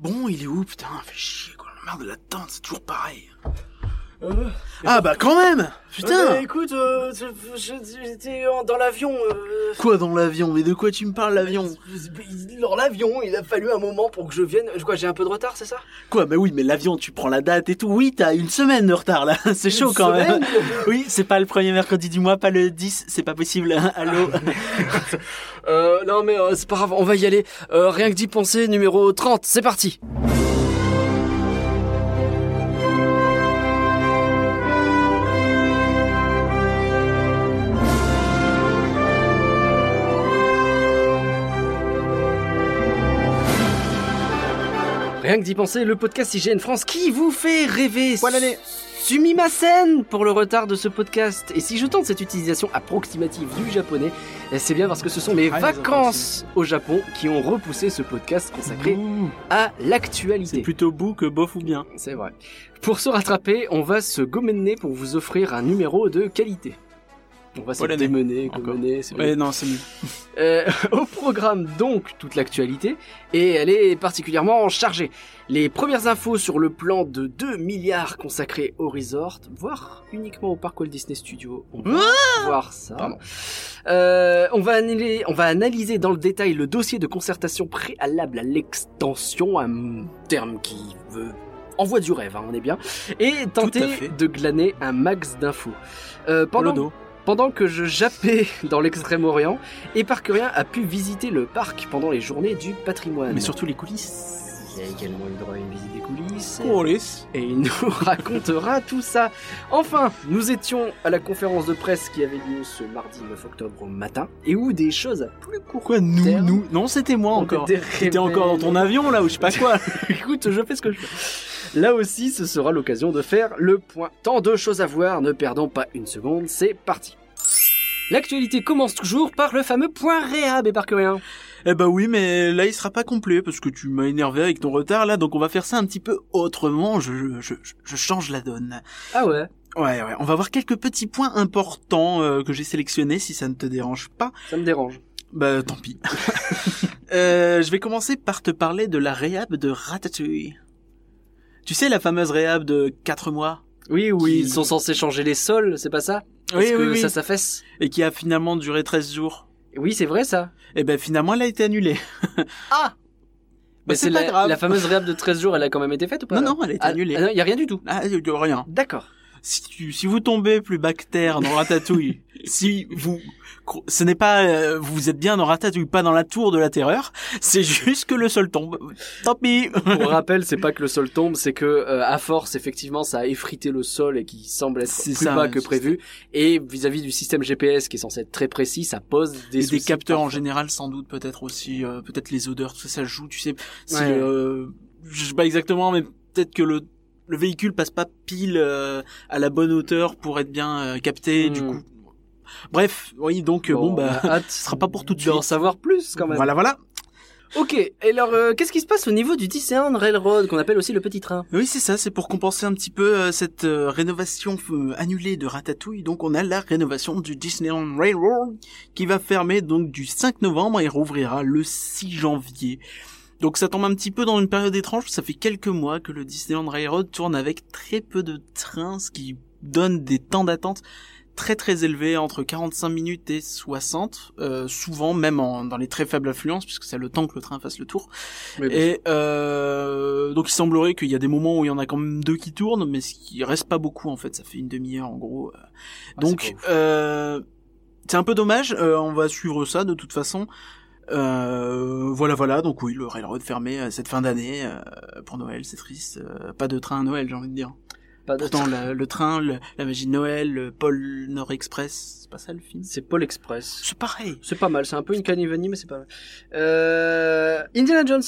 Bon, il est où, putain Fais chier, quoi. La merde de l'attente, c'est toujours pareil. Ah bah quand même Putain Euh, écoute, euh, je- je- j'étais dans l'avion. euh, Quoi dans l'avion? Mais de quoi tu me parles, l'avion? Dans l'avion, il a fallu un moment pour que je vienne. Quoi, j'ai un peu de retard, c'est ça? Quoi Bah oui, mais l'avion, tu prends la date et tout. Oui, t'as une semaine de retard, là. C'est chaud quand même. Oui, c'est pas le premier mercredi du mois, pas le 10, c'est pas possible. Allô Euh, non mais euh, c'est pas grave, on va y aller. Euh, rien que d'y penser, numéro 30, c'est parti. Rien que d'y penser, le podcast IGN France qui vous fait rêver. Voilà les- Sumimasen pour le retard de ce podcast. Et si je tente cette utilisation approximative du japonais, eh, c'est bien parce que ce sont mes Ah, vacances au Japon qui ont repoussé ce podcast consacré à C'est l'actualité. plutôt bout que bof ou bien. C'est vrai. Pour se rattraper, on va se gomener pour vous offrir un numéro de qualité. On va se démener, c'est Ouais, non, c'est mieux. euh, au programme donc toute l'actualité et elle est particulièrement chargée. Les premières infos sur le plan de 2 milliards consacrés au resort, voire uniquement au parc Walt Disney Studio. On va voir ça. Euh, on, va analyser, on va analyser dans le détail le dossier de concertation préalable à l'extension, un terme qui veut envoie du rêve, hein, on est bien, et tenter de glaner un max d'infos. Euh, pendant. Pendant que je jappais dans l'extrême-orient, Éparcurien a pu visiter le parc pendant les journées du patrimoine. Mais surtout les coulisses. Il a également eu droit à une visite des coulisses. Coulisses. Et il nous racontera tout ça. Enfin, nous étions à la conférence de presse qui avait lieu ce mardi 9 octobre au matin, et où des choses à plus court Pourquoi nous, terme nous? Non, c'était moi encore. T'étais encore dans ton avion là ou je sais pas quoi. Écoute, je fais ce que je veux. Là aussi, ce sera l'occasion de faire le point. Tant de choses à voir, ne perdons pas une seconde, c'est parti. L'actualité commence toujours par le fameux point réhab éparcurien. Eh bah oui, mais là il sera pas complet parce que tu m'as énervé avec ton retard là, donc on va faire ça un petit peu autrement. Je, je, je, je change la donne. Ah ouais, Ouais, ouais. On va voir quelques petits points importants euh, que j'ai sélectionnés si ça ne te dérange pas. ça me dérange. Bah tant pis. euh, je vais commencer par te parler de la réhab de Ratatouille. Tu sais la fameuse réhab de 4 mois? Oui, oui, Qui- ils sont censés changer les sols, c'est pas ça? Parce Oui, que oui, oui. ça s'affaisse. et qui a finalement duré 13 jours. Oui, c'est vrai ça. Eh ben finalement elle a été annulée. Ah Bah, Mais c'est la, grave. la fameuse réhab de 13 jours, elle a quand même été faite ou pas Non, non, elle a été Ah, annulée. ah non, y a rien du tout. Ah, y a rien. D'accord. si, tu, si vous tombez plus bactère dans Ratatouille, si vous, ce n'est pas, euh, vous êtes bien dans Ratatouille, pas dans la tour de la terreur, c'est juste que le sol tombe. Tant pis. Pour rappel, c'est pas que le sol tombe, c'est que euh, à force, effectivement, ça a effrité le sol et qui semble être plus ça, bas que prévu. Et vis-à-vis du système GPS qui est censé être très précis, ça pose des, Et des capteurs en général, sans doute, peut-être aussi, euh, peut-être les odeurs, tout ça, ça joue, tu sais. Si, Ouais. euh, je sais pas exactement, mais peut-être que le, le véhicule passe pas pile euh, à la bonne hauteur pour être bien euh, capté, du Hmm. coup. Bref, oui, donc euh, bon, bah, on a hâte ce sera pas pour tout de d'en suite. savoir plus quand même. Voilà, voilà. Ok. Et alors, euh, qu'est-ce qui se passe au niveau du Disneyland Railroad qu'on appelle aussi le petit train? Oui, c'est ça, c'est pour compenser un petit peu euh, cette euh, rénovation annulée de Ratatouille. Donc on a la rénovation du Disneyland Railroad qui va fermer donc du 5 novembre et rouvrira le 6 janvier. Donc ça tombe un petit peu dans une période étrange, ça fait quelques mois que le Disneyland Railroad tourne avec très peu de trains, ce qui donne des temps d'attente très très élevés, entre 45 minutes et 60, euh, souvent même en, dans les très faibles affluences, puisque c'est le temps que le train fasse le tour. Et euh, donc il semblerait qu'il y a des moments où il y en a quand même deux qui tournent, mais ce qui reste pas beaucoup en fait, ça fait une demi-heure en gros. Ah, c'est donc euh, c'est un peu dommage, euh, on va suivre ça de toute façon. Euh, voilà voilà, donc oui, le railroad fermé euh, cette fin d'année euh, pour Noël, c'est triste. euh, pas de train à Noël, j'ai envie de dire. Pas de Pourtant la- le train, le- la magie de Noël, le Pôle Nord Express, c'est pas ça le film? C'est Paul Express. C'est pareil. C'est pas mal, c'est un peu une canivanie, mais c'est pas mal. Euh... Indiana Jones.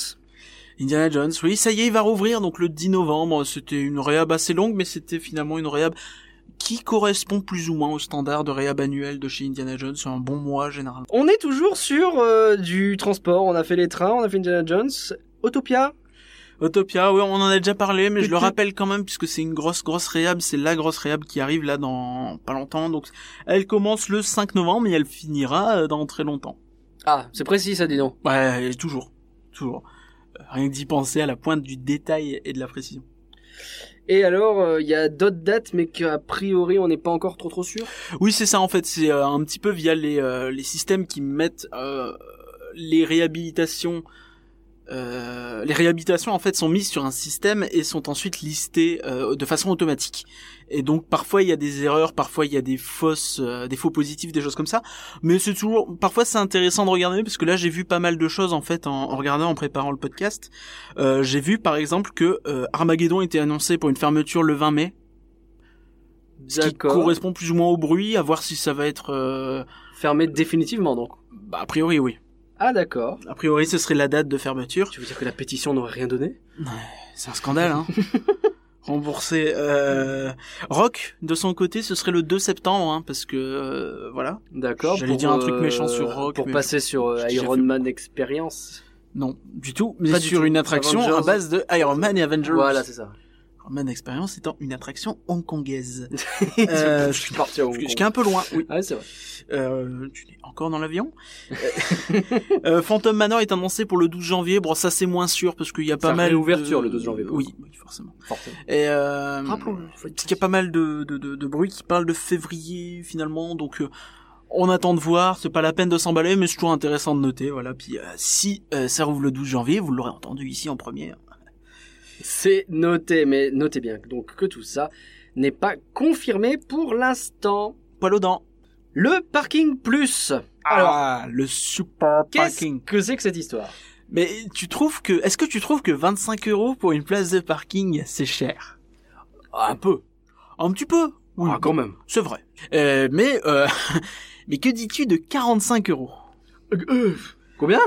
Indiana Jones, oui, ça y est, il va rouvrir donc le 10 novembre. C'était une réhab assez longue, mais c'était finalement une réhab qui correspond plus ou moins au standard de réhab annuel de chez Indiana Jones. C'est un bon mois généralement. On est toujours sur euh, du transport. On a fait les trains, on a fait Indiana Jones. Autopia. Autopia, oui, on en a déjà parlé, mais je le Peut-être- rappelle quand même puisque c'est une grosse grosse réhab. C'est la grosse réhab qui arrive là dans pas longtemps. Donc elle commence le 5 novembre et elle finira euh, dans très longtemps. Ah, c'est précis ça, dis donc. Ouais, toujours, toujours. Rien que d'y penser à la pointe du détail et de la précision. Et alors, euh, il y a d'autres dates, mais qu'a priori, on n'est pas encore trop trop sûr? Oui, c'est ça en fait. C'est euh, un petit peu via les, euh, les systèmes qui mettent euh, les réhabilitations. Euh, les réhabilitations en fait sont mises sur un système et sont ensuite listées euh, de façon automatique. Et donc parfois il y a des erreurs, parfois il y a des fausses, euh, des faux positifs, des choses comme ça. Mais c'est toujours, parfois c'est intéressant de regarder parce que là j'ai vu pas mal de choses en fait en, en regardant, en préparant le podcast. Euh, j'ai vu par exemple que euh, Armageddon était annoncé pour une fermeture le 20 mai ce qui correspond plus ou moins au bruit, à voir si ça va être... euh, Fermé définitivement, donc. Bah, a priori, oui. Ah, d'accord. A priori, ce serait la date de fermeture. Tu veux dire que la pétition n'aurait rien donné? C'est un scandale, hein Remboursé. Euh... Rock, de son côté, ce serait le 2 septembre, hein, parce que... euh, voilà. D'accord. J'allais dire un truc euh, méchant sur Rock, Pour mais passer sur euh, Iron fait. Man Experience? Non, du tout. Mais Pas sur tout. une attraction Avengers. à base de Iron Man et Avengers. Voilà, c'est ça. Man Experience étant une attraction hongkongaise. Euh, Euh, je suis parti à Hong Kong. qui est un peu loin, oui. Ah, c'est vrai. Euh, tu es encore dans l'avion euh, Phantom Manor est annoncé pour le 12 janvier. Bon, ça c'est moins sûr parce qu'il y a pas Ça mal réouverture, de... le 12 janvier, Oui, oui, forcément. Forcément. Et euh, qu'il y a pas mal de, de, de, de bruit qui parle de février finalement, donc euh, on attend de voir. C'est pas la peine de s'emballer, mais c'est toujours intéressant de noter. Voilà. Puis euh, si euh, ça rouvre le 12 janvier, vous l'aurez entendu ici en première. C'est noté, mais notez bien donc que tout ça n'est pas confirmé pour l'instant. Poil aux dents. Le parking plus. Alors, ah, le super qu'est-ce parking. que c'est que cette histoire? Mais tu trouves que, est-ce que tu trouves que 25 euros pour une place de parking, c'est cher? Un peu. Un petit peu. Oui, Ah, quand même. c'est vrai. Euh, mais, euh, mais que dis-tu de 45 euros? Combien?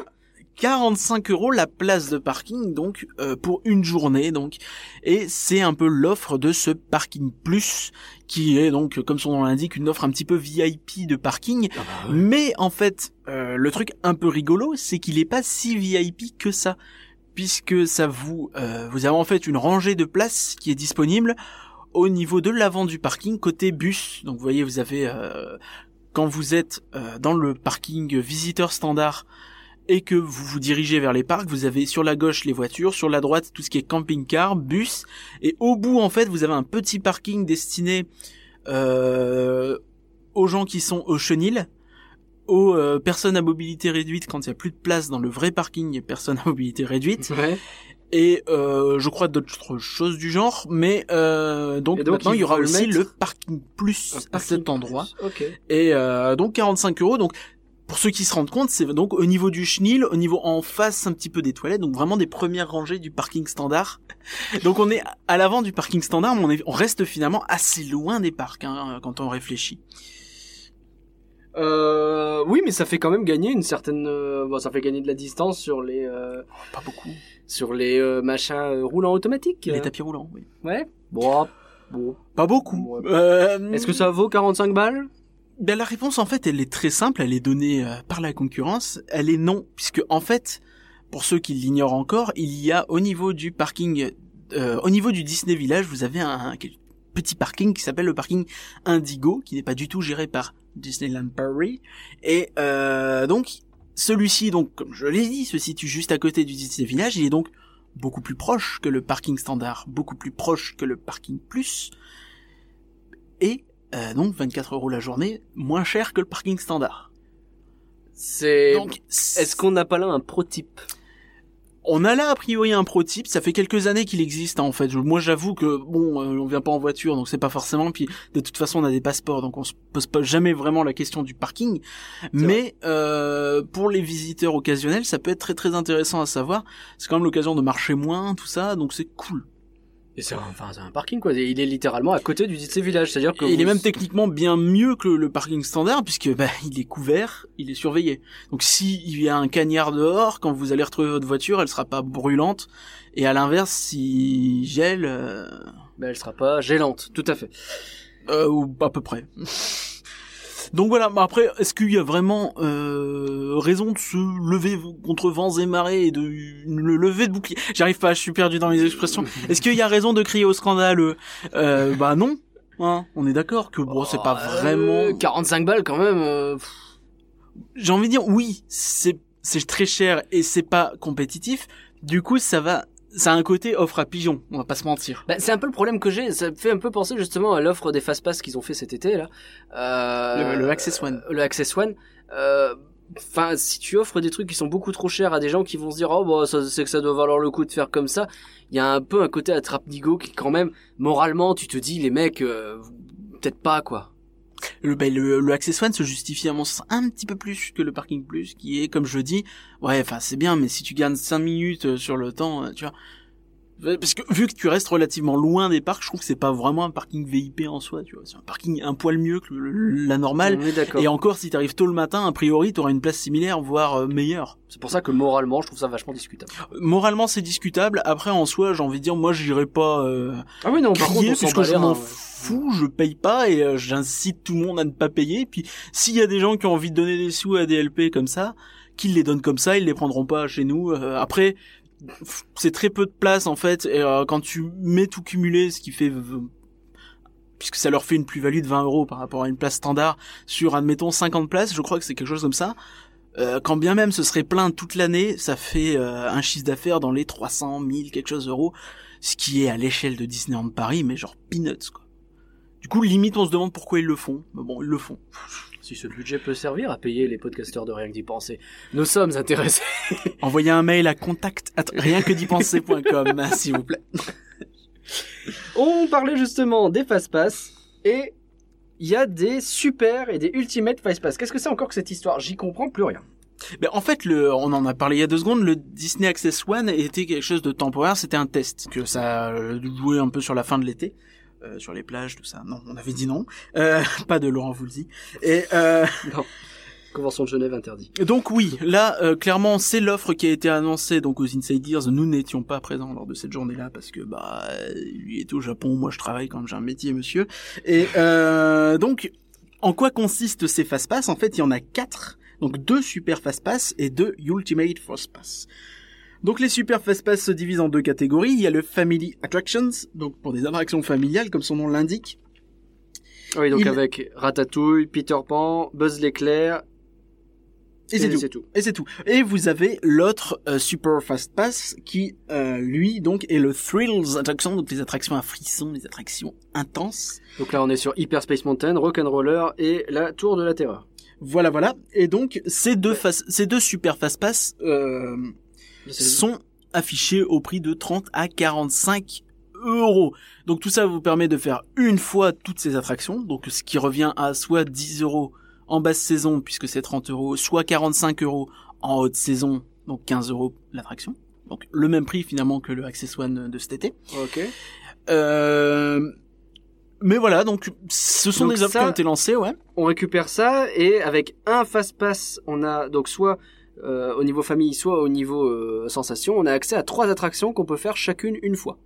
45 euros la place de parking donc euh, pour une journée donc. Et c'est un peu l'offre de ce parking plus qui est donc comme son nom l'indique une offre un petit peu VIP de parking. Mais en fait euh, le truc un peu rigolo c'est qu'il est pas si VIP que ça puisque ça vous euh, vous avez en fait une rangée de places qui est disponible au niveau de l'avant du parking côté bus. Donc vous voyez vous avez euh, quand vous êtes euh, dans le parking visiteur standard et que vous vous dirigez vers les parcs, vous avez sur la gauche les voitures, sur la droite tout ce qui est camping-car, bus, et au bout en fait vous avez un petit parking destiné euh, aux gens qui sont au chenil, aux euh, personnes à mobilité réduite quand il y a plus de place dans le vrai parking, a personnes à mobilité réduite, Ouais. et euh, je crois d'autres choses du genre, mais euh, donc, Et donc, maintenant il y aura aussi le parking plus à cet endroit. Ok. Et euh, donc 45 euros. Donc pour ceux qui se rendent compte, c'est donc au niveau du chenil, au niveau en face un petit peu des toilettes, donc vraiment des premières rangées du parking standard. Donc on est à l'avant du parking standard, mais on, est, on reste finalement assez loin des parcs hein, quand on réfléchit. Euh, oui, mais ça fait quand même gagner une certaine. euh, bon, ça fait gagner de la distance sur les euh, Pas beaucoup. sur les euh, machins euh, roulants automatiques. Les tapis roulants, oui. Ouais. Bon. Bon. Pas beaucoup. Ouais. Euh, Est-ce que ça vaut 45 balles? Ben la réponse en fait elle est très simple, elle est donnée euh, par la concurrence, elle est non, puisque en fait, pour ceux qui l'ignorent encore, il y a au niveau du parking, euh, au niveau du Disney Village, vous avez un, petit parking qui s'appelle le parking Indigo, qui n'est pas du tout géré par Disneyland Paris, et euh, donc celui-ci, donc comme je l'ai dit, se situe juste à côté du Disney Village, il est donc beaucoup plus proche que le parking standard, beaucoup plus proche que le parking plus, et euh, donc 24 euros la journée, moins cher que le parking standard. C'est. Donc, Est-ce qu'on n'a pas là un prototype on a là a priori un prototype Ça fait quelques années qu'il existe hein, en fait. Moi, j'avoue que bon, euh, on vient pas en voiture, donc c'est pas forcément. Puis de toute façon, on a des passeports, donc on se pose pas jamais vraiment la question du parking. Mais euh, pour les visiteurs occasionnels, ça peut être très très intéressant à savoir. C'est quand même l'occasion de marcher moins, tout ça, donc c'est cool. Et c'est un, enfin, c'est un parking quoi. Il est littéralement à côté du Disney Village, c'est-à-dire que Et il est même techniquement bien mieux que le parking standard puisque bah, il est couvert, il est surveillé. Donc si il y a un cagnard dehors, quand vous allez retrouver votre voiture, elle sera pas brûlante. Et à l'inverse, si gèle, euh, Ben, elle sera pas gélante, tout à fait. euh, ou à peu près. Donc voilà, mais après, est-ce qu'il y a vraiment euh, raison de se lever contre vents et marées et de le lever de bouclier? J'arrive pas, je suis perdu dans mes expressions. Est-ce qu'il y a raison de crier au scandale euh, Bah non. Hein, on est d'accord que bon, c'est pas Euh, vraiment 45 balles quand même. euh, j'ai envie de dire oui, c'est c'est très cher et c'est pas compétitif, Du coup, ça va, ça a un côté offre à pigeon, on va pas se mentir. Bah, c'est un peu le problème que j'ai. Ça me fait un peu penser justement à l'offre des Fastpass qu'ils ont fait cet été là. Euh, Le- le Access One. Le Access One. Euh, Enfin, si tu offres des trucs qui sont beaucoup trop chers à des gens qui vont se dire oh bah c'est que ça doit valoir le coup de faire comme ça, il y a un peu un côté attrape-nigo qui quand même moralement tu te dis les mecs euh, peut-être pas quoi. Le, ben, le, le Access One se justifie à mon sens un petit peu plus que le Parking Plus, qui est, comme je dis, ouais, enfin c'est bien, mais si tu gagnes 5 minutes euh, sur le temps, euh, tu vois. Parce que vu que tu restes relativement loin des parcs, je trouve que c'est pas vraiment un parking VIP en soi, tu vois. C'est un parking un poil mieux que le- le- la normale. On est d'accord. Et encore, si t'arrives tôt le matin, a priori, t'auras une place similaire, voire euh, meilleure. C'est pour ça que moralement je trouve ça vachement discutable. Moralement, c'est discutable. Après, en soi, j'ai envie de dire, moi, j'irai pas euh, Ah oui non par contre crier on s'en puisque je m'en ouais. fous, je paye pas et euh, j'incite tout le monde à ne pas payer. Puis s'il y a des gens qui ont envie de donner des sous à des LP comme ça, qu'ils les donnent comme ça, ils les prendront pas chez nous. Euh, après, c'est très peu de place en fait. Et euh, quand tu mets tout cumulé, ce qui fait puisque ça leur fait une plus-value de 20 euros par rapport à une place standard sur, admettons, 50 places, je crois que c'est quelque chose comme ça. Euh, quand bien même ce serait plein toute l'année, ça fait euh, un chiffre d'affaires dans les 300 000 quelque chose euros, ce qui est à l'échelle de Disneyland Paris, mais genre peanuts quoi. Du coup, limite, on se demande pourquoi ils le font. Mais bon, ils le font. Si ce budget peut servir à payer les podcasteurs de rien que d'y penser, nous sommes intéressés. Envoyez un mail à contact at rienquedipenser.com, s'il vous plaît. On parlait justement des Fastpass et il y a des super et des ultimate Fastpass. Qu'est-ce que c'est encore que cette histoire? J'y comprends plus rien. Ben, en fait, le, on en a parlé il y a deux secondes, le Disney Access One était quelque chose de temporaire, c'était un test, que ça joué un peu sur la fin de l'été, euh, sur les plages, tout ça. Non, on avait dit non. Euh, pas de Laurent Voulzy. Et, euh, Non. Convention de Genève interdit. Donc oui, là euh, clairement c'est l'offre qui a été annoncée donc aux Insiders. Nous n'étions pas présents lors de cette journée-là parce que bah lui est au Japon, moi je travaille quand j'ai un métier monsieur. Et euh, donc en quoi consistent ces fast-pass? En fait, il y en a quatre. Donc deux super fast-pass et deux ultimate fast-pass. Donc les super fast-pass se divisent en deux catégories. Il y a le Family Attractions, donc pour des attractions familiales comme son nom l'indique. Oui, donc Il- avec Ratatouille, Peter Pan, Buzz l'éclair. Et c'est tout. Et c'est tout. Et vous avez l'autre euh, Super Fast Pass qui, euh, lui, donc, est le Thrills Attraction, donc les attractions à frissons, les attractions intenses. Donc là, on est sur Hyper Space Mountain, Rock'n'Roller et la Tour de la Terreur. Voilà, voilà. Et donc, ces deux, fast- ces deux Super Fast Pass euh, sont affichés au prix de 30 à 45 euros. Donc tout ça vous permet de faire une fois toutes ces attractions, donc ce qui revient à soit 10 euros en basse saison puisque c'est 30 euros, soit 45 euros en haute saison, donc 15 euros l'attraction. Donc le même prix finalement que le Access One de cet été. Ok. Euh... Mais voilà, donc ce sont Donc des offres qui ont été lancées, ouais. On récupère ça et avec un Fast Pass, on a donc soit euh, au niveau famille, soit au niveau euh, sensation, on a accès à trois attractions qu'on peut faire chacune une fois.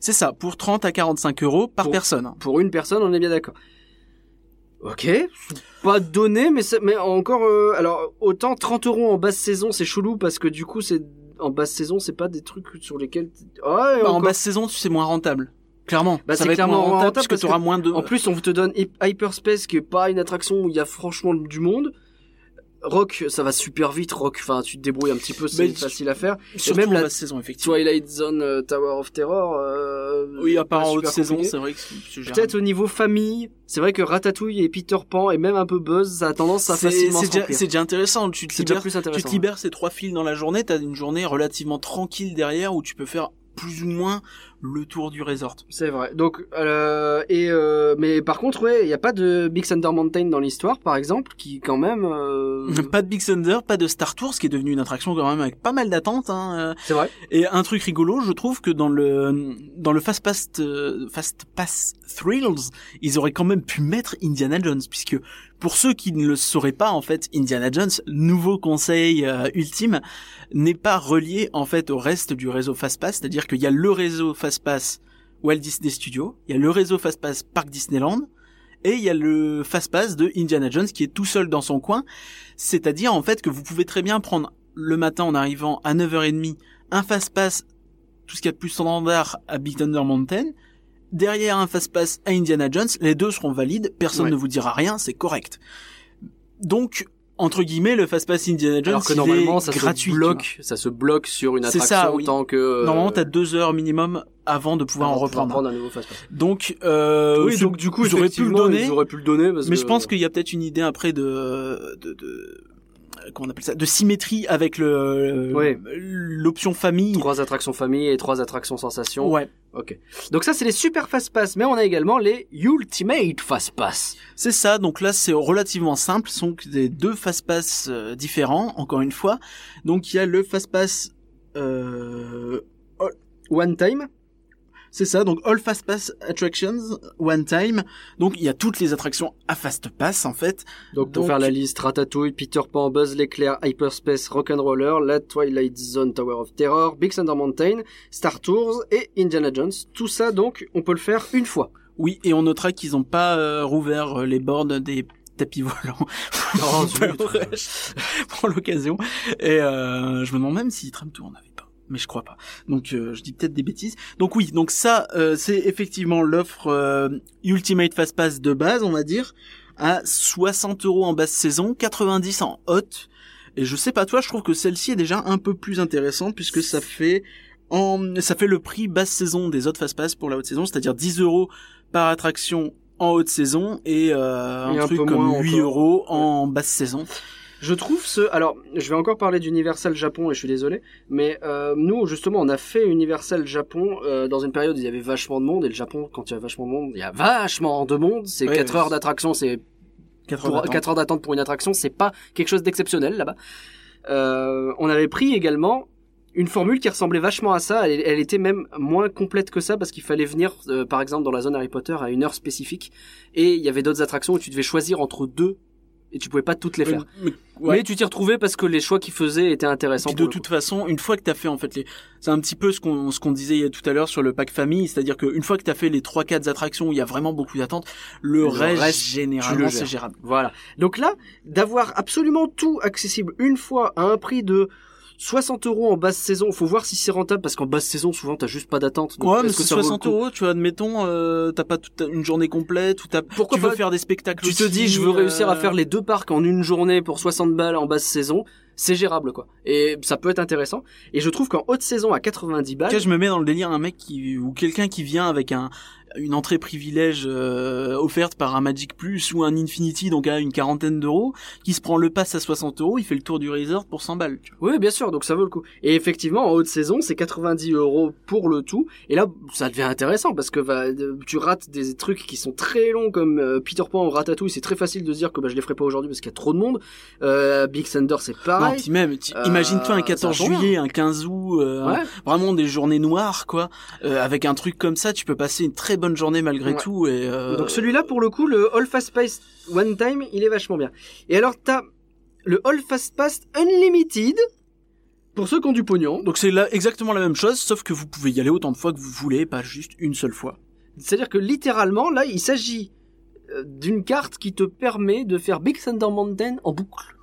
C'est ça, pour 30 à 45 euros par Pour- personne. Pour une personne, on est bien d'accord. Ok, pas donné, mais mais encore, euh, alors autant 30 euros en basse saison, c'est chelou parce que du coup, c'est en basse saison, c'est pas des trucs sur lesquels. Ouais, Bah, en basse saison, sais, moins rentable. Clairement. Bah, ça c'est va être clairement moins moins rentable, rentable parce que tu auras moins de... En plus, on te donne Hy- Hyperspace, qui est pas une attraction où il y a franchement du monde. Rock, ça va super vite. Rock, enfin, tu te débrouilles un petit peu, c'est facile à faire. Surtout même la- saison, effectivement. Twilight Zone, euh, Tower of Terror. euh, Oui, à part en haute saison, c'est vrai que. Peut-être au niveau famille, c'est vrai que Ratatouille et Peter Pan et même un peu Buzz, ça a tendance à facilement c'est déjà, intéressant. Tu te C'est déjà libères, plus tu intéressant. te libères ces trois fils dans la journée. T'as une journée relativement tranquille derrière où tu peux faire plus ou moins le tour du resort. C'est vrai. Donc, euh, et euh, mais par contre, ouais, il y a pas de Big Thunder Mountain dans l'histoire, par exemple, qui quand même. euh, Pas de Big Thunder, pas de Star Tours, qui est devenu une attraction quand même avec pas mal d'attentes. Hein. euh. C'est vrai. Et un truc rigolo, je trouve que dans le dans le Fast Pass euh, Fast Pass Thrills, ils auraient quand même pu mettre Indiana Jones, puisque pour ceux qui ne le sauraient pas, en fait, Indiana Jones, nouveau conseil euh, ultime, n'est pas relié en fait au reste du réseau Fast Pass, c'est-à-dire qu'il y a le réseau Fast Pass Walt Disney Studios, il y a le réseau Fast Pass Park Disneyland, et il y a le Fast Pass de Indiana Jones qui est tout seul dans son coin, c'est-à-dire en fait que vous pouvez très bien prendre le matin en arrivant à 9h30 un Fast Pass, tout ce qu'il y a de plus standard à Big Thunder Mountain, derrière un Fast Pass à Indiana Jones, les deux seront valides, personne Ouais. ne vous dira rien, c'est correct. Donc, entre guillemets le fast pass Indiana Jones Alors que normalement, est ça gratuit. se bloque, ça se bloque sur une C'est attraction ça, oui. tant que. euh, Normalement, t'as deux heures minimum avant de pouvoir en avant reprendre. prendre un nouveau fast pass. Donc, euh, oui, donc du coup, ils auraient pu le donner. Ils auraient pu le donner parce Mais que- je pense qu'il y a peut-être une idée après de, de, de comment on appelle ça, de symétrie avec le Ouais. l'option famille. trois attractions famille et trois attractions sensation. Ouais, Ok. Donc ça, c'est les super fast pass, mais on a également les ultimate fast pass. c'est ça. Donc là, c'est relativement simple. Ce sont des deux fast pass euh, différents. Encore une fois. Donc il y a le fast pass. Euh, One time. C'est ça. Donc all fast pass attractions one time. Donc il y a toutes les attractions à fast pass en fait. Donc pour Donc- faire la liste, Ratatouille, Peter Pan, Buzz l'éclair, Hyperspace, Rock'n'Roller, la Twilight Zone, Tower of Terror, Big Thunder Mountain, Star Tours et Indiana Jones. Tout ça donc, on peut le faire une fois. Oui, et on notera qu'ils n'ont pas euh, rouvert euh, les bornes des tapis volants Oh, pour l'occasion. Et euh, je me demande même si Tram Tour en avait pas. Mais je crois pas. Donc euh, je dis peut-être des bêtises. Donc oui, donc ça euh, c'est effectivement l'offre euh, Ultimate Fast Pass de base, on va dire, à 60 euros en basse saison, 90 en haute. Et je sais pas toi, je trouve que celle-ci est déjà un peu plus intéressante puisque ça fait en ça fait le prix basse saison des autres Fast Pass pour la haute saison, c'est-à-dire 10 euros par attraction en haute saison et, euh, Et un, un truc comme moins 8 encore. euros en basse saison. Je trouve ce... Alors, je vais encore parler d'Universal Japon et je suis désolé, mais euh, nous, justement, on a fait Universal Japon euh, dans une période où il y avait vachement de monde, et le Japon, quand il y a vachement de monde, il y a vachement de monde, c'est Ouais, 4 ouais. heures d'attraction, c'est 4 pour 4 heures d'attente pour une attraction, c'est pas quelque chose d'exceptionnel là-bas. Euh, on avait pris également une formule qui ressemblait vachement à ça. Elle, elle était même moins complète que ça parce qu'il fallait venir, euh, par exemple, dans la zone Harry Potter à une heure spécifique. Et il y avait d'autres attractions où tu devais choisir entre deux et tu pouvais pas toutes les faire. Mais, ouais. Mais tu t'y retrouvais parce que les choix qu'ils faisaient étaient intéressants. Puis de toute façon, une fois que t'as fait en fait les, c'est un petit peu ce qu'on ce qu'on disait tout à l'heure sur le pack famille, c'est-à-dire qu'une fois que t'as fait les trois quatre attractions où il y a vraiment beaucoup d'attentes, le, Le reste, reste, généralement le c'est gérable. Voilà. Donc là, d'avoir absolument tout accessible une fois à un prix de 60 euros en basse saison, faut voir si c'est rentable parce qu'en basse saison, souvent, t'as juste pas d'attente. Ouais, mais est-ce que c'est ça vaut le 60 coup euros, tu vois, admettons, euh, t'as pas toute une journée complète ou t'as, Pourquoi tu veux pas faire des spectacles Tu te dis, je veux réussir à euh, faire les deux parcs en une journée pour 60 balles en basse saison. C'est gérable, quoi. Et ça peut être intéressant. Et je trouve qu'en haute saison, à 90 balles, je me mets dans le délire un mec qui ou quelqu'un qui vient avec un une entrée privilège euh, offerte par un Magic Plus ou un Infinity donc à une quarantaine d'euros, qui se prend le pass à 60 euros, il fait le tour du resort pour 100 balles. tu vois. Oui, bien sûr, donc ça vaut le coup. Et effectivement, en haute saison, c'est 90 euros pour le tout. Et là, ça devient intéressant parce que de- tu rates des trucs qui sont très longs comme euh, Peter Pan ou Ratatouille. C'est très facile de se dire que bah, je les ferai pas aujourd'hui parce qu'il y a trop de monde. Euh, Big Thunder, c'est Non, pareil. puis même, Euh, imagine-toi un ça 14 tombe bien. juillet, un 15 août, euh, Ouais. vraiment des journées noires quoi. Euh, avec un truc comme ça, tu peux passer une très bonne journée malgré Ouais. tout. Et euh, Donc celui-là, pour le coup, le All Fast Pass One Time, il est vachement bien. Et alors, t'as le All Fast Pass Unlimited pour ceux qui ont du pognon. donc c'est là exactement la même chose, sauf que vous pouvez y aller autant de fois que vous voulez, pas juste une seule fois. C'est-à-dire que littéralement, là, il s'agit euh, d'une carte qui te permet de faire Big Thunder Mountain en boucle,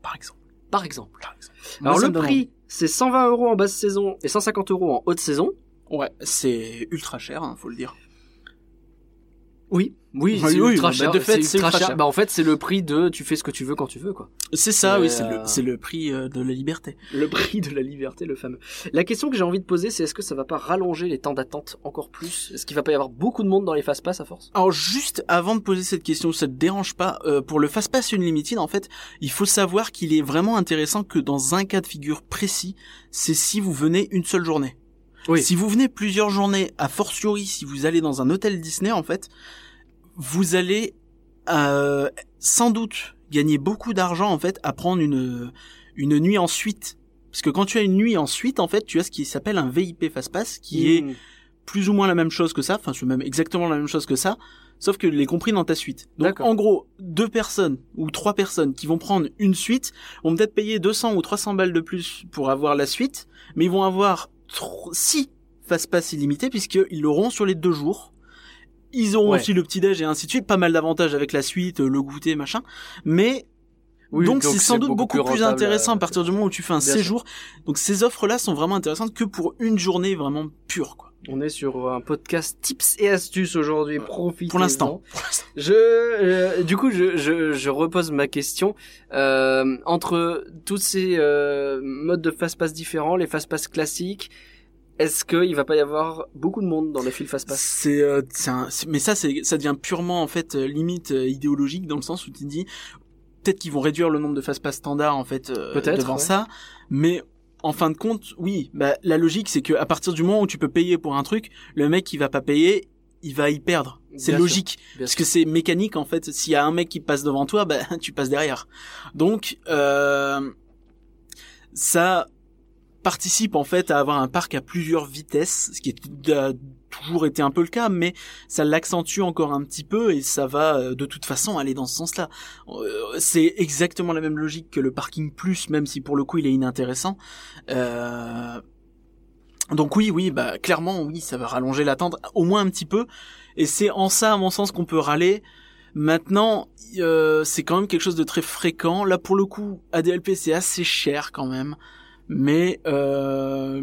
Par exemple. par exemple. Par exemple. Alors Moi, le prix, c'est 120 euros en basse saison et 150 euros en haute saison. Ouais, c'est ultra cher, hein, faut le dire. Oui, oui, Oui, c'est oui, ultra bah, cher. de fait, c'est ultra ultra cher. cher. Bah en fait, c'est le prix de tu fais ce que tu veux quand tu veux quoi. C'est ça, Mais, oui, c'est euh, le, c'est le prix euh, de la liberté. Le prix de la liberté, le fameux. La question que j'ai envie de poser, c'est est-ce que ça va pas rallonger les temps d'attente encore plus? Est-ce qu'il va pas y avoir beaucoup de monde dans les fast pass à force? Alors juste avant de poser cette question, ça te dérange pas euh, pour le Fast Pass Unlimited en fait, il faut savoir qu'il est vraiment intéressant que dans un cas de figure précis, c'est si vous venez une seule journée. Oui. Si vous venez plusieurs journées, a fortiori si vous allez dans un hôtel Disney en fait, vous allez euh, sans doute gagner beaucoup d'argent en fait à prendre une une nuit en suite. Parce que quand tu as une nuit en suite, en fait, tu as ce qui s'appelle un VIP Fast Pass, qui est Mmh. plus ou moins la même chose que ça, enfin c'est même exactement la même chose que ça, sauf que les compris dans ta suite. Donc en gros, deux personnes ou trois personnes qui vont prendre une suite vont peut-être payer 200 ou 300 balles de plus pour avoir la suite, mais ils vont avoir six fast pass illimités puisqu'ils l'auront sur les deux jours. Ils auront Ouais. aussi le petit déj et ainsi de suite, pas mal d'avantages avec la suite, le goûter, machin. Mais Oui, donc c'est sans doute beaucoup, plus, intéressant à euh, partir du moment où tu fais un sûr. séjour. Donc ces offres-là sont vraiment intéressantes que pour une journée vraiment pure, quoi. On est sur un podcast tips et astuces aujourd'hui. Profitez. Pour l'instant. Je, euh, du coup, je, je, je repose ma question. Euh, entre tous ces euh, modes de fast-pass différents, les fast-pass classiques, est-ce qu'il va pas y avoir beaucoup de monde dans les fils fast-pass? C'est, euh, c'est mais ça, c'est, ça devient purement en fait euh, limite euh, idéologique dans le sens où tu dis peut-être qu'ils vont réduire le nombre de fast-pass standards en fait euh, Peut-être, devant ouais. ça, mais en fin de compte, oui, bah la logique c'est que à partir du moment où tu peux payer pour un truc, le mec qui va pas payer, il va y perdre. C'est logique. Parce sûr. que c'est mécanique en fait. S'il y a un mec qui passe devant toi, bah tu passes derrière. Donc euh, ça participe en fait à avoir un parc à plusieurs vitesses, ce qui est, toujours été un peu le cas, mais ça l'accentue encore un petit peu et ça va euh, de toute façon aller dans ce sens-là. Euh, C'est exactement la même logique que le parking plus, même si pour le coup il est inintéressant. Euh, donc oui, oui, bah clairement, oui, ça va rallonger l'attente au moins un petit peu. Et c'est en ça, à mon sens, qu'on peut râler. Maintenant, euh, c'est quand même quelque chose de très fréquent. Là, pour le coup, ADLP, c'est assez cher quand même. Mais, euh...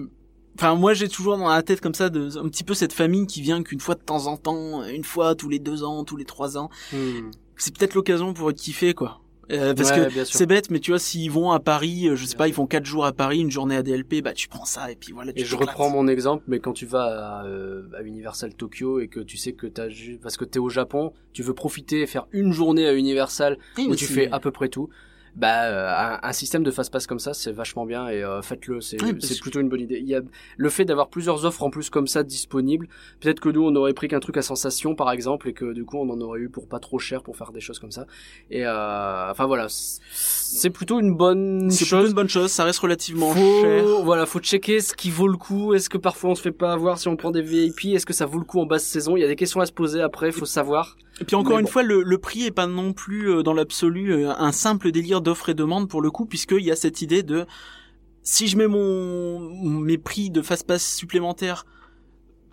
enfin, moi, j'ai toujours dans la tête comme ça de, un petit peu cette famille qui vient qu'une fois de temps en temps, une fois tous les deux ans, tous les trois ans. Hmm. C'est peut-être l'occasion pour kiffer, quoi. Euh, parce Ouais, que c'est bête, mais tu vois, s'ils vont à Paris, euh, je sais Bien pas, sûr. ils font quatre jours à Paris, une journée à DLP, bah tu prends ça et puis voilà. tu Et je reprends mon exemple, mais quand tu vas à, euh, à Universal Tokyo et que tu sais que t'as parce que t'es au Japon, tu veux profiter et faire une journée à Universal Oui, où tu fais à peu près tout. Bah, euh, un, un système de fast-pass comme ça, c'est vachement bien et euh, faites-le. C'est Oui, plutôt une bonne idée. Il y a le fait d'avoir plusieurs offres en plus comme ça disponibles. Peut-être que nous, on aurait pris qu'un truc à sensation, par exemple, et que du coup, on en aurait eu pour pas trop cher pour faire des choses comme ça. Et euh, enfin voilà, c'est- plutôt une bonne C'est plutôt chose. une bonne chose, ça reste relativement Faut, cher. voilà, faut checker ce qui vaut le coup. Est-ce que parfois on se fait pas avoir si on prend des VIP Est-ce que ça vaut le coup en basse saison? Il y a des questions à se poser après, faut savoir. Et puis encore une fois, le, le prix est pas non plus euh, dans l'absolu euh, un simple délire d'offre et demande pour le coup, puisqu'il y a cette idée de si je mets mon mes prix de fast pass supplémentaires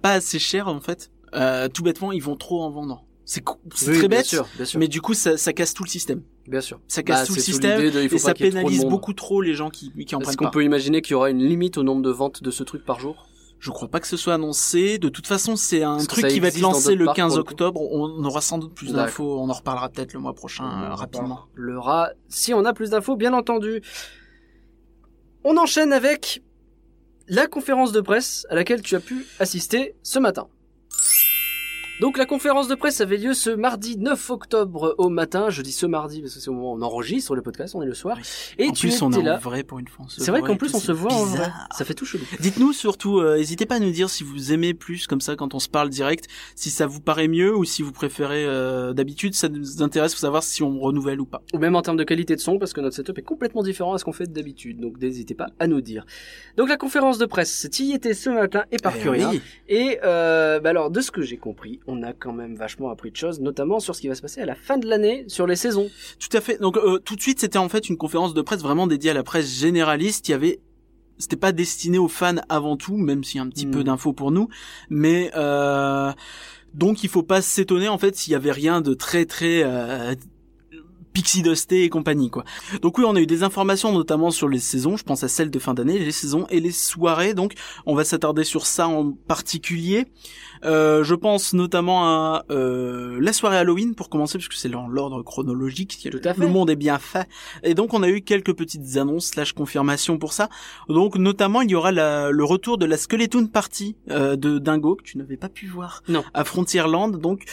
pas assez cher en fait, euh, tout bêtement ils vont trop en vendre. C'est Oui, très bien bête, sûr, bien sûr, mais du coup ça, ça casse tout le système. bien sûr. Ça casse Bah, tout le système de, et ça trop pénalise beaucoup trop les gens qui, qui en Est-ce prennent qu'on pas. peut imaginer qu'il y aura une limite au nombre de ventes de ce truc par jour? Je crois pas que ce soit annoncé. De toute façon, c'est un Parce truc qui va être lancé le parcs, 15 pour le coup. octobre. On aura sans doute plus d'infos. On en reparlera peut-être le mois prochain euh, rapidement. Le rat, si on a plus d'infos, bien entendu. On enchaîne avec la conférence de presse à laquelle tu as pu assister ce matin. Donc la conférence de presse avait lieu ce mardi 9 octobre au matin. Je dis ce mardi parce que c'est au moment où on enregistre le podcast, on est le soir. Et en tu plus, on est là. en vrai pour une fois. C'est vrai qu'en plus on se voit en vrai. bizarre. Ça fait tout chelou. Dites-nous surtout, euh, n'hésitez pas à nous dire si vous aimez plus comme ça quand on se parle direct, si ça vous paraît mieux ou si vous préférez euh, d'habitude. Ça nous intéresse pour savoir si on renouvelle ou pas. Ou même en termes de qualité de son, parce que notre setup est complètement différent à ce qu'on fait d'habitude. Donc n'hésitez pas à nous dire. Donc la conférence de presse, y étais ce matin et par Eh curieux. oui. Et euh, bah alors, de ce que j'ai compris, on a quand même vachement appris de choses, notamment sur ce qui va se passer à la fin de l'année, sur les saisons. Tout à fait. Donc euh, tout de suite, c'était en fait une conférence de presse vraiment dédiée à la presse généraliste. Il y avait c'était pas destiné aux fans avant tout, même s'il y a un petit Hmm. peu d'infos pour nous, mais euh, donc il faut pas s'étonner en fait s'il y avait rien de très très euh, Pixie Dusté et compagnie quoi. Donc oui, on a eu des informations notamment sur les saisons, je pense à celles de fin d'année, les saisons et les soirées. Donc on va s'attarder sur ça en particulier. Euh, je pense notamment à euh, la soirée Halloween pour commencer parce que c'est dans l'ordre chronologique. Tout à fait. Le monde est bien fait. Et donc on a eu quelques petites annonces slash confirmations pour ça. Donc notamment il y aura la- le retour de la Skeleton Party euh, de Dingo que tu n'avais pas pu voir Non. à Frontierland. Donc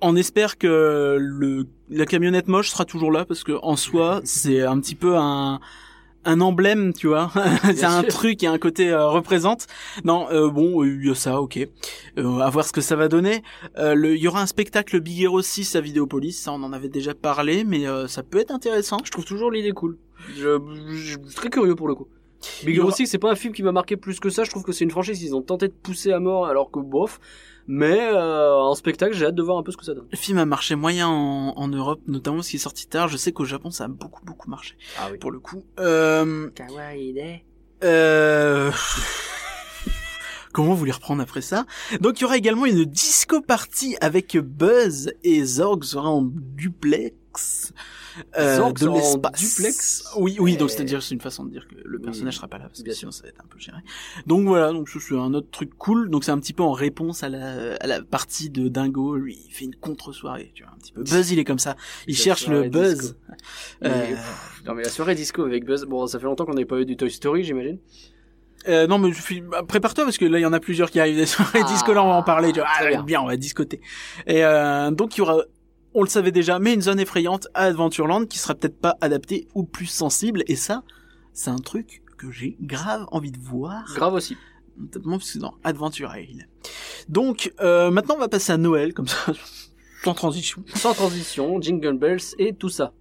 on espère que le la camionnette moche sera toujours là parce que en soi c'est un petit peu un un emblème, tu vois. c'est un sûr. truc et un côté euh, représente. Non, euh, bon, euh, il y a ça, ok. Euh, à voir ce que ça va donner. Euh, Il y aura un spectacle Big Hero 6 à Vidéopolis, ça on en avait déjà parlé, mais euh, ça peut être intéressant. Je trouve toujours l'idée cool. Je, je, je suis très curieux pour le coup. Big Hero aura- 6, c'est pas un film qui m'a marqué plus que ça. Je trouve que c'est une franchise qu'ils ont tenté de pousser à mort alors que bof. Mais euh, en spectacle, j'ai hâte de voir un peu ce que ça donne. Le film a marché moyen en, en Europe, notamment parce qu'il est sorti tard. Je sais qu'au Japon ça a beaucoup beaucoup marché Ah oui. pour le coup. Euh, Kawaii Euh... Comment vous les reprendre après ça? Donc il y aura également une disco party avec Buzz et Zorg sera en duplex. Euh, de l'espace. duplex Oui, oui, donc Et- c'est-à-dire c'est une façon de dire que le Oui, personnage sera pas là, parce que bien sinon ça va être un peu géré. Donc voilà, donc c'est un autre truc cool. Donc c'est un petit peu en réponse à la, à la partie de Dingo. Lui, il fait une contre-soirée, tu vois, un petit peu. Buzz, il est comme ça. Il La cherche le buzz. Euh, Mais, pff, Non mais la soirée disco avec Buzz, bon ça fait longtemps qu'on n'avait pas eu du Toy Story j'imagine. Euh, non, mais je suis... bah, prépare-toi parce que là, il y en a plusieurs qui arrivent des soirées Ah, disco. Là, on va en parler. Tu vois. Ah, bien. bien, on va discoter. Et euh, donc, il y aura, on le savait déjà, mais une zone effrayante à Adventureland qui sera peut-être pas adaptée ou plus sensible. Et ça, c'est un truc que j'ai grave envie de voir. Grave aussi. Notamment parce que dans Adventure Isle. Donc, euh, maintenant, on va passer à Noël, comme ça, sans transition. Sans transition, Jingle Bells et tout ça.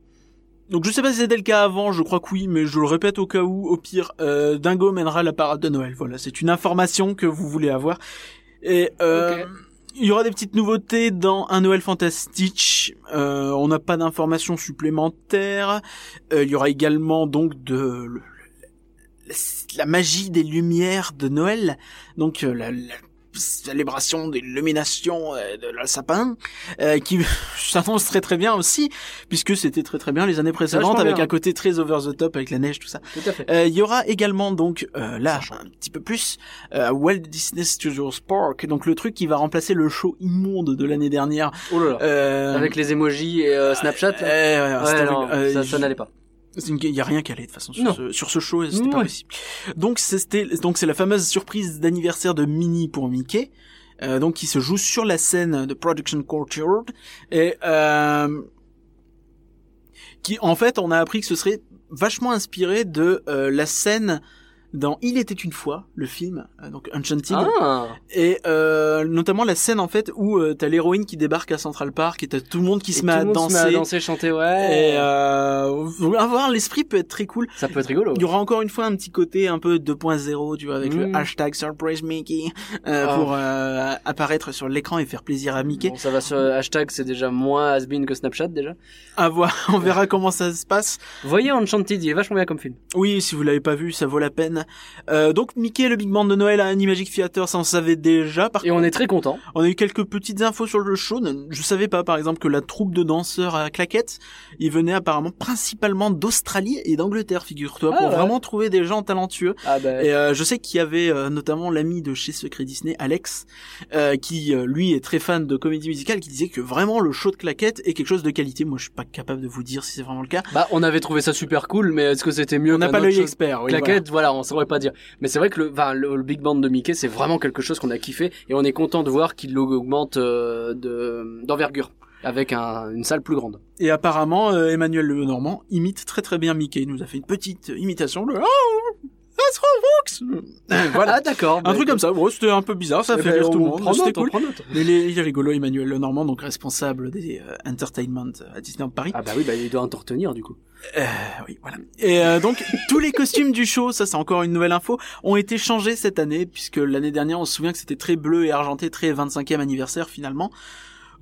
Donc je sais pas si c'était le cas avant, je crois que oui, mais je le répète au cas où, au pire, euh, Dingo mènera la parade de Noël. Voilà, c'est une information que vous voulez avoir. Et euh. Il y aura des petites nouveautés dans un Noël Fantastique. Euh, on n'a pas d'informations supplémentaires. Euh, il y aura également donc de la magie des lumières de Noël, donc euh, la, la célébration de l'illumination euh, de la sapin, euh, qui s'annonce très très bien aussi, puisque c'était très très bien les années précédentes, avec bien. un côté très over the top avec la neige, tout ça. Tout à fait. Euh, Il y aura également donc euh, là un petit peu plus euh, Walt Disney Studios Park, donc le truc qui va remplacer le show immonde de l'année dernière. Oh là là. Euh, Avec les emojis et euh, Snapchat. euh, Ouais, non, euh, ça, ça n'allait pas. Il y a rien qui allait de toute façon sur ce, sur ce show, c'était pas possible. Donc c'était donc c'est la fameuse surprise d'anniversaire de Minnie pour Mickey. euh, donc qui se joue sur la scène de Production Courtyard et euh, qui en fait on a appris que ce serait vachement inspiré de euh, la scène dans Il était une fois le film euh, donc Enchanted Ah, et euh, notamment la scène en fait où euh, t'as l'héroïne qui débarque à Central Park et t'as tout le monde qui Et se tout met le à monde danser se met à danser, chanter, ouais. et euh, avoir l'esprit peut être très cool Ça peut être rigolo. il y aura encore une fois un petit côté un peu 2.0, tu vois, avec le Mm. hashtag Surprise Mickey euh, Ah. pour apparaître sur l'écran et faire plaisir à Mickey. Bon, ça va sur hashtag, c'est déjà moins has-been que Snapchat déjà. À voir, on verra comment ça se passe. Voyez Enchanted, il est vachement bien comme film. Oui, si vous l'avez pas vu, ça vaut la peine. Euh, donc Mickey, le Big Band de Noël à Animagic Theater, ça on savait déjà. Par Et on est très content. On a eu quelques petites infos sur le show. Je savais pas, par exemple, que la troupe de danseurs à claquettes, ils venaient apparemment principalement d'Australie et d'Angleterre, figure-toi, Ah pour ouais. vraiment trouver des gens talentueux. Ah bah, Et euh, je sais qu'il y avait euh, notamment l'ami de chez Secret Disney, Alex, euh, qui euh, lui est très fan de comédie musicale, qui disait que vraiment le show de claquettes est quelque chose de qualité. Moi, je suis pas capable de vous dire si c'est vraiment le cas. bah, on avait trouvé ça super cool, mais est-ce que c'était mieux On n'a pas l'œil expert. Oui, Claquette, voilà. on saurait pas dire. Mais c'est vrai que le, le, le Big Band de Mickey, c'est vraiment quelque chose qu'on a kiffé et on est content de voir qu'il augmente euh, de d'envergure avec un, une salle plus grande. Et apparemment, euh, Emmanuel Le Normand imite très très bien Mickey. Il nous a fait une petite imitation. Le oh, voilà. Ah d'accord. Un truc comme ça. Bon, c'était un peu bizarre. Ça Eh fait ben, rire tout le on monde. C'était cool. Mais il est, rigolo, Emmanuel Le Normand, donc responsable des euh, entertainment à Disneyland Paris. Ah bah oui, bah il doit en retenir du coup. Euh. Et euh, donc tous les costumes du show, ça c'est encore une nouvelle info, ont été changés cette année puisque l'année dernière on se souvient que c'était très bleu et argenté, très 25e anniversaire finalement.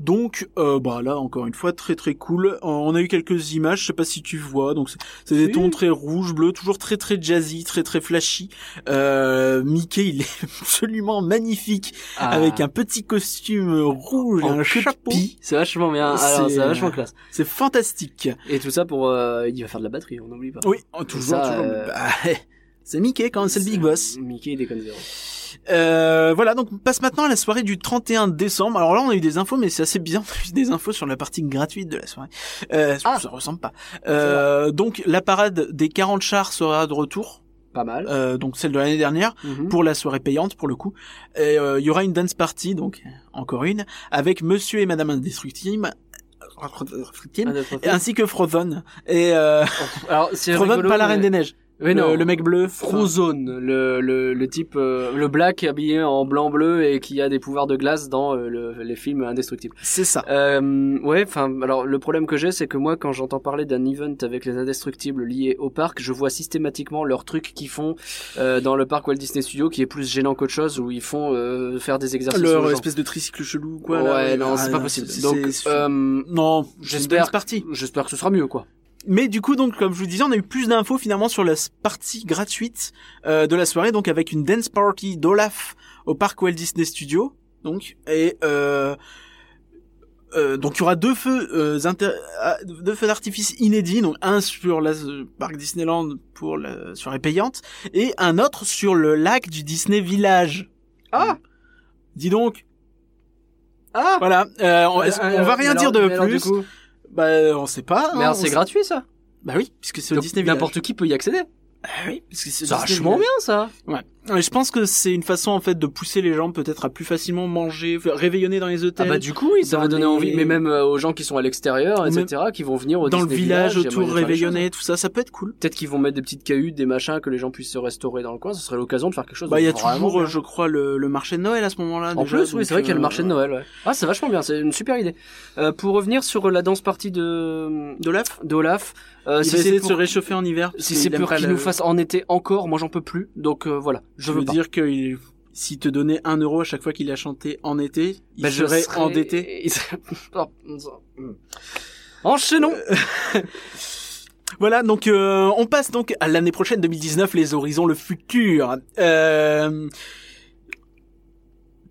Donc euh, bah là encore une fois très très cool. Euh, on a eu quelques images, je sais pas si tu vois. Donc c'est- des tons très rouge, bleu, toujours très très jazzy, très très flashy. Euh, Mickey il est absolument magnifique Ah. avec un petit costume rouge, et en un chapeau. c'est vachement bien. C'est- Alors c'est vachement classe. C'est fantastique. Et tout ça pour, euh, il va faire de la batterie, on n'oublie pas. Oui, oh, toujours, Ça, toujours. euh, Bah, c'est Mickey quand même, c'est le big boss. Mickey déconne zéro. Euh, voilà, donc on passe maintenant à la soirée du 31 décembre. Alors là, on a eu des infos, mais c'est assez bizarre. On a eu des infos sur la partie gratuite de la soirée. Euh, Ah. Ça ressemble pas. Euh, donc la parade des 40 chars sera de retour. Pas mal. Euh, donc celle de l'année dernière Mhm. pour la soirée payante pour le coup. Et euh, il y aura une dance party, donc encore une, avec Monsieur et Madame Indestructible, ainsi que Frozen. Et euh, Alors Frozen, rigolo, pas la mais- Reine des Neiges. Oui, le, non. le mec bleu. Frozone, le, le, le type, euh, le black habillé en blanc-bleu et qui a des pouvoirs de glace dans euh, le- les films indestructibles. C'est ça. Euh, ouais, enfin, alors le problème que j'ai, c'est que moi, quand j'entends parler d'un event avec les indestructibles liés au parc, je vois systématiquement leur truc qu'ils font euh, dans le parc Walt Disney Studio, qui est plus gênant qu'autre chose, où ils font euh, faire des exercices. Leur espèce de tricycle chelou, quoi. ouais, là, non, Ah, c'est pas possible. Donc, euh, non, j'espère- j'espère que ce sera mieux, quoi. Mais du coup, donc, comme je vous disais, on a eu plus d'infos finalement sur la partie gratuite euh, de la soirée, donc avec une dance party d'Olaf au parc Walt Disney Studio, donc et euh, euh, donc il y aura deux feux, euh, ah, deux feux d'artifice inédits, donc un sur le euh, parc Disneyland pour la soirée payante et un autre sur le lac du Disney Village. Ah Dis donc, Ah voilà, euh, on, Euh, on va rien dire de plus. Bah on sait pas. Mais hein, alors, c'est sait- gratuit ça? Bah oui, puisque c'est au Disney Village. N'importe qui peut y accéder. Ah oui, parce que c'est vachement bien ça. Ouais, je pense que c'est une façon en fait de pousser les gens peut-être à plus facilement manger, réveillonner dans les Ah hôtels. bah du coup oui, ça va donner les- envie, mais même euh, aux gens qui sont à l'extérieur, etc., qui vont venir au dans le village autour réveillonner, tout ça, ça peut être cool. Peut-être qu'ils vont mettre des petites cahutes, des machins, que les gens puissent se restaurer dans le coin. Ce serait l'occasion de faire quelque chose. Bah il y a toujours, bien. euh, je crois, le, le marché de Noël à ce moment-là. En déjà, plus, oui, c'est vrai qu'il y a le euh, marché de Noël. Ouais. Ah, c'est vachement bien, c'est une super idée. Euh, pour revenir sur la danse partie de De l'AF d'Olaf, euh, Il si essayer de se réchauffer en hiver. si c'est pour qu'il nous fasse en été encore, moi j'en peux plus. Donc voilà, je Je veux dire que il- s'il te donnait un euro à chaque fois qu'il a chanté en été, il Bah, je serait serais- endetté. Oh, Enchaînons. Voilà, donc euh, on passe donc à l'année prochaine 2019, les horizons, le futur. Euh...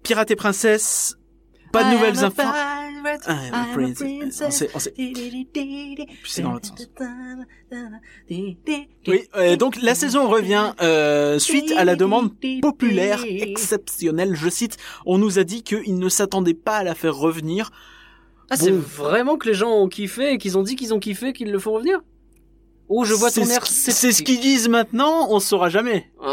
Pirate et princesse, pas de nouvelles infos. Ah, I'm a princess. On sait, on sait. Puis c'est dans l'autre sens. Oui, euh, donc la saison revient euh, suite à la demande populaire exceptionnelle. Je cite, on nous a dit qu'ils ne s'attendaient pas à la faire revenir. Ah, c'est vraiment que les gens ont kiffé et qu'ils ont dit qu'ils ont kiffé qu'ils le font revenir? Oh, je vois ton air C'est ce qu'ils disent maintenant, on saura jamais. Ouais.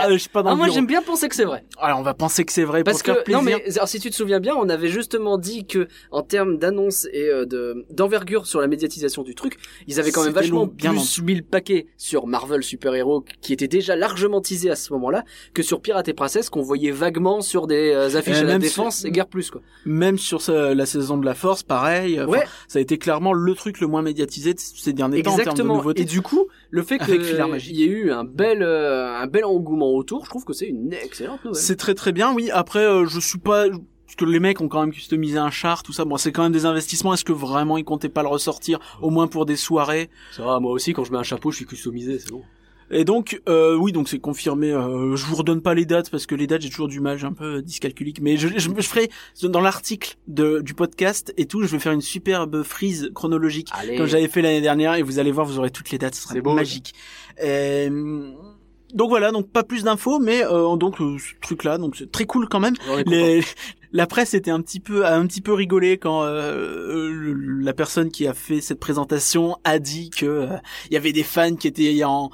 Ah, je sais pas dans Ah, le moi j'aime bien penser que c'est vrai. Alors on va penser que c'est vrai Parce pour faire que plaisir. non mais alors, si tu te souviens bien, on avait justement dit que en termes d'annonce et euh, de d'envergure sur la médiatisation du truc, ils avaient quand même vachement long, bien plus mis le paquet sur Marvel Super Hero qui était déjà largement teasé à ce moment-là que sur Pirate et Princesse qu'on voyait vaguement sur des euh, affiches Euh, à la défense sur- et guère plus quoi. Même sur ce- la saison de la Force, pareil. Enfin, Ouais. Ça a été clairement le truc le moins médiatisé de ces derniers temps en termes de Exactement. Et du coup, le fait qu'il y ait eu un bel euh, un bel engouement autour, je trouve que c'est une excellente nouvelle. C'est très très bien, oui. Après, euh, je suis pas... Parce que les mecs ont quand même customisé un char, tout ça. Bon, c'est quand même des investissements. Est-ce que vraiment ils comptaient pas le ressortir, au moins pour des soirées? Ça va, moi aussi quand je mets un chapeau, je suis customisé, c'est bon. Et donc, euh, oui, donc c'est confirmé. Euh, je vous redonne pas les dates parce que les dates j'ai toujours du mal, j'ai un peu dyscalculique. Mais je, je, je ferai dans l'article de du podcast et tout, je vais faire une superbe frise chronologique Allez. comme j'avais fait l'année dernière et vous allez voir, vous aurez toutes les dates, ce sera beau. magique. Euh, donc voilà, donc pas plus d'infos, mais euh, donc euh, ce truc-là, donc c'est très cool quand même. Les, la presse était un petit peu a un petit peu rigolé quand euh, le- la personne qui a fait cette présentation a dit que euh, il y avait des fans qui étaient en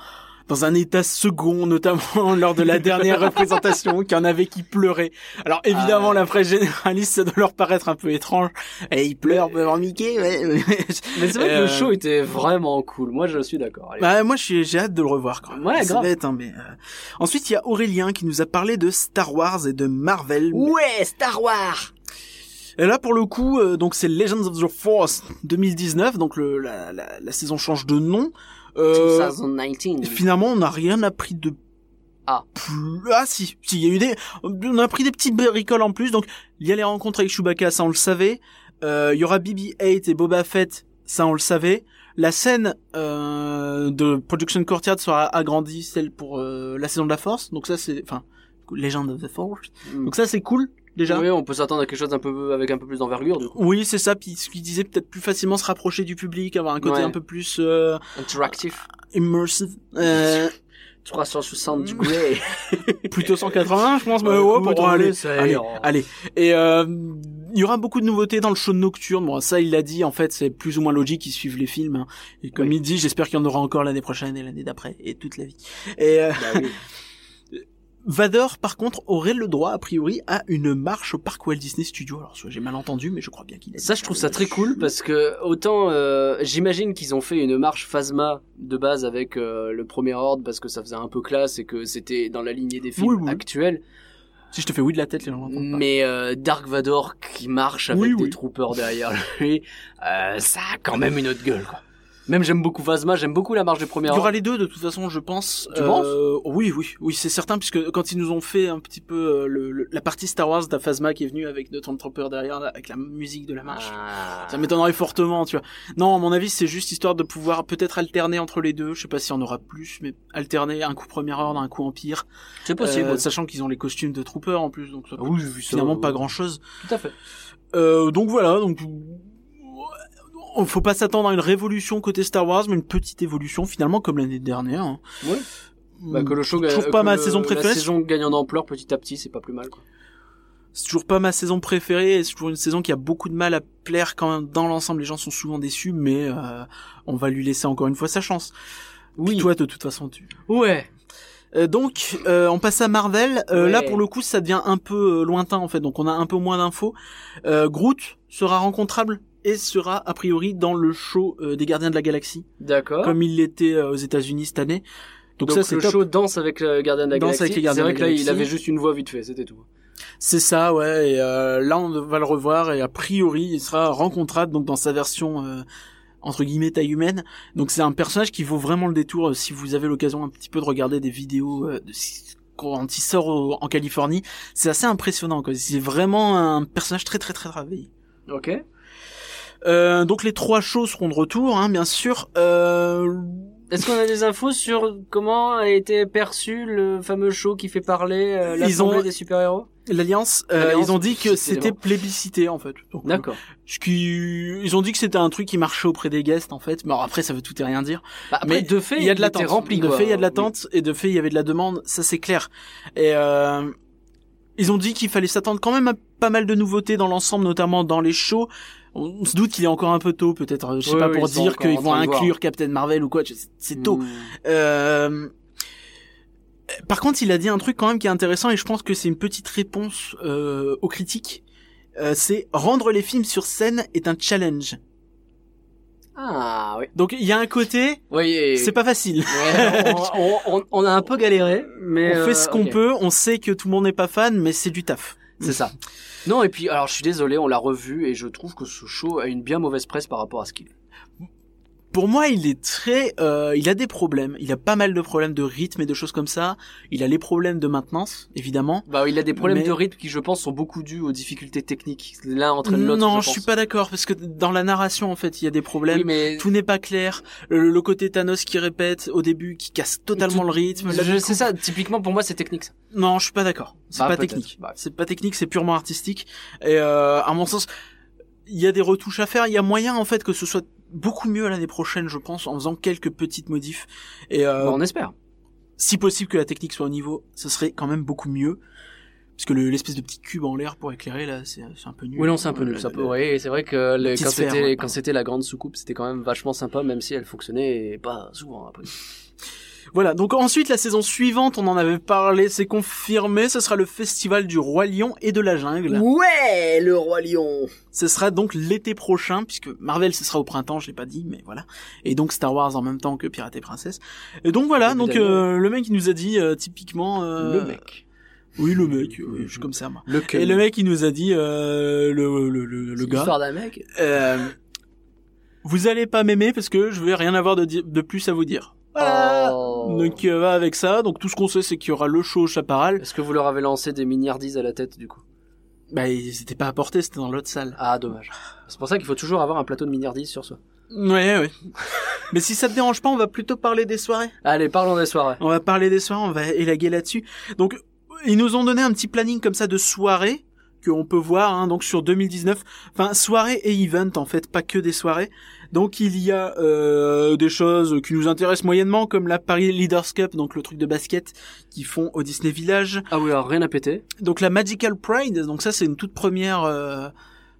dans un état second, notamment lors de la dernière représentation, qu'il y en avait qui pleuraient. Alors évidemment, Ah. la presse généraliste, ça doit leur paraître un peu étrange. Et ils pleurent devant Mickey. Ouais. Mais c'est vrai que Euh, le show était vraiment cool. Moi, je suis d'accord. Bah, moi, j'ai hâte de le revoir quand même. Ouais, grave. bête, hein, mais euh, ensuite il y a Aurélien qui nous a parlé de Star Wars et de Marvel. Ouais, Star Wars. Et là, pour le coup, euh, donc c'est Legends of the Force 2019, donc le, la, la, la saison change de nom. Euh, 2019. finalement, on n'a rien appris de Ah. plus... Ah si, si, il y a eu des... On a appris des petites bricoles en plus, donc il y a les rencontres avec Chewbacca, ça on le savait. Euh, Il y aura BB-8 et Boba Fett, ça on le savait. La scène euh, de Production Courtyard sera agrandie, celle pour euh, la saison de la Force, donc ça c'est... Enfin, Legend of the Force. Mm. Donc ça c'est cool, déjà. Oui, on peut s'attendre à quelque chose d'un peu avec un peu plus d'envergure. Oui, c'est ça. Puis ce qu'il disait, peut-être plus facilement se rapprocher du public, avoir un côté Ouais. un peu plus euh, Interactif. immersive. Euh, 360 degrés. plutôt 180, je pense. Mais Ouais, écoute, bon, allez, ça allez, allez. Et euh, il y aura beaucoup de nouveautés dans le show nocturne. Bon, ça, il l'a dit. En fait, c'est plus ou moins logique qu'ils suivent les films. hein. Et comme Oui. il dit, j'espère qu'il y en aura encore l'année prochaine et l'année d'après et toute la vie. Et euh, bah oui. Vador, par contre, aurait le droit, a priori, à une marche au parc Walt Disney Studios. Alors, soit j'ai mal entendu, mais je crois bien qu'il a Ça, je trouve ça très cool parce que autant euh, j'imagine qu'ils ont fait une marche Phasma de base avec euh, le premier ordre parce que ça faisait un peu classe et que c'était dans la lignée des films Oui, oui. actuels. Si je te fais oui de la tête, les gens l'entendent pas. Mais euh, Dark Vador qui marche avec Oui, des troopers derrière lui, euh, ça a quand même une autre gueule. Quoi. Même j'aime beaucoup Phasma, j'aime beaucoup la marche du premier Il y aura les deux de toute façon, je pense. Tu penses? Oui, oui, oui, c'est certain puisque quand ils nous ont fait un petit peu euh, le, le- la partie Star Wars d'Aphasma qui est venue avec de Trooper derrière, avec la musique de la marche. Ah. Ça m'étonnerait fortement, tu vois. Non, à mon avis, c'est juste histoire de pouvoir peut-être alterner entre les deux. Je sais pas s'il y en aura plus, mais alterner un coup premier ordre, un coup empire. C'est possible. Euh, sachant qu'ils ont les costumes de Trooper en plus, donc ça peut oui, oui, ça, finalement euh, pas grand chose. Tout à fait. Euh, donc voilà, donc euh, faut pas s'attendre à une révolution côté Star Wars, mais une petite évolution finalement comme l'année dernière. hein. Oui. Bah, que le show toujours euh, pas ma saison préférée. La saison gagne en ampleur petit à petit, c'est pas plus mal. Quoi. C'est toujours pas ma saison préférée, et c'est toujours une saison qui a beaucoup de mal à plaire quand même dans l'ensemble. Les gens sont souvent déçus, mais euh, on va lui laisser encore une fois sa chance. Oui. toi, de toute façon, tu. Ouais. Euh, donc, euh, on passe à Marvel. Euh, Ouais. Là, pour le coup, ça devient un peu euh, lointain en fait. Donc, on a un peu moins d'infos. Euh, Groot sera rencontrable et sera a priori dans le show euh, des Gardiens de la Galaxie, D'accord. comme il l'était euh, aux États-Unis cette année. Donc, Donc, ça, c'est le top. show danse avec le gardien de la Danse galaxie. avec les gardiens C'est vrai de que là, il avait juste une voix vite fait, c'était tout. C'est ça, ouais. Et euh, là, on va le revoir et a priori, il sera rencontrable donc dans sa version euh, entre guillemets taille humaine. Donc c'est un personnage qui vaut vraiment le détour euh, si vous avez l'occasion un petit peu de regarder des vidéos euh, de quand il sort au- en Californie. C'est assez impressionnant. quoi. C'est vraiment un personnage très très très travaillé. Ok. Euh, donc les trois shows seront de retour, hein, bien sûr. Euh, Est-ce qu'on a des infos sur comment a été perçu le fameux show qui fait parler euh, Ils l'assemblée ont- des super-héros? L'Alliance, euh, L'Alliance, ils ont dit que c'était plébiscité en fait. Euh, D'accord. ce qui, ils ont dit que c'était un truc qui marchait auprès des guests en fait. Mais alors, après, ça veut tout et rien dire. Bah, après, Mais de fait, il y a de l'attente. rempli. de quoi. fait, il y a de l'attente et de fait, il y avait de la demande. Ça, c'est clair. Et euh, ils ont dit qu'il fallait s'attendre quand même à pas mal de nouveautés dans l'ensemble, notamment dans les shows. On, se doute qu'il est encore un peu tôt, peut-être. euh, Je sais pas pour dire qu'ils vont inclure Captain Marvel ou quoi. C'est tôt. Mm. Euh, Par contre, il a dit un truc quand même qui est intéressant et je pense que c'est une petite réponse euh, aux critiques. Euh, c'est rendre les films sur scène est un challenge. Ah, oui. Donc il y a un côté, Oui, c'est pas facile. Ouais, on, on- on- on a un peu galéré, mais on euh, fait ce qu'on ok. peut, on sait que tout le monde n'est pas fan, mais c'est du taf. C'est ça. Non, et puis, alors, je suis désolé, on l'a revu, et je trouve que ce show a une bien mauvaise presse par rapport à ce qu'il est. Pour moi, il est très, euh, il a des problèmes. Il a pas mal de problèmes de rythme et de choses comme ça. Il a les problèmes de maintenance, évidemment. Bah, il a des problèmes Mais- de rythme qui, je pense, sont beaucoup dus aux difficultés techniques. L'un entraîne l'autre. Non, je je suis pas d'accord parce que dans la narration, en fait, il y a des problèmes. Oui, mais Tout n'est pas clair. Le, le côté Thanos qui répète au début, qui casse totalement Tout- le rythme. Je sais ça. Typiquement, pour moi, c'est technique. ça. Non, je suis pas d'accord. C'est Bah, pas peut-être. technique. Bah. C'est pas technique, c'est purement artistique. Et euh, à mon sens, il y a des retouches à faire. Il y a moyen en fait que ce soit beaucoup mieux l'année prochaine, je pense, en faisant quelques petites modifs. Et euh, Bah, on espère. si possible que la technique soit au niveau, ce serait quand même beaucoup mieux. Parce que le- l'espèce de petit cube en l'air pour éclairer là, c'est un peu nul. Oui, non, c'est un peu Euh, nul. Ça peut, c'est vrai que quand c'était, ouais, quand c'était la grande soucoupe, c'était quand même vachement sympa, même si elle fonctionnait pas souvent après. Voilà, donc ensuite la saison suivante, on en avait parlé, c'est confirmé, ce sera le festival du Roi Lion et de la Jungle. Ouais, le roi lion. Ce sera donc l'été prochain, puisque Marvel ce sera au printemps, je l'ai pas dit, mais voilà. Et donc Star Wars en même temps que Pirate et Princesse. Et donc voilà, donc euh, le mec il nous a dit euh, typiquement... euh, Le mec. Oui, le mec, oui, je suis comme ça moi. Le Et le mec il nous a dit, euh, le, le, le, le gars... L'histoire d'un mec. Euh, vous allez pas m'aimer parce que je vais rien avoir de, de plus à vous dire. Voilà. Oh. Donc euh, avec ça. Donc tout ce qu'on sait c'est qu'il y aura le show au Chaparral. Est-ce que vous leur avez lancé des milliardises à la tête du coup? Bah ils étaient pas apportés, c'était dans l'autre salle. Ah, dommage. C'est pour ça qu'il faut toujours avoir un plateau de milliardises sur soi. Ouais ouais. Mais si ça te dérange pas, on va plutôt parler des soirées. Allez, parlons des soirées. On va parler des soirées, on va élaguer là-dessus. Donc ils nous ont donné un petit planning comme ça de soirées qu'on peut voir hein, donc sur 2019. Enfin soirées et event en fait, pas que des soirées. Donc il y a euh, des choses qui nous intéressent moyennement comme la Paris Leaders Cup, donc le truc de basket qu'ils font au Disney Village. Ah oui, alors rien à péter. Donc la Magical Pride, donc ça c'est une toute première. euh,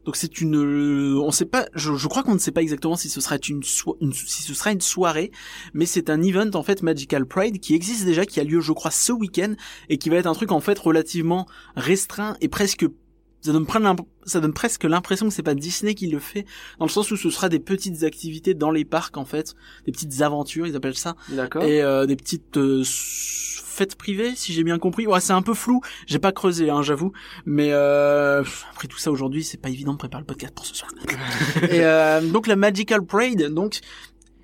donc c'est une, euh, on sait pas, je, je crois qu'on ne sait pas exactement si ce sera une, so- une- si ce sera une soirée, mais c'est un event en fait Magical Pride qui existe déjà, qui a lieu je crois ce week-end et qui va être un truc en fait relativement restreint et presque ça donne, ça presque l'impression que c'est pas Disney qui le fait, dans le sens où ce sera des petites activités dans les parcs en fait, des petites aventures, ils appellent ça, D'accord. et euh, des petites euh, fêtes privées, si j'ai bien compris. Ouais, c'est un peu flou. J'ai pas creusé, hein, j'avoue. Mais euh, après tout ça aujourd'hui, c'est pas évident de préparer le podcast pour ce soir. et euh, donc la Magical Parade, donc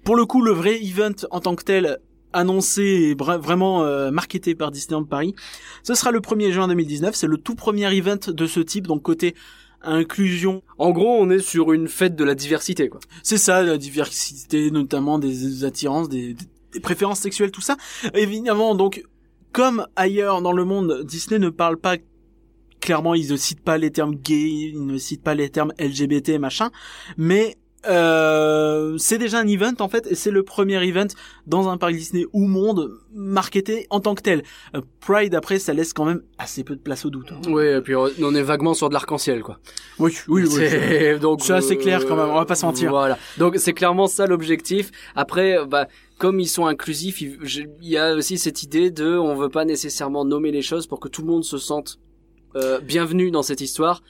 pour le coup, le vrai event en tant que tel annoncé et vraiment euh, marketé par Disneyland Paris, ce sera le 1er juin 2019. C'est le tout premier event de ce type, donc côté inclusion. En gros, on est sur une fête de la diversité, quoi. C'est ça, la diversité, notamment des attirances, des, des préférences sexuelles, tout ça. Évidemment, donc, comme ailleurs dans le monde, Disney ne parle pas clairement, ils ne citent pas les termes gay, ils ne citent pas les termes LGBT, machin, mais euh, c'est déjà un event en fait et c'est le premier event dans un parc Disney ou monde marketé en tant que tel. Euh, Pride après ça laisse quand même assez peu de place au doute. Hein. Oui et puis on est vaguement sur de l'arc-en-ciel quoi. Oui oui oui. Donc c'est assez clair quand même on va pas se mentir. Voilà donc c'est clairement ça l'objectif. Après bah comme ils sont inclusifs il y a aussi cette idée de on veut pas nécessairement nommer les choses pour que tout le monde se sente euh, bienvenu dans cette histoire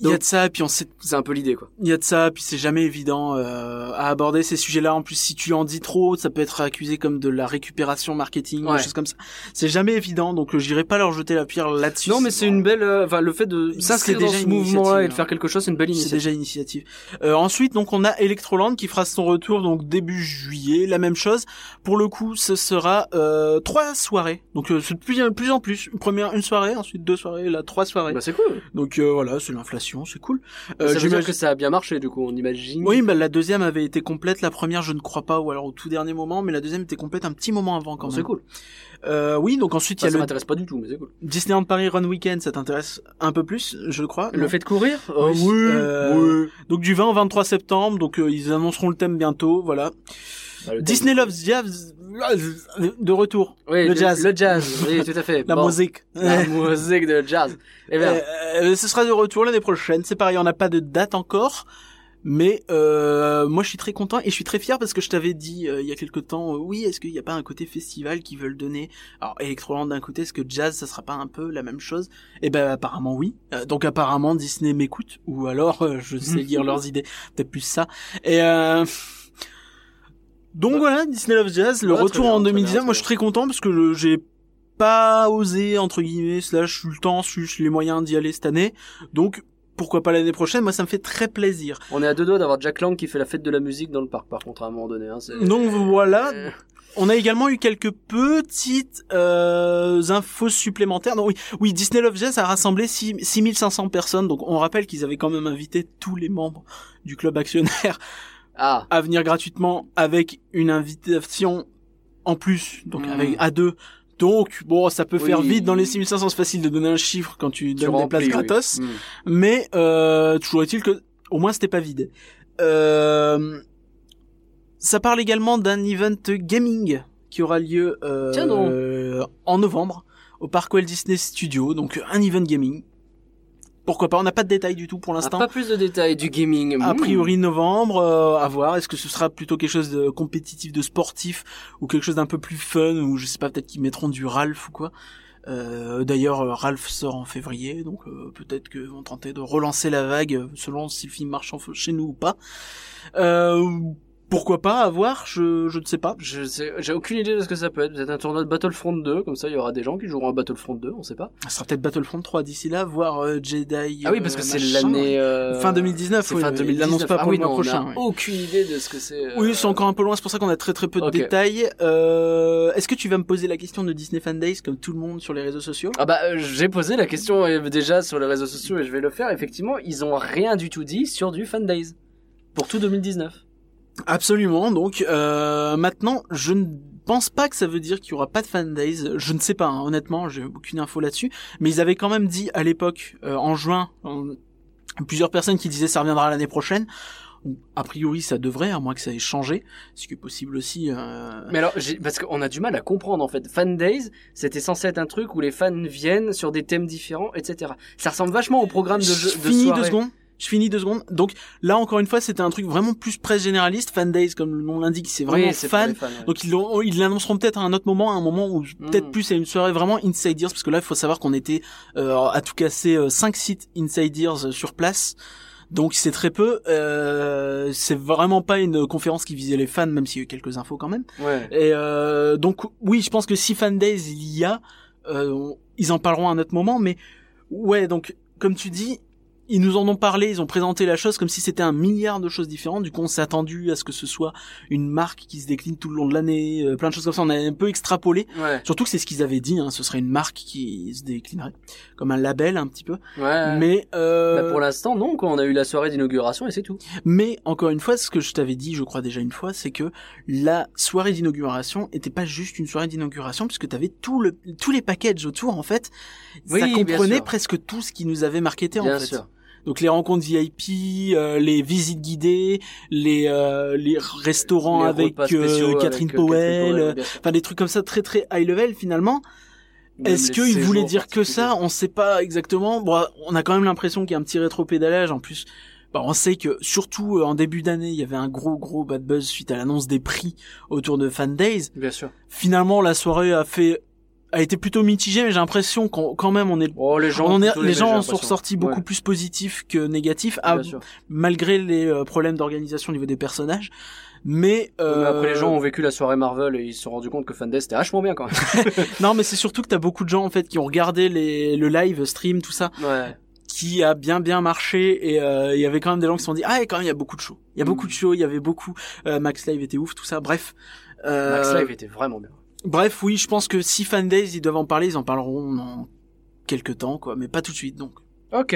il y a de ça, puis on sait, c'est un peu l'idée quoi. Il y a de ça, puis c'est jamais évident euh, à aborder ces sujets-là. En plus, si tu en dis trop, ça peut être accusé comme de la récupération marketing, des choses comme ça. C'est jamais évident, donc euh, j'irai pas leur jeter la pierre là-dessus. Non, mais c'est une belle, euh, enfin le fait de s'inscrire dans ce mouvement-là et de faire quelque chose, c'est une belle initiative. C'est déjà initiative. Euh, ensuite, donc on a Electroland qui fera son retour donc début juillet. La même chose. Pour le coup, ce sera euh, trois soirées. Donc c'est de plus, plus en plus. Une première, une soirée, ensuite deux soirées, là trois soirées. Bah c'est cool. Donc voilà, c'est l'inflation c'est cool. Euh, ça veut dire que ça a bien marché, du coup, on imagine. Oui, bah, la deuxième avait été complète, la première je ne crois pas, ou alors au tout dernier moment, mais la deuxième était complète un petit moment avant quand même. C'est cool. Euh, oui, donc ensuite il y a ça le... m'intéresse pas du tout, mais c'est cool. Disneyland Paris Run Weekend, ça t'intéresse un peu plus, je crois. Le fait de courir? Oh, oui, euh, oui, Donc du 20 au 23 septembre, donc euh, ils annonceront le thème bientôt, voilà. Bah, Disney Loves Jazz de retour. Oui, le, jazz. Le jazz, oui, tout à fait. La musique. La musique de jazz. Eh bien. Euh, euh, ce sera de retour l'année prochaine. C'est pareil, on n'a pas de date encore. Mais euh, moi, je suis très content et je suis très fier parce que je t'avais dit il y a quelque temps, oui, est-ce qu'il n'y a pas un côté festival qui veulent donner? Alors, Electroland d'un côté, est-ce que jazz, ça sera pas un peu la même chose? Eh ben, apparemment oui. donc, apparemment, Disney m'écoute ou alors je sais lire leurs idées, peut-être plus ça. Et donc voilà, Disney Love Jazz, le retour en 2019. Moi, je suis très content parce que j'ai pas osé entre guillemets, slash le temps, slash les moyens d'y aller cette année. Donc pourquoi pas l'année prochaine? Moi, ça me fait très plaisir. On est à deux doigts d'avoir Jack Lang qui fait la fête de la musique dans le parc, par contre, à un moment donné. Hein, Donc voilà. On a également eu quelques petites euh, infos supplémentaires. Donc, oui, oui, Disney Love Jazz a rassemblé 6500 personnes. Donc on rappelle qu'ils avaient quand même invité tous les membres du club actionnaire ah. à venir gratuitement avec une invitation en plus, donc hmm. avec à deux. Donc bon, ça peut faire vite dans les 6500, c'est facile de donner un chiffre quand tu, donnes des places gratos, hmm. mais euh, toujours est-il que au moins c'était pas vide. Euh, ça parle également d'un event gaming qui aura lieu euh, en novembre au Parc Walt Disney Studio, donc un event gaming pourquoi pas On n'a pas de détails du tout pour l'instant. Pas plus de détails du gaming. A priori novembre, euh, à voir. Est-ce que ce sera plutôt quelque chose de compétitif, de sportif, ou quelque chose d'un peu plus fun, ou je sais pas, peut-être qu'ils mettront du Ralph ou quoi. Euh, D'ailleurs, euh, Ralph sort en février, donc euh, peut-être qu'ils vont tenter de relancer la vague selon si le film marche chez nous ou pas. Euh, pourquoi pas avoir je, je ne sais pas. Je j'ai aucune idée de ce que ça peut être. Peut-être un tournoi de Battlefront 2, comme ça il y aura des gens qui joueront à Battlefront 2, on sait pas. Ça sera peut-être Battlefront 3 d'ici là, voire euh, Jedi. Ah oui, parce que euh, c'est l'année euh... fin 2019. C'est fin 2019. l'annonce pas ah pour oui, le mois prochain. On a aucune idée de ce que c'est. Oui, c'est encore un peu loin. C'est pour ça qu'on a très très peu de détails. Est-ce que tu vas me poser la question de Disney Fan Days comme tout le monde sur les réseaux sociaux? Ah bah j'ai posé la question déjà sur les réseaux sociaux et je vais le faire. Effectivement, ils ont rien du tout dit sur du Fan Days pour tout 2019. Absolument. Donc euh, maintenant, je ne pense pas que ça veut dire qu'il y aura pas de fan days. Je ne sais pas. Hein, honnêtement, j'ai aucune info là-dessus. Mais ils avaient quand même dit à l'époque, euh, en juin, plusieurs personnes qui disaient ça reviendra l'année prochaine. A priori, ça devrait, à moins que ça ait changé, ce qui est possible aussi. Euh... Mais alors, parce qu'on a du mal à comprendre en fait. Fan Days, c'était censé être un truc où les fans viennent sur des thèmes différents, etc. Ça ressemble vachement au programme de jeu. De Fini deux secondes je finis deux secondes. Donc là encore une fois, c'était un truc vraiment plus presse généraliste. Fan Days, comme le nom l'indique, c'est vraiment fan. Donc ils ils l'annonceront peut-être à un autre moment, à un moment où peut-être hmm. plus à une soirée vraiment Inside Ears, parce que là il faut savoir qu'on était euh, à tout casser euh, cinq sites Inside Ears euh, sur place. Donc c'est très peu. Euh, c'est vraiment pas une conférence qui visait les fans, même s'il y a eu quelques infos quand même. Ouais. Et euh, donc oui, je pense que si Fan Days il y a, euh, ils en parleront à un autre moment. Mais ouais, donc comme tu dis, ils nous en ont parlé, ils ont présenté la chose comme si c'était un milliard de choses différentes. Du coup, on s'est attendu à ce que ce soit une marque qui se décline tout le long de l'année, euh, plein de choses comme ça. On a un peu extrapolé. Ouais. Surtout que c'est ce qu'ils avaient dit, hein, ce serait une marque qui se déclinerait comme un label un petit peu. Ouais. Mais euh, Bah, pour l'instant, non, quoi. On a eu la soirée d'inauguration et c'est tout. mais encore une fois, ce que je t'avais dit, je crois déjà une fois, c'est que la soirée d'inauguration était pas juste une soirée d'inauguration, puisque t'avais tout le tous les packages autour en fait. Oui, ça comprenait presque tout ce qui nous avait marketé en Bien fait. sûr. Donc les rencontres VIP, euh, les visites guidées, les euh, les restaurants Les avec, euh, spéciaux Catherine avec, euh, Powell, bien sûr. enfin des trucs comme ça très très high level finalement. Est-ce voulaient séjours dire que ça? On sait pas exactement. Bon, on a quand même l'impression qu'il y a un petit rétropédalage. En plus, bah, on sait que surtout euh, en début d'année, il y avait un gros gros bad buzz suite à l'annonce des prix autour de Fan Days. Bien sûr. Finalement, la soirée a fait a été plutôt mitigée, mais j'ai l'impression qu'on quand même on est Oh, les gens, on est- les gens en sont ressortis beaucoup Ouais, plus positifs que négatifs, à- malgré les euh, problèmes d'organisation au niveau des personnages. Mais, Mais euh, après, les gens ont vécu la soirée Marvel et ils se sont rendus compte que Fanday c'était vachement bien quand même. non, mais c'est surtout que t'as beaucoup de gens en fait qui ont regardé les, le live stream, tout ça, Ouais. qui a bien bien marché et euh, il y avait quand même des gens qui se sont dit ah et quand même il y a beaucoup de shows, il y a Mm. beaucoup de shows, il y avait beaucoup euh, Max Live était ouf, tout ça. Bref. Euh, Max Live était vraiment bien. Bref, oui, je pense que si Fan Days ils doivent en parler, ils en parleront dans quelques temps, quoi, mais pas tout de suite. Donc, Ok.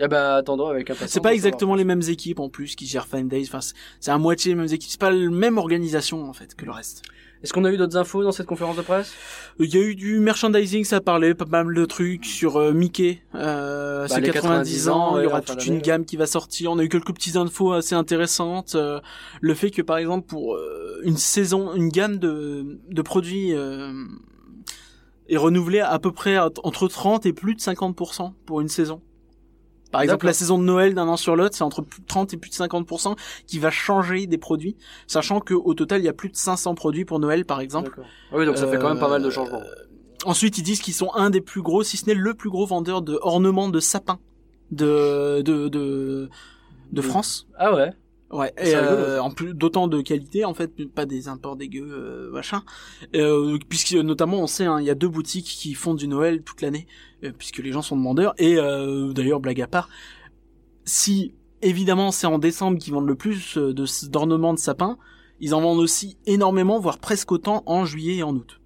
Eh ben, attendons avec impatience. c'est pas exactement les mêmes équipes en plus qui gèrent Fan Days. Enfin, c'est- c'est à moitié les mêmes équipes. C'est pas la même organisation en fait que le reste. Est-ce qu'on a eu d'autres infos dans cette conférence de presse? Il y a eu du merchandising, ça parlait pas mal de trucs sur euh, Mickey. Euh, Bah, c'est les 90 ans, 90 ans, il y aura toute une gamme qui va sortir. On a eu quelques petites infos assez intéressantes. Euh, le fait que par exemple pour euh, une saison, une gamme de, de produits euh, est renouvelée à peu près entre 30 et plus de 50% pour une saison. Par exemple, la saison de Noël d'un an sur l'autre, c'est entre plus de 30 et plus de 50% qui va changer des produits, sachant que au total, il y a plus de 500 produits pour Noël, par exemple. Ah oui, donc ça fait quand même pas mal de Euh, changements. Ensuite, ils disent qu'ils sont un des plus gros, si ce n'est le plus gros vendeur de ornements de sapins de de de, de. France. Ah ouais. Ouais. Et euh, en plus d'autant de qualité en fait, pas des imports dégueux euh, machin. Euh, puisque notamment on sait, hein, il y a deux boutiques qui font du Noël toute l'année, euh, puisque les gens sont demandeurs. Et euh, d'ailleurs, blague à part, si évidemment c'est en décembre qu'ils vendent le plus de d'ornements de sapins, ils en vendent aussi énormément, voire presque autant en juillet et en août.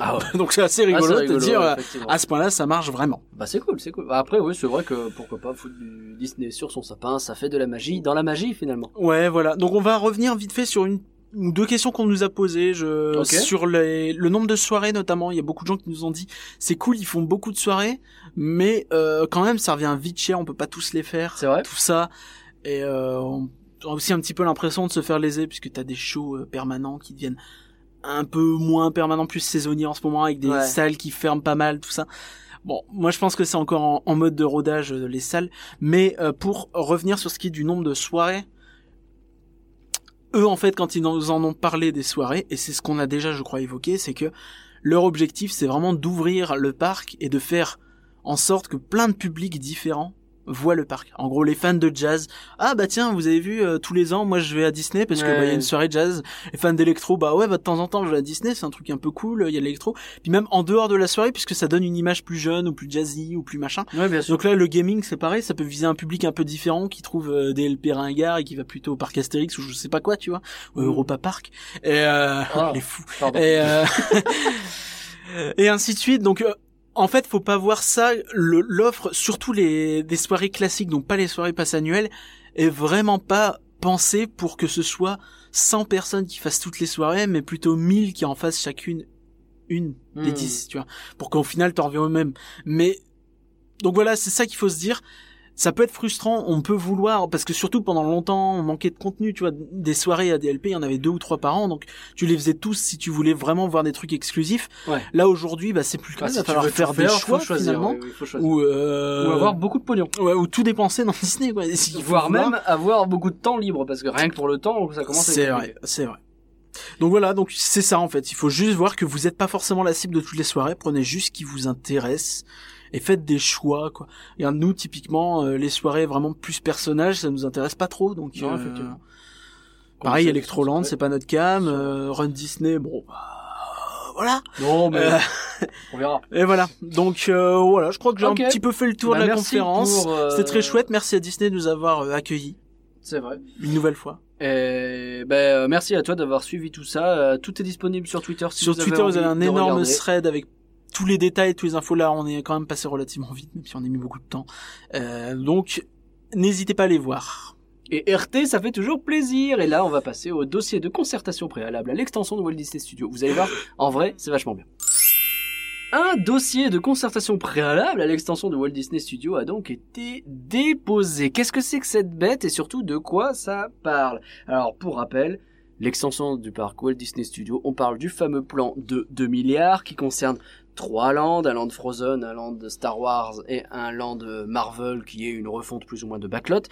Ah ouais. Donc c'est assez Ah, rigolo, de rigolo, dire euh, à ce point-là, ça marche vraiment. Bah c'est cool, c'est cool. Bah, Après oui, c'est vrai que pourquoi pas foutre du Disney sur son sapin, ça fait de la magie dans la magie finalement. Ouais, voilà. Donc on va revenir vite fait sur une ou deux questions qu'on nous a posées je... Sur les... le nombre de soirées notamment. Il y a beaucoup de gens qui nous ont dit c'est cool, ils font beaucoup de soirées, mais euh, quand même ça revient vite cher, on peut pas tous les faire. C'est vrai Tout ça et euh, on a aussi un petit peu l'impression de se faire léser puisque t'as des shows euh, permanents qui deviennent un peu moins permanents, plus saisonniers en ce moment avec des Ouais. salles qui ferment pas mal, tout ça. Bon, moi je pense que c'est encore en, en mode de rodage euh, les salles, mais euh, pour revenir sur ce qui est du nombre de soirées, eux en fait quand ils nous en ont parlé des soirées, et c'est ce qu'on a déjà je crois évoqué, c'est que leur objectif c'est vraiment d'ouvrir le parc et de faire en sorte que plein de publics différents voient le parc. En gros, les fans de jazz, ah bah tiens, vous avez vu euh, tous les ans, moi je vais à Disney parce que Ouais. bah il y a une soirée jazz. Les fans d'électro, bah ouais, bah de temps en temps je vais à Disney, c'est un truc un peu cool, il y a l'électro. Puis même en dehors de la soirée, puisque ça donne une image plus jeune ou plus jazzy ou plus machin. Ouais, bien sûr. Donc là, le gaming, c'est pareil, ça peut viser un public un peu différent qui trouve euh, des LP ringards et qui va plutôt au parc Astérix ou je sais pas quoi, tu vois, ou Mm. Europa Park. Et euh, Ah. les fous. Pardon. Et, euh, et ainsi de suite. Donc, euh, en fait, faut pas voir ça. le- L'offre, surtout les des soirées classiques, donc pas les soirées passe annuelles, est vraiment pas pensée pour que ce soit 100 personnes qui fassent toutes les soirées, mais plutôt 1000 qui en fassent chacune une des Hmm. 10, tu vois, pour qu'au final t'en reviens au même. Mais donc voilà, c'est ça qu'il faut se dire. Ça peut être frustrant, on peut vouloir, parce que surtout pendant longtemps, on manquait de contenu, tu vois, des soirées à DLP, il y en avait deux ou trois par an, donc tu les faisais tous si tu voulais vraiment voir des trucs exclusifs. Ouais. Là aujourd'hui, bah c'est plus le cas, Ah, il si va falloir tout faire des faut choix choisir, finalement, oui, oui, ou, euh, Ou avoir beaucoup de pognon. ouais, ou tout dépenser dans Disney, quoi. Voire même avoir beaucoup de temps libre, parce que rien que pour le temps, ça commence à être C'est vrai, c'est vrai. Donc voilà, donc c'est ça en fait. Il faut juste voir que vous n'êtes pas forcément la cible de toutes les soirées. Prenez juste ce qui vous intéresse et faites des choix quoi. Et nous typiquement euh, les soirées vraiment plus personnages, ça nous intéresse pas trop. Donc Non, euh, effectivement. pareil, Electroland, c'est- pas notre cam. euh, Run Disney, bon. bah, voilà. Non, mais Euh, on verra. Et voilà. Donc euh, voilà, je crois que j'ai un petit peu fait le tour Bah, de la merci conférence. euh, C'était très chouette. Merci à Disney de nous avoir accueillis C'est vrai. une nouvelle fois. Et ben, merci à toi d'avoir suivi tout ça. Tout est disponible sur Twitter. Si Sur vous Twitter, vous avez un énorme thread avec tous les détails, tous les infos là. On est quand même passé relativement vite, même si on a mis beaucoup de temps. Euh, donc n'hésitez pas à les voir. Et RT, ça fait toujours plaisir. Et là, on va passer au dossier de concertation préalable à l'extension de Walt Disney Studios. Vous allez voir, en vrai, c'est vachement bien. Un dossier de concertation préalable à l'extension de Walt Disney Studios a donc été déposé. Qu'est-ce que c'est que cette bête et surtout de quoi ça parle? Alors, pour rappel, l'extension du parc Walt Disney Studios, on parle du fameux plan de 2 milliards qui concerne trois lands, un land Frozen, un land de Star Wars et un land Marvel qui est une refonte plus ou moins de backlot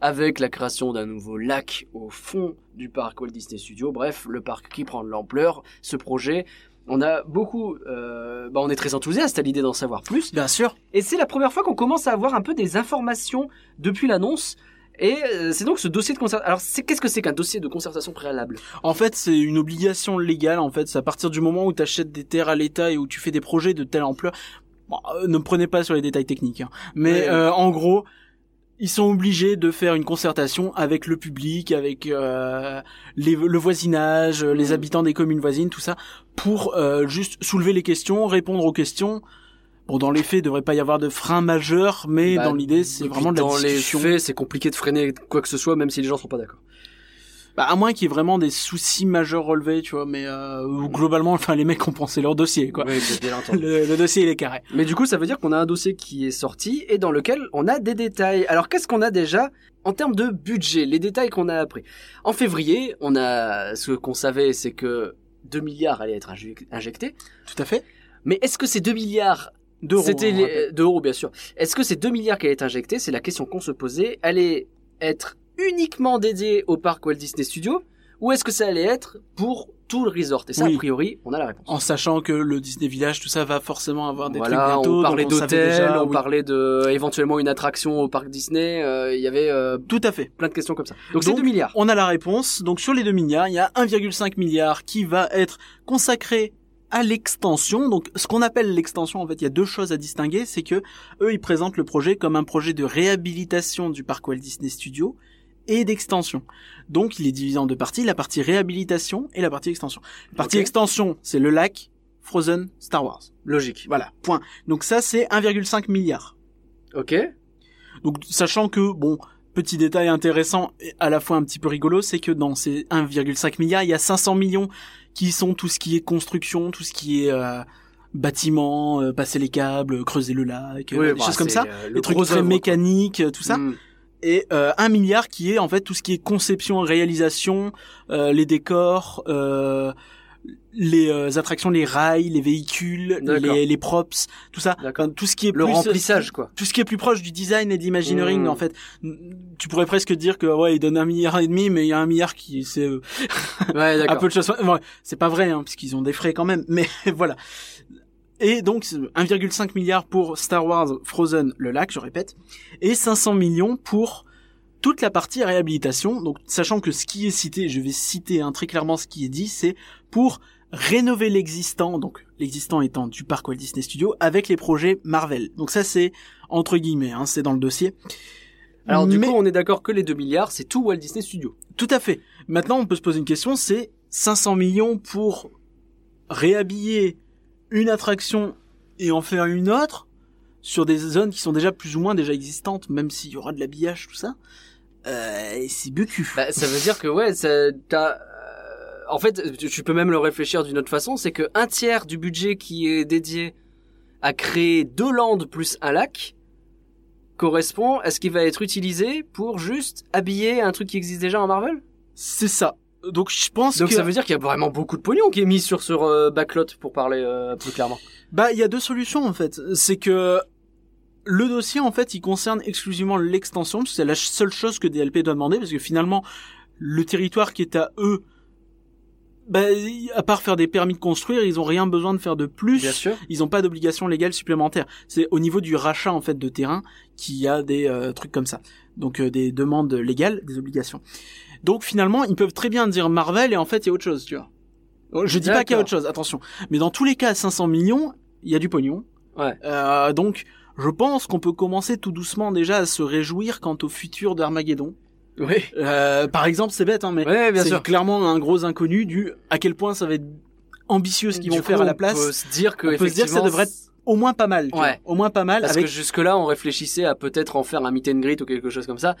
avec la création d'un nouveau lac au fond du parc Walt Disney Studios. Bref, le parc qui prend de l'ampleur. Ce projet, on a beaucoup, euh, bah, on est très enthousiaste à l'idée d'en savoir plus. Bien sûr. Et c'est la première fois qu'on commence à avoir un peu des informations depuis l'annonce. Et euh, c'est donc ce dossier de concertation. Alors, c'est qu'est-ce que c'est qu'un dossier de concertation préalable? En fait, c'est une obligation légale. En fait, c'est à partir du moment où tu achètes des terres à l'État et où tu fais des projets de telle ampleur. Bon, euh, ne me prenez pas sur les détails techniques, hein. mais Ouais. euh, en gros, ils sont obligés de faire une concertation avec le public, avec euh, les- le voisinage, les habitants des communes voisines, tout ça, pour euh, juste soulever les questions, répondre aux questions. Bon, dans les faits, il devrait pas y avoir de frein majeur, mais Bah, dans l'idée, c'est vraiment de la dans discussion. les faits, c'est compliqué de freiner quoi que ce soit, même si les gens sont pas d'accord. Bah, à moins qu'il y ait vraiment des soucis majeurs relevés, tu vois, mais euh, globalement, enfin, les mecs ont pensé leur dossier, quoi. Oui, bien entendu. Le, le dossier, il est carré. Mais du coup, ça veut dire qu'on a un dossier qui est sorti et dans lequel on a des détails. Alors, qu'est-ce qu'on a déjà en termes de budget Les détails qu'on a appris? En février, on a ce qu'on savait, c'est que 2 milliards allaient être injec- injectés. Tout à fait. Mais est-ce que ces 2 milliards, D'euros. c'était on les- rappelle. d'euros bien sûr. Est-ce que ces 2 milliards qui allaient être injectés, c'est la question qu'on se posait, allaient être uniquement dédiés au parc Walt Disney Studios ou est-ce que ça allait être pour tout le resort? Et ça, Oui. a priori, on a la réponse. En sachant que le Disney Village, tout ça va forcément avoir des voilà, trucs bientôt. on parlait on d'hôtels, on oui. parlait de éventuellement une attraction au parc Disney. euh, Il y avait euh, Tout à fait. plein de questions comme ça. Donc, c'est Donc, 2 milliards. On a la réponse. Donc sur les 2 milliards, il y a 1,5 milliard qui va être consacré à l'extension. Donc ce qu'on appelle l'extension, en fait, il y a deux choses à distinguer, c'est que eux, ils présentent le projet comme un projet de réhabilitation du parc Walt Disney Studios et d'extension. Donc il est divisé en deux parties, la partie réhabilitation et la partie extension. La partie extension, c'est le lac, Frozen, Star Wars. Logique. Voilà, point. Donc ça, c'est 1,5 milliard. Ok. Donc sachant que, bon, petit détail intéressant et à la fois un petit peu rigolo, c'est que dans ces 1,5 milliard, il y a 500 millions qui sont tout ce qui est construction, tout ce qui est euh, bâtiment, euh, passer les câbles, creuser le lac, euh, Oui, des bah, choses comme ça, euh, le des trucs très œuvre, mécaniques, euh, tout ça. Mm. Et euh, un milliard qui est en fait tout ce qui est conception, réalisation, euh, les décors, euh, les euh, attractions, les rails, les véhicules, les, les props, tout ça. Enfin, tout ce qui est Le plus remplissage, quoi. tout ce qui est plus proche du design et de l'imagineering Mm. en fait tu pourrais presque dire que ouais il donne un milliard et demi mais il y a un milliard qui c'est euh, Ouais, un peu de choses c'est pas vrai hein, puisqu'ils ont des frais quand même mais voilà et donc c'est 1,5 milliard pour Star Wars Frozen le lac je répète et 500 millions pour toute la partie réhabilitation donc sachant que ce qui est cité je vais citer hein, très clairement ce qui est dit c'est pour rénover l'existant donc l'existant étant du parc Walt Disney Studios avec les projets Marvel donc ça c'est entre guillemets hein, c'est dans le dossier Alors, du coup, on est d'accord que les 2 milliards, c'est tout Walt Disney Studios. tout à fait. Maintenant, on peut se poser une question, c'est 500 millions pour réhabiller une attraction et en faire une autre sur des zones qui sont déjà plus ou moins déjà existantes, même s'il y aura de l'habillage, tout ça. Euh, c'est beaucoup. Bah, ça veut dire que, ouais, ça, t'as, euh, en fait, tu, tu peux même le réfléchir d'une autre façon, c'est que un tiers du budget qui est dédié à créer deux landes plus un lac correspond à ce qui va être utilisé pour juste habiller un truc qui existe déjà en Marvel? C'est ça. Donc je pense Donc que ça veut dire qu'il y a vraiment beaucoup de pognon qui est mis sur ce euh, backlot pour parler euh, plus clairement. bah il y a deux solutions en fait. C'est que le dossier en fait il concerne exclusivement l'extension parce que c'est la seule chose que DLP doit demander parce que finalement le territoire qui est à eux bah, à part faire des permis de construire, ils ont rien besoin de faire de plus. Bien sûr. Ils n'ont pas d'obligation légale supplémentaire. C'est au niveau du rachat en fait de terrain qu'il y a des euh, trucs comme ça. Donc euh, des demandes légales, des obligations. Donc finalement, ils peuvent très bien dire Marvel et en fait il y a autre chose, tu vois. Je dis pas qu'il y a autre chose, attention. Mais dans tous les cas, 500 millions, il y a du pognon. Ouais. Euh, donc, je pense qu'on peut commencer tout doucement déjà à se réjouir quant au futur d'Armageddon. Oui. Euh, par exemple, c'est bête, hein, mais Ouais, c'est clairement un gros inconnu du à quel point ça va être ambitieux ce qu'ils vont coup, faire à la On place. peut se dire que on peut se dire que ça devrait être Au moins pas mal. Ouais. vois. Au moins pas mal. Parce avec que jusque-là, on réfléchissait à peut-être en faire un meet and greet ou quelque chose comme ça.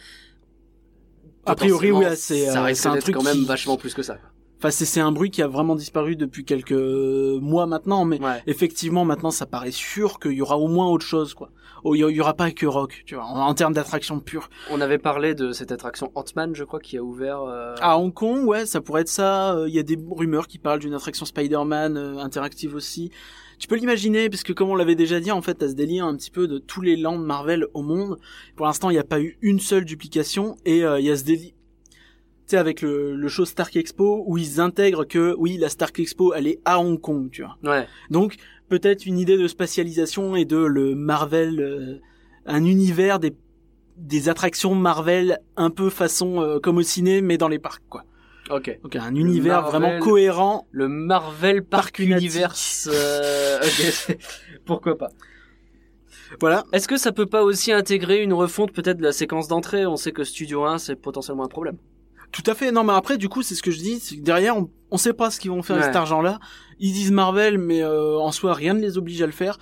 A priori, oui, c'est, ça euh, risque un truc quand même qui- vachement plus que ça. Enfin, c'est c'est un bruit qui a vraiment disparu depuis quelques mois maintenant, mais Ouais. effectivement maintenant ça paraît sûr qu'il y aura au moins autre chose quoi. Oh, Il y, aura pas que rock, tu vois, en, termes d'attraction pure. On avait parlé de cette attraction Ant-Man, je crois, qui a ouvert. euh, À Hong Kong, ouais, ça pourrait être ça. Euh, Il y a des rumeurs qui parlent d'une attraction Spider-Man euh, interactive aussi. Tu peux l'imaginer, parce que comme on l'avait déjà dit, en fait, t'as ce délire un petit peu de tous les lands Marvel au monde. Pour l'instant, il n'y a pas eu une seule duplication, et euh, il y a ce délire... Sais, avec le, le show Stark Expo, où ils intègrent que, oui, la Stark Expo, elle est à Hong Kong, tu vois. Ouais. Donc, peut-être une idée de spatialisation et de le Marvel... euh, un univers des des attractions Marvel un peu façon euh, comme au ciné mais dans les parcs quoi. Ok. Donc un univers Marvel- vraiment cohérent. Le Marvel Park Universe. Universe. euh. Pourquoi pas. Voilà. Est-ce que ça peut pas aussi intégrer une refonte peut-être de la séquence d'entrée? On sait que Studio 1 c'est potentiellement un problème. Tout à fait. Non, mais après, du coup, c'est ce que je dis. c'est que derrière, on, on sait pas ce qu'ils vont faire avec Ouais. cet argent-là. Ils disent Marvel, mais euh, en soi, rien ne les oblige à le faire.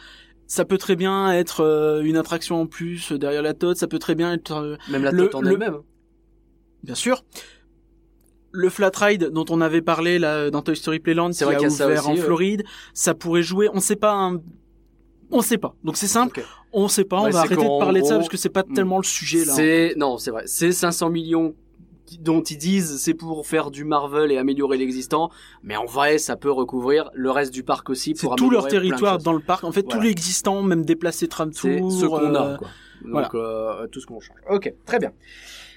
Ça peut très bien être euh, une attraction en plus euh, derrière la tote. Ça peut très bien être, euh, Même la tote en le- elle-même. bien sûr, le flat ride dont on avait parlé là dans Toy Story Playland, C'est vrai a qu'il y a ça ouvert aussi, en ouais. Floride. Ça pourrait jouer. On sait pas. un- On sait pas. Donc c'est simple. Ok. On sait pas. Ouais, on va arrêter de parler de ça parce que c'est pas tellement le sujet là. C'est non, c'est vrai. C'est 500 millions dont ils disent c'est pour faire du Marvel et améliorer l'existant, mais en vrai, ça peut recouvrir le reste du parc aussi C'est pour tout leur territoire dans le parc. En fait, Voilà. tout l'existant, même déplacé tram tour. Ce qu'on a, euh, quoi. Donc, voilà. euh, tout ce qu'on change. Ok, très bien.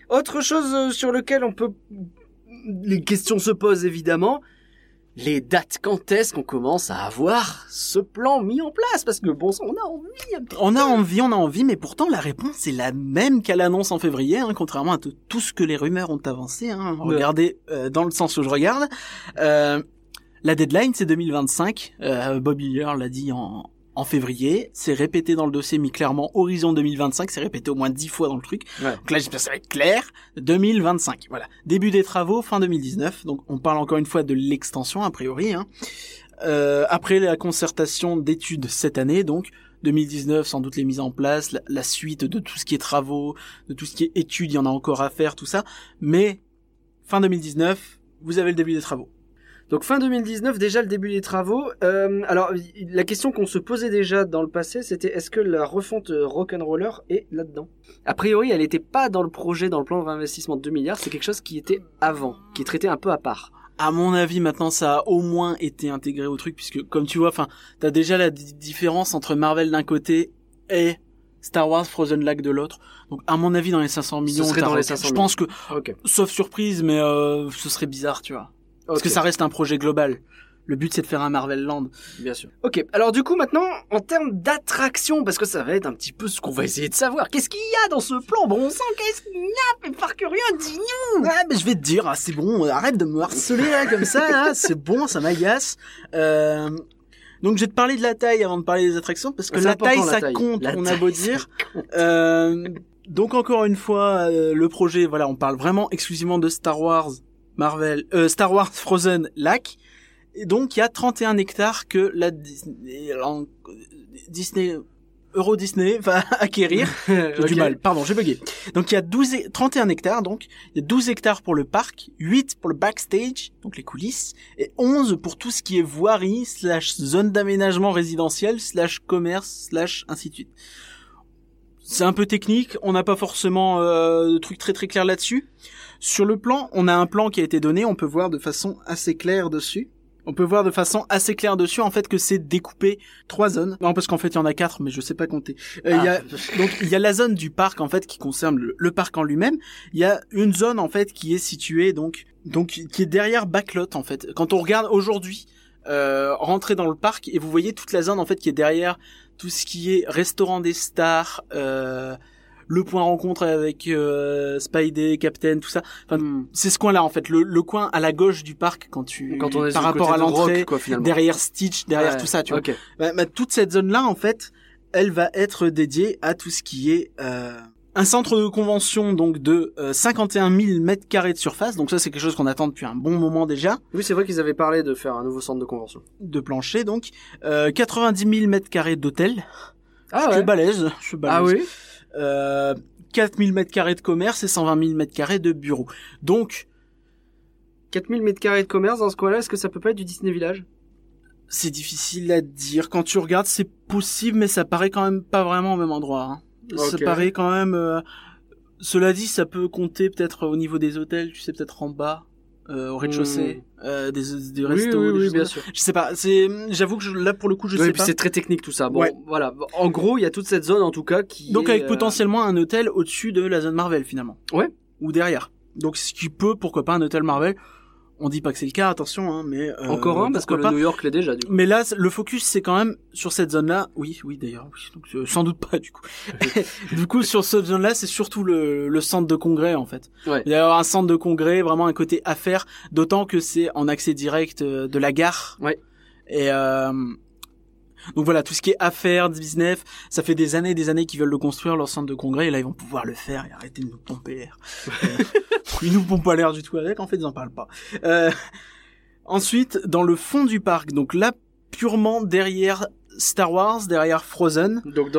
Autre chose euh, sur lequel on peut... Les questions se posent évidemment. Les dates, quand est-ce qu'on commence à avoir ce plan mis en place? Parce que bon sang, on a envie On a envie, on a envie, mais pourtant la réponse est la même qu'à l'annonce en février, hein, contrairement à tout, ce que les rumeurs ont avancé. Hein. Regardez euh, dans le sens où je regarde. Euh, la deadline c'est 2025. Euh, Bob Iger l'a dit en, en février. C'est répété dans le dossier, mis clairement horizon 2025. C'est répété au moins dix fois dans le truc. Ouais. Donc là j'espère que ça va être clair. 2025. Voilà. Début des travaux fin 2019. Donc on parle encore une fois de l'extension a priori. Hein. Euh, après la concertation d'études cette année, donc 2019, sans doute les mises en place, la, la suite de tout ce qui est travaux, de tout ce qui est études, il y en a encore à faire, tout ça. Mais fin 2019, vous avez le début des travaux. Donc fin 2019, déjà le début des travaux. Euh, alors la question qu'on se posait déjà dans le passé, c'était est-ce que la refonte euh, Rock'n'Roller est là-dedans? A priori, elle n'était pas dans le projet, dans le plan d'investissement de 2 milliards. C'est quelque chose qui était avant, qui est traité un peu à part. À mon avis, maintenant, ça a au moins été intégré au truc, puisque comme tu vois, enfin, t'as déjà la di- différence entre Marvel d'un côté et Star Wars Frozen Lake de l'autre. Donc, à mon avis, dans les 500 millions, serait t'as dans les Rock. 500 je pense que, sauf surprise, mais euh, ce serait bizarre, tu vois. Parce que ça reste un projet global. Le but, c'est de faire un Marvel Land. Bien sûr. Ok. Alors du coup maintenant, en termes d'attraction, parce que ça va être un petit peu ce qu'on va essayer de savoir. Qu'est-ce qu'il y a dans ce plan? Bon sang, qu'est-ce qu'il y a Mais par curieux, dis-nous Ouais, mais je vais te dire, ah, c'est bon, arrête de me harceler là, comme ça, là, c'est bon, ça m'agace. Euh, donc je vais te parler de la taille avant de parler des attractions, parce que la taille, la ça compte, La on a taille, beau ça dire. Euh, donc encore une fois, euh, le projet, voilà, on parle vraiment exclusivement de Star Wars, Marvel, euh, Star Wars Frozen Lac. Et donc il y a 31 hectares que la Disney, Euro Disney va acquérir. J'ai du mal, pardon, j'ai bugué. Donc il y a 12, hec- 31 hectares, donc il y a 12 hectares pour le parc, 8 pour le backstage, donc les coulisses, et 11 pour tout ce qui est voirie, slash zone d'aménagement résidentiel, slash commerce, slash ainsi de suite. C'est un peu technique, on n'a pas forcément euh, de trucs très très clairs là-dessus. Sur le plan, on a un plan qui a été donné, on peut voir de façon assez claire dessus. On peut voir de façon assez claire dessus en fait que c'est découpé trois zones. Non parce qu'en fait il y en a quatre mais je sais pas compter. Euh, Il y a donc il y a la zone du parc en fait qui concerne le, le parc en lui-même. Il y a une zone en fait qui est située donc donc qui est derrière Backlot en fait. Quand on regarde aujourd'hui euh, rentrer dans le parc et vous voyez toute la zone en fait qui est derrière tout ce qui est restaurant des stars, euh, le point rencontre avec euh, Spidey, Captain, tout ça. Enfin, Hmm. c'est ce coin-là en fait, le, le coin à la gauche du parc quand tu Quand on est par rapport à l'entrée, derrière Stitch, derrière Ouais, tout ça, tu vois. Bah, bah, toute cette zone-là, en fait, elle va être dédiée à tout ce qui est euh, un centre de convention donc de euh, 51 000 mètres carrés de surface. Donc ça, c'est quelque chose qu'on attend depuis un bon moment déjà. Oui, c'est vrai qu'ils avaient parlé de faire un nouveau centre de convention. De plancher, donc euh, 90 000 mètres carrés d'hôtel. Ah je suis ouais. balèze. Je suis balèze. Ah oui. Euh, 4000 mètres carrés de commerce et 120 000 mètres carrés de bureaux. Donc 4000 mètres carrés de commerce dans ce coin-là, est-ce que ça peut pas être du Disney Village? c'est difficile à dire. Quand tu regardes, c'est possible, mais ça paraît quand même pas vraiment au même endroit. hein. Ça paraît quand même. euh, Cela dit, ça peut compter peut-être au niveau des hôtels, tu sais, peut-être en bas, euh, au rez-de-chaussée, euh, des, des Hmm. Oui, restos. oui, des oui, bien sûr. Je sais pas. C'est, j'avoue que je- là pour le coup, je Oui, sais puis pas. c'est très technique tout ça. Bon, Ouais. voilà. En gros, il y a toute cette zone en tout cas qui. Donc est, avec euh, potentiellement un hôtel au-dessus de la zone Marvel finalement. Ouais. Ou derrière. Donc ce qui peut, pourquoi pas, un hôtel Marvel. On dit pas que c'est le cas, attention, hein, mais euh, Encore un parce que le pas. New York l'est déjà du coup. Mais là, le focus, c'est quand même sur cette zone-là. Oui, oui, d'ailleurs, oui. Donc, euh, sans doute pas, du coup. du coup, sur cette zone-là, c'est surtout le, le centre de congrès, en fait. Ouais. Il y a un centre de congrès, vraiment un côté affaires, d'autant que c'est en accès direct euh, de la gare. Ouais. Et euh, donc voilà, tout ce qui est affaires, business, ça fait des années et des années qu'ils veulent le construire, leur centre de congrès, et là, ils vont pouvoir le faire et arrêter de nous pomper l'air. Euh, ils nous pompent pas l'air du tout avec, en fait, ils en parlent pas. Euh, ensuite, dans le fond du parc, donc là, purement derrière Star Wars, derrière Frozen. Donc,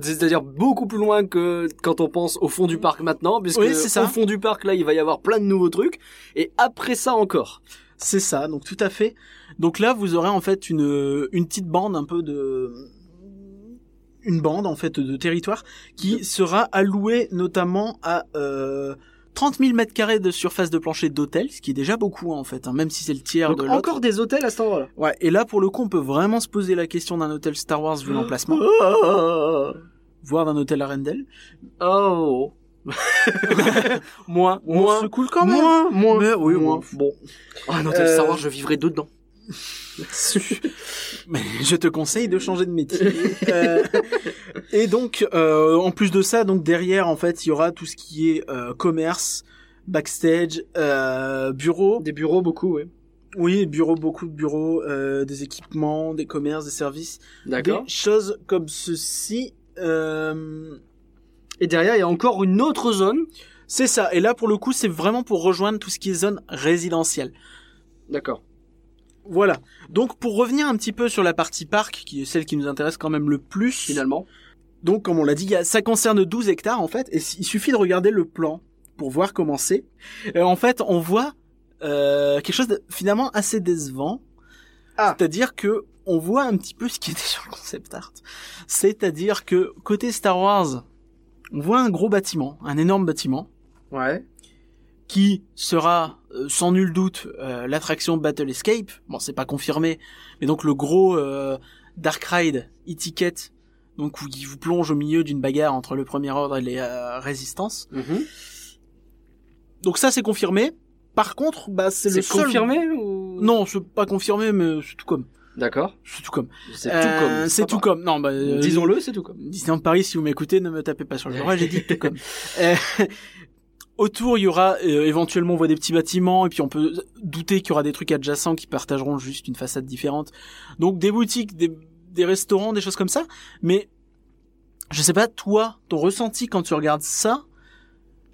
c'est-à-dire beaucoup plus loin que quand on pense au fond du parc maintenant, puisque Oui, ça. au fond du parc là, il va y avoir plein de nouveaux trucs, et après ça encore. C'est ça, donc tout à fait. Donc là, vous aurez en fait une, une petite bande un peu de... Une bande en fait de territoire qui sera allouée notamment à euh, 30 000 mètres carrés de surface de plancher d'hôtel, ce qui est déjà beaucoup en fait, hein, même si c'est le tiers Donc de l'autre. encore des hôtels à cet endroit-là. Ouais, et là pour le coup, on peut vraiment se poser la question d'un hôtel Star Wars vu l'emplacement, voire d'un hôtel Arendelle. Oh. Moins, Moins. c'est cool quand même. Moins, moins, Mais oui, moins. bon. Oh, un hôtel Euh, Star Wars, je vivrai dedans. Je te conseille de changer de métier. Euh, et donc, euh, en plus de ça, donc derrière, en fait, il y aura tout ce qui est euh, commerce, backstage, bureau. Des bureaux, beaucoup, oui. Oui, bureau, beaucoup de bureaux, des équipements, des commerces, des services, D'accord. des choses comme ceci. Et derrière, il y a encore une autre zone. c'est ça. Et là, pour le coup, c'est vraiment pour rejoindre tout ce qui est zone résidentielle. D'accord. Voilà. Donc, pour revenir un petit peu sur la partie parc, qui est celle qui nous intéresse quand même le plus. Finalement. Donc, comme on l'a dit, ça concerne 12 hectares en fait, et il suffit de regarder le plan pour voir comment c'est. En fait, on voit euh, quelque chose de finalement assez décevant. Ah. C'est-à-dire que on voit un petit peu ce qui était sur le concept art. C'est-à-dire que côté Star Wars, on voit un gros bâtiment, un énorme bâtiment, Ouais. Qui sera euh, sans nul doute euh, l'attraction Battle Escape. Bon, c'est pas confirmé, mais donc le gros euh, Dark Ride e-ticket, donc où il vous plonge au milieu d'une bagarre entre le Premier Ordre et les euh, Résistances. Mhm. Donc ça, c'est confirmé. Par contre, bah c'est le C'est seul. confirmé ou? Non, c'est pas confirmé, mais c'est tout comme. D'accord. C'est tout comme. C'est Euh, tout comme. C'est pas tout comme. Non, bah euh, Disons-le, c'est tout comme. Disneyland Paris, si vous m'écoutez, ne me tapez pas sur le bras, j'ai dit tout comme. Autour, il y aura euh, éventuellement on voit des petits bâtiments et puis on peut douter qu'il y aura des trucs adjacents qui partageront juste une façade différente. Donc des boutiques, des, des restaurants, des choses comme ça. Mais je sais pas toi, ton ressenti quand tu regardes ça.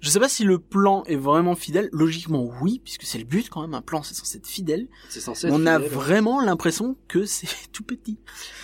Je sais pas si le plan est vraiment fidèle. Logiquement, oui, puisque c'est le but quand même. Un plan, c'est censé être fidèle. C'est censé être On a ouais. vraiment l'impression que c'est tout petit.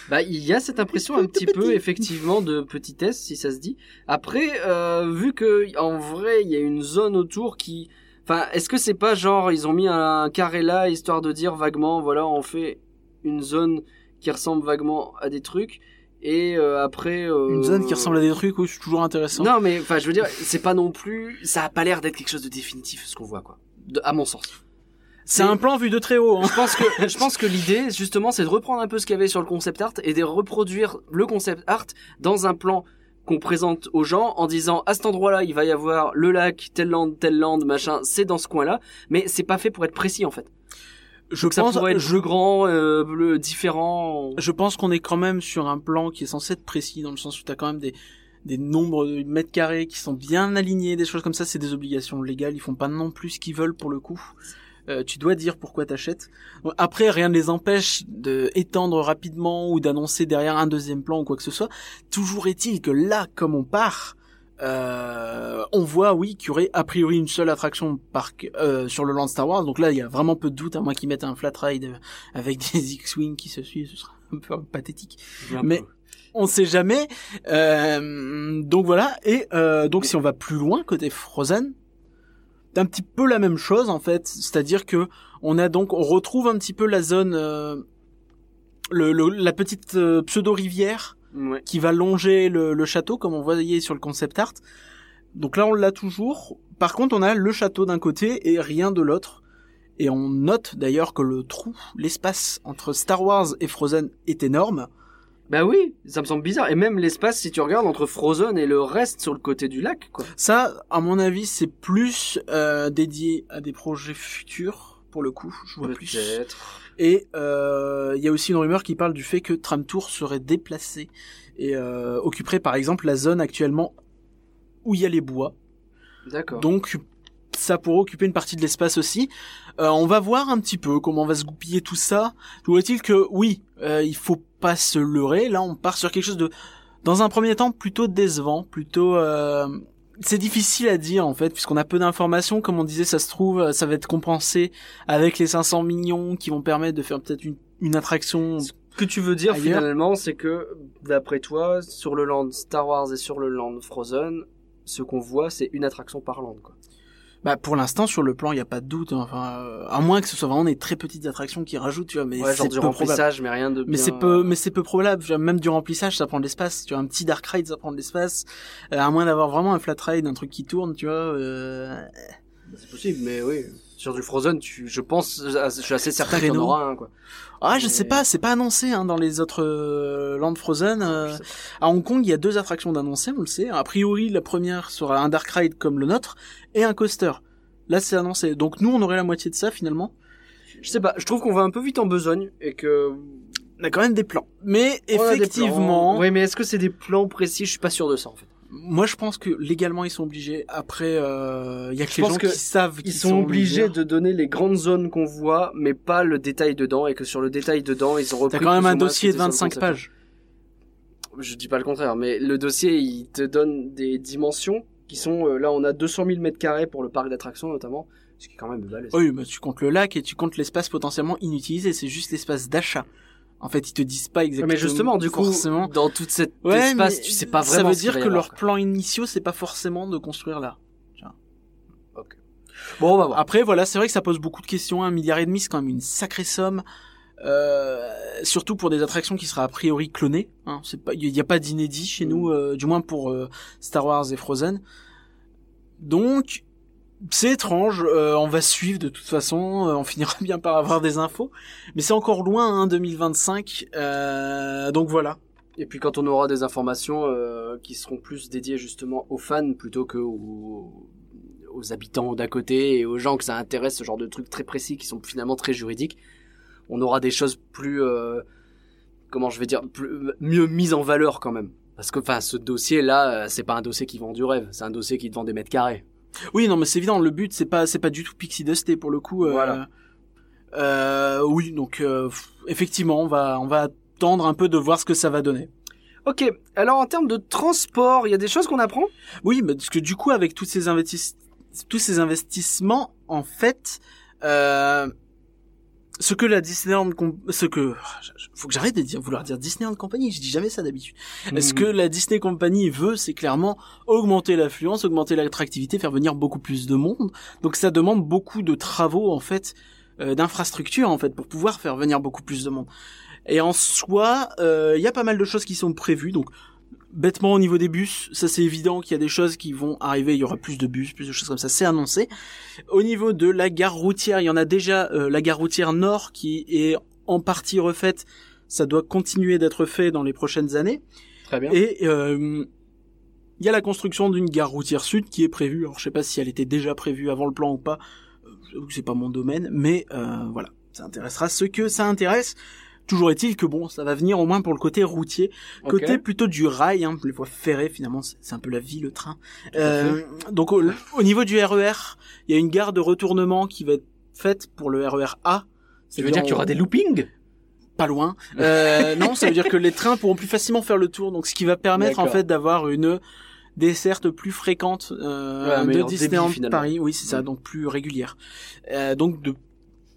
Bah, il y a cette impression un petit peu, effectivement, de petitesse, si ça se dit. Après, euh, vu que, en vrai, il y a une zone autour qui, enfin, est-ce que c'est pas genre, ils ont mis un carré là, histoire de dire vaguement, voilà, on fait une zone qui ressemble vaguement à des trucs, et euh, après... euh, Une zone qui ressemble à des trucs, oui, c'est toujours intéressant. Non, mais, enfin, je veux dire, c'est pas non plus, ça a pas l'air d'être quelque chose de définitif, ce qu'on voit, quoi. De, à mon sens. C'est un plan vu de très haut. Hein. Je pense que je pense que l'idée justement c'est de reprendre un peu ce qu'il y avait sur le concept art et de reproduire le concept art dans un plan qu'on présente aux gens en disant à cet endroit-là il va y avoir le lac tel land tel land machin c'est dans ce coin-là mais c'est pas fait pour être précis en fait. Je Donc ça pense, pourrait être je, bleu grand euh, bleu différent. je pense qu'on est quand même sur un plan qui est censé être précis dans le sens où t'as quand même des des nombres de mètres carrés qui sont bien alignés, des choses comme ça, c'est des obligations légales. Ils font pas non plus ce qu'ils veulent pour le coup. Euh, tu dois dire pourquoi t'achètes. Après, rien ne les empêche de étendre rapidement ou d'annoncer derrière un deuxième plan ou quoi que ce soit. Toujours est-il que là, comme on part, euh, on voit, oui, qu'il y aurait a priori une seule attraction parc euh, sur le land Star Wars. Donc là, il y a vraiment peu de doute, à moins qu'ils mettent un flat ride avec des X-wing qui se suivent, ce sera un peu pathétique. Mais on sait jamais. Euh, donc voilà. Et euh, donc si on va plus loin côté Frozen, un petit peu la même chose en fait. C'est-à-dire que on a donc on retrouve un petit peu la zone, euh, le, la petite euh, pseudo rivière qui va longer le, le, château comme on voyait sur le concept art. Donc là on l'a toujours. Par contre on a le château d'un côté et rien de l'autre. Et on note d'ailleurs que le trou, l'espace entre Star Wars et Frozen est énorme. Bah oui, ça me semble bizarre. Et même l'espace, si tu regardes entre Frozen et le reste sur le côté du lac, quoi. Ça, à mon avis, c'est plus euh, dédié à des projets futurs, pour le coup. Je vois plus. Et il euh, y a aussi une rumeur qui parle du fait que Tram Tour serait déplacé et euh, occuperait par exemple la zone actuellement où il y a les bois. D'accord. Donc ça pourrait occuper une partie de l'espace aussi. Euh, on va voir un petit peu comment on va se goupiller tout ça. Toujours est-il que oui, il faut pas se leurrer. Là, on part sur quelque chose de, dans un premier temps, plutôt décevant, plutôt. Euh... C'est difficile à dire en fait, puisqu'on a peu d'informations. Comme on disait, ça se trouve, ça va être compensé avec les 500 millions qui vont permettre de faire peut-être une, une attraction. Ce que tu veux dire finalement, c'est que d'après toi, sur le land Star Wars et sur le land Frozen, ce qu'on voit, c'est une attraction par land, quoi. Bah pour l'instant sur le plan il y a pas de doute hein. enfin euh, à moins que ce soit vraiment des très petites attractions qui rajoutent tu vois mais ouais, genre du remplissage mais rien de mais c'est peu mais c'est peu probable même du remplissage ça prend de l'espace tu vois un petit dark ride ça prend de l'espace. Euh, à moins d'avoir vraiment un flat ride un truc qui tourne tu vois euh... c'est possible mais oui sur du Frozen tu je pense je suis assez certain qu'il y en aura un quoi ah, je sais pas, c'est pas annoncé hein, dans les autres euh, Land Frozen. Euh, à Hong Kong, il y a deux attractions d'annoncer, on le sait. A priori, la première sera un Dark Ride comme le nôtre et un coaster. Là, c'est annoncé. Donc nous, on aurait la moitié de ça finalement. Je sais pas, je trouve qu'on va un peu vite en besogne et que on a quand même des plans. Mais effectivement, oui, mais est-ce que c'est des plans précis? Je suis pas sûr de ça en fait. Moi, je pense que légalement, ils sont obligés. Après, il euh, y a que les gens qui savent qu'ils sont, obligés de donner les grandes zones qu'on voit, mais pas le détail dedans, et que sur le détail dedans, ils ont repris. T'as quand même un dossier de 25 pages. Je dis pas le contraire, mais le dossier, il te donne des dimensions qui sont euh, là, on a 200 000 mètres carrés pour le parc d'attractions notamment, ce qui est quand même balèze. Oui, mais tu comptes le lac et tu comptes l'espace potentiellement inutilisé. C'est juste l'espace d'achat. En fait, ils te disent pas exactement. Mais justement, du coup, forcément... dans toute cette espace, tu sais pas vraiment. Ça veut dire que leur plan initiaux, c'est pas forcément de construire là. Ok. Bon, on va voir. Après, voilà, c'est vrai que ça pose beaucoup de questions. Un milliard et demi, c'est quand même une sacrée somme. Euh, surtout pour des attractions qui seraient a priori clonées. Hein. C'est pas, il y a pas d'inédit chez nous, mm. euh, du moins pour euh, Star Wars et Frozen. Donc, c'est étrange, euh, on va suivre de toute façon, euh, on finira bien par avoir des infos, mais c'est encore loin, hein, 2025, euh, donc voilà. Et puis quand on aura des informations qui seront plus dédiées justement aux fans plutôt que aux, habitants d'à côté et aux gens que ça intéresse, ce genre de trucs très précis qui sont finalement très juridiques, on aura des choses plus, comment je vais dire, mieux mises en valeur quand même. Parce que enfin, ce dossier là, c'est pas un dossier qui vend du rêve, c'est un dossier qui te vend des mètres carrés. Oui, non, mais c'est évident. Le but, c'est pas, c'est pas du tout Pixie Dusté pour le coup. Euh, voilà. Euh, oui, donc euh, effectivement, on va, on va attendre un peu de voir ce que ça va donner. Ok. Alors en termes de transport, il y a des choses qu'on apprend? Oui, mais parce que du coup, avec tous ces investissements, tous ces investissements, en fait, euh, ce que la Disneyland, ce que, faut que j'arrête de dire, vouloir dire Disneyland Company, je dis jamais ça d'habitude. est Ce que la Disney Company veut, c'est clairement augmenter l'affluence, augmenter l'attractivité, faire venir beaucoup plus de monde. Donc ça demande beaucoup de travaux, en fait, euh, d'infrastructures, en fait, pour pouvoir faire venir beaucoup plus de monde. Et en soi, euh, il y a pas mal de choses qui sont prévues, donc bêtement au niveau des bus, ça c'est évident qu'il y a des choses qui vont arriver, il y aura plus de bus, plus de choses comme ça, c'est annoncé. Au niveau de la gare routière, il y en a déjà euh, la gare routière nord qui est en partie refaite, ça doit continuer d'être fait dans les prochaines années. Très bien. Et euh, il y a la construction d'une gare routière sud qui est prévue. Alors je sais pas si elle était déjà prévue avant le plan ou pas, euh, c'est pas mon domaine, mais voilà, ça intéressera ceux que ça intéresse. Toujours est-il que bon, ça va venir au moins pour le côté routier, côté plutôt du rail, hein, les voies ferrées finalement, c'est un peu la vie, le train. Euh, donc au, au niveau du RER, il y a une gare de retournement qui va être faite pour le RER A. Tu veux dire qu'il y aura des loopings? Pas loin. Euh, non, ça veut dire que les trains pourront plus facilement faire le tour, donc ce qui va permettre en fait d'avoir une desserte plus fréquente euh, Ouais, de Disneyland. Paris. Oui, c'est ça, Mm. donc plus régulière. Euh, donc de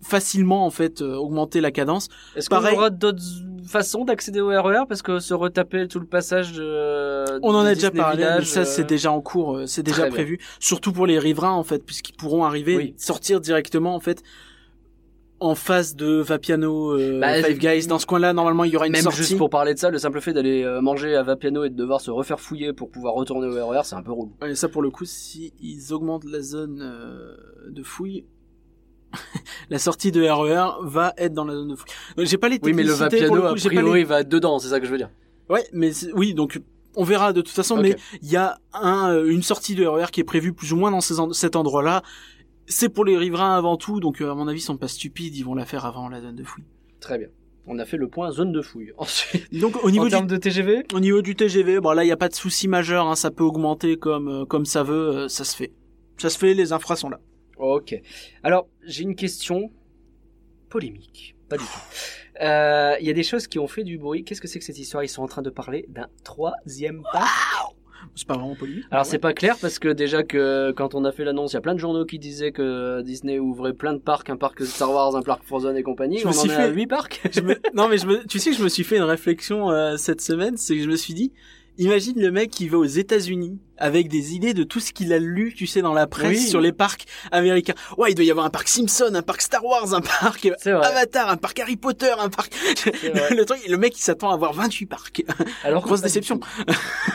facilement en fait euh, augmenter la cadence. Est-ce qu'on aura d'autres façons d'accéder au RER parce que se retaper tout le passage de On en de a déjà parlé, Village, mais ça euh, c'est déjà en cours, euh, c'est déjà bien. prévu. Surtout pour les riverains en fait, puisqu'ils pourront arriver, Oui. sortir directement en fait en face de Vapiano, euh, Bah, Five Guys. Dans ce coin-là, normalement, il y aura une Même sortie. juste pour parler de ça, le simple fait d'aller euh, manger à Vapiano et de devoir se refaire fouiller pour pouvoir retourner au RER, c'est un peu relou. Ouais, ça pour le coup, si ils augmentent la zone euh, de fouille, la sortie de RER va être dans la zone de fouille. Donc, J'ai pas les Oui, mais le Vapiano, le a coup, pas priori, les- va être dedans, c'est ça que je veux dire. Ouais, mais oui, donc on verra de toute façon. Mais il y a un, euh, une sortie de RER qui est prévue plus ou moins dans ces en- cet endroit-là. C'est pour les riverains avant tout, donc euh, à mon avis, ils sont pas stupides, ils vont la faire avant la zone de fouille. Très bien. On a fait le point zone de fouille. Ensuite, Donc au niveau en du de TGV, au niveau du TGV, bon là il y a pas de souci majeur, hein, ça peut augmenter comme euh, comme ça veut, euh, ça se fait. Ça se fait, les infras sont là. Ok. Alors, j'ai une question polémique. Pas du tout. Euh, Il y a des choses qui ont fait du bruit. Qu'est-ce que c'est que cette histoire? Ils sont en train de parler d'un troisième parc. C'est pas vraiment polémique. Alors mais c'est pas clair parce que déjà que quand on a fait l'annonce, il y a plein de journaux qui disaient que Disney ouvrait plein de parcs, un parc Star Wars, un parc Frozen et compagnie. Je on me en suis est fait- à 8 parcs. Je me- Non mais je me... tu sais que je me suis fait une réflexion euh, cette semaine, c'est que je me suis dit, imagine le mec qui va aux États-Unis avec des idées de tout ce qu'il a lu, tu sais, dans la presse Oui. sur les parcs américains. Ouais, il doit y avoir un parc Simpson, un parc Star Wars, un parc. Avatar, un parc Harry Potter, un parc. Le truc, le mec il s'attend à avoir 28 parcs. Alors Grosse déception.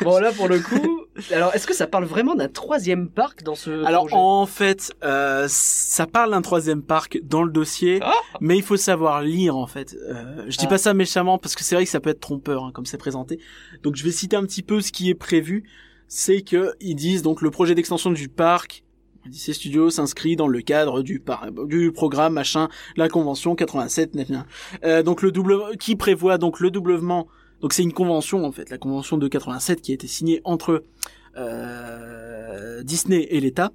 Bon là pour le coup, alors est-ce que ça parle vraiment d'un troisième parc dans ce Alors projet? en fait, euh, ça parle d'un troisième parc dans le dossier, Ah mais il faut savoir lire en fait. Euh, je dis Ah. pas ça méchamment parce que c'est vrai que ça peut être trompeur hein, comme c'est présenté. Donc je vais citer un petit peu ce qui est prévu. C'est que ils disent donc le projet d'extension du parc. Odyssey Studio s'inscrit dans le cadre du, par- du programme machin, la convention 87, gna, gna. Euh, donc le double, qui prévoit donc le doublement. Donc c'est une convention en fait, la convention de 87 qui a été signée entre euh, Disney et l'État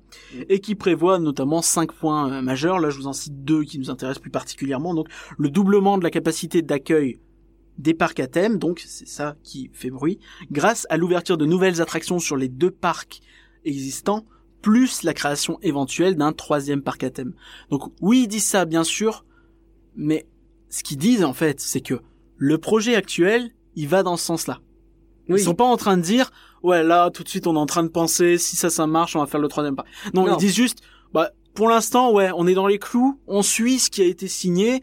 et qui prévoit notamment cinq points euh, majeurs. Là, je vous en cite deux qui nous intéressent plus particulièrement. Donc, le doublement de la capacité d'accueil des parcs à thème, donc c'est ça qui fait bruit, grâce à l'ouverture de nouvelles attractions sur les deux parcs existants, plus la création éventuelle d'un troisième parc à thème. Donc oui, ils disent ça bien sûr, mais ce qu'ils disent en fait, c'est que le projet actuel, il va dans ce sens-là. Oui. Ils sont pas en train de dire, ouais, là, tout de suite, on est en train de penser, si ça, ça marche, on va faire le troisième pas. Non, Non. ils disent juste, bah, pour l'instant, ouais, on est dans les clous, on suit ce qui a été signé,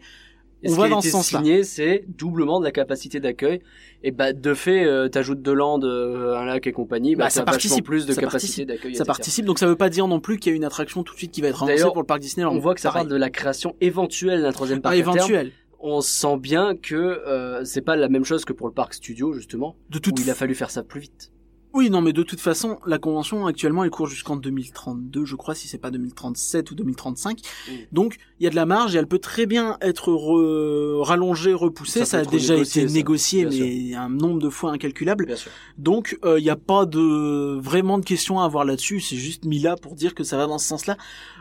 Et on ce va qui a dans été ce sens-là. signé, c'est doublement de la capacité d'accueil. Et bah de fait, euh, t'ajoutes de land, euh, un lac et compagnie, bah, Bah, ça participe, plus de ça capacité participe, d'accueil. ça etc. participe, donc ça veut pas dire non plus qu'il y a une attraction tout de suite qui va être annoncée D'ailleurs, pour le parc Disney. On voit que ça parle de la création éventuelle d'un troisième Ah, parc à terme. éventuel. On sent bien que euh, c'est pas la même chose que pour le parc studio justement, De toute où il a fallu faire ça plus vite. Oui, non, mais de toute façon, la convention actuellement elle court jusqu'en 2032, je crois, si c'est pas 2037 ou 2035. Mm. Donc, il y a de la marge et elle peut très bien être re- rallongée, repoussée. Ça a déjà été ça, négocié, bien mais un nombre de fois incalculable. Bien sûr. Donc, il n'y a pas de vraiment de questions à avoir là-dessus. C'est juste mis là pour dire que ça va dans ce sens-là.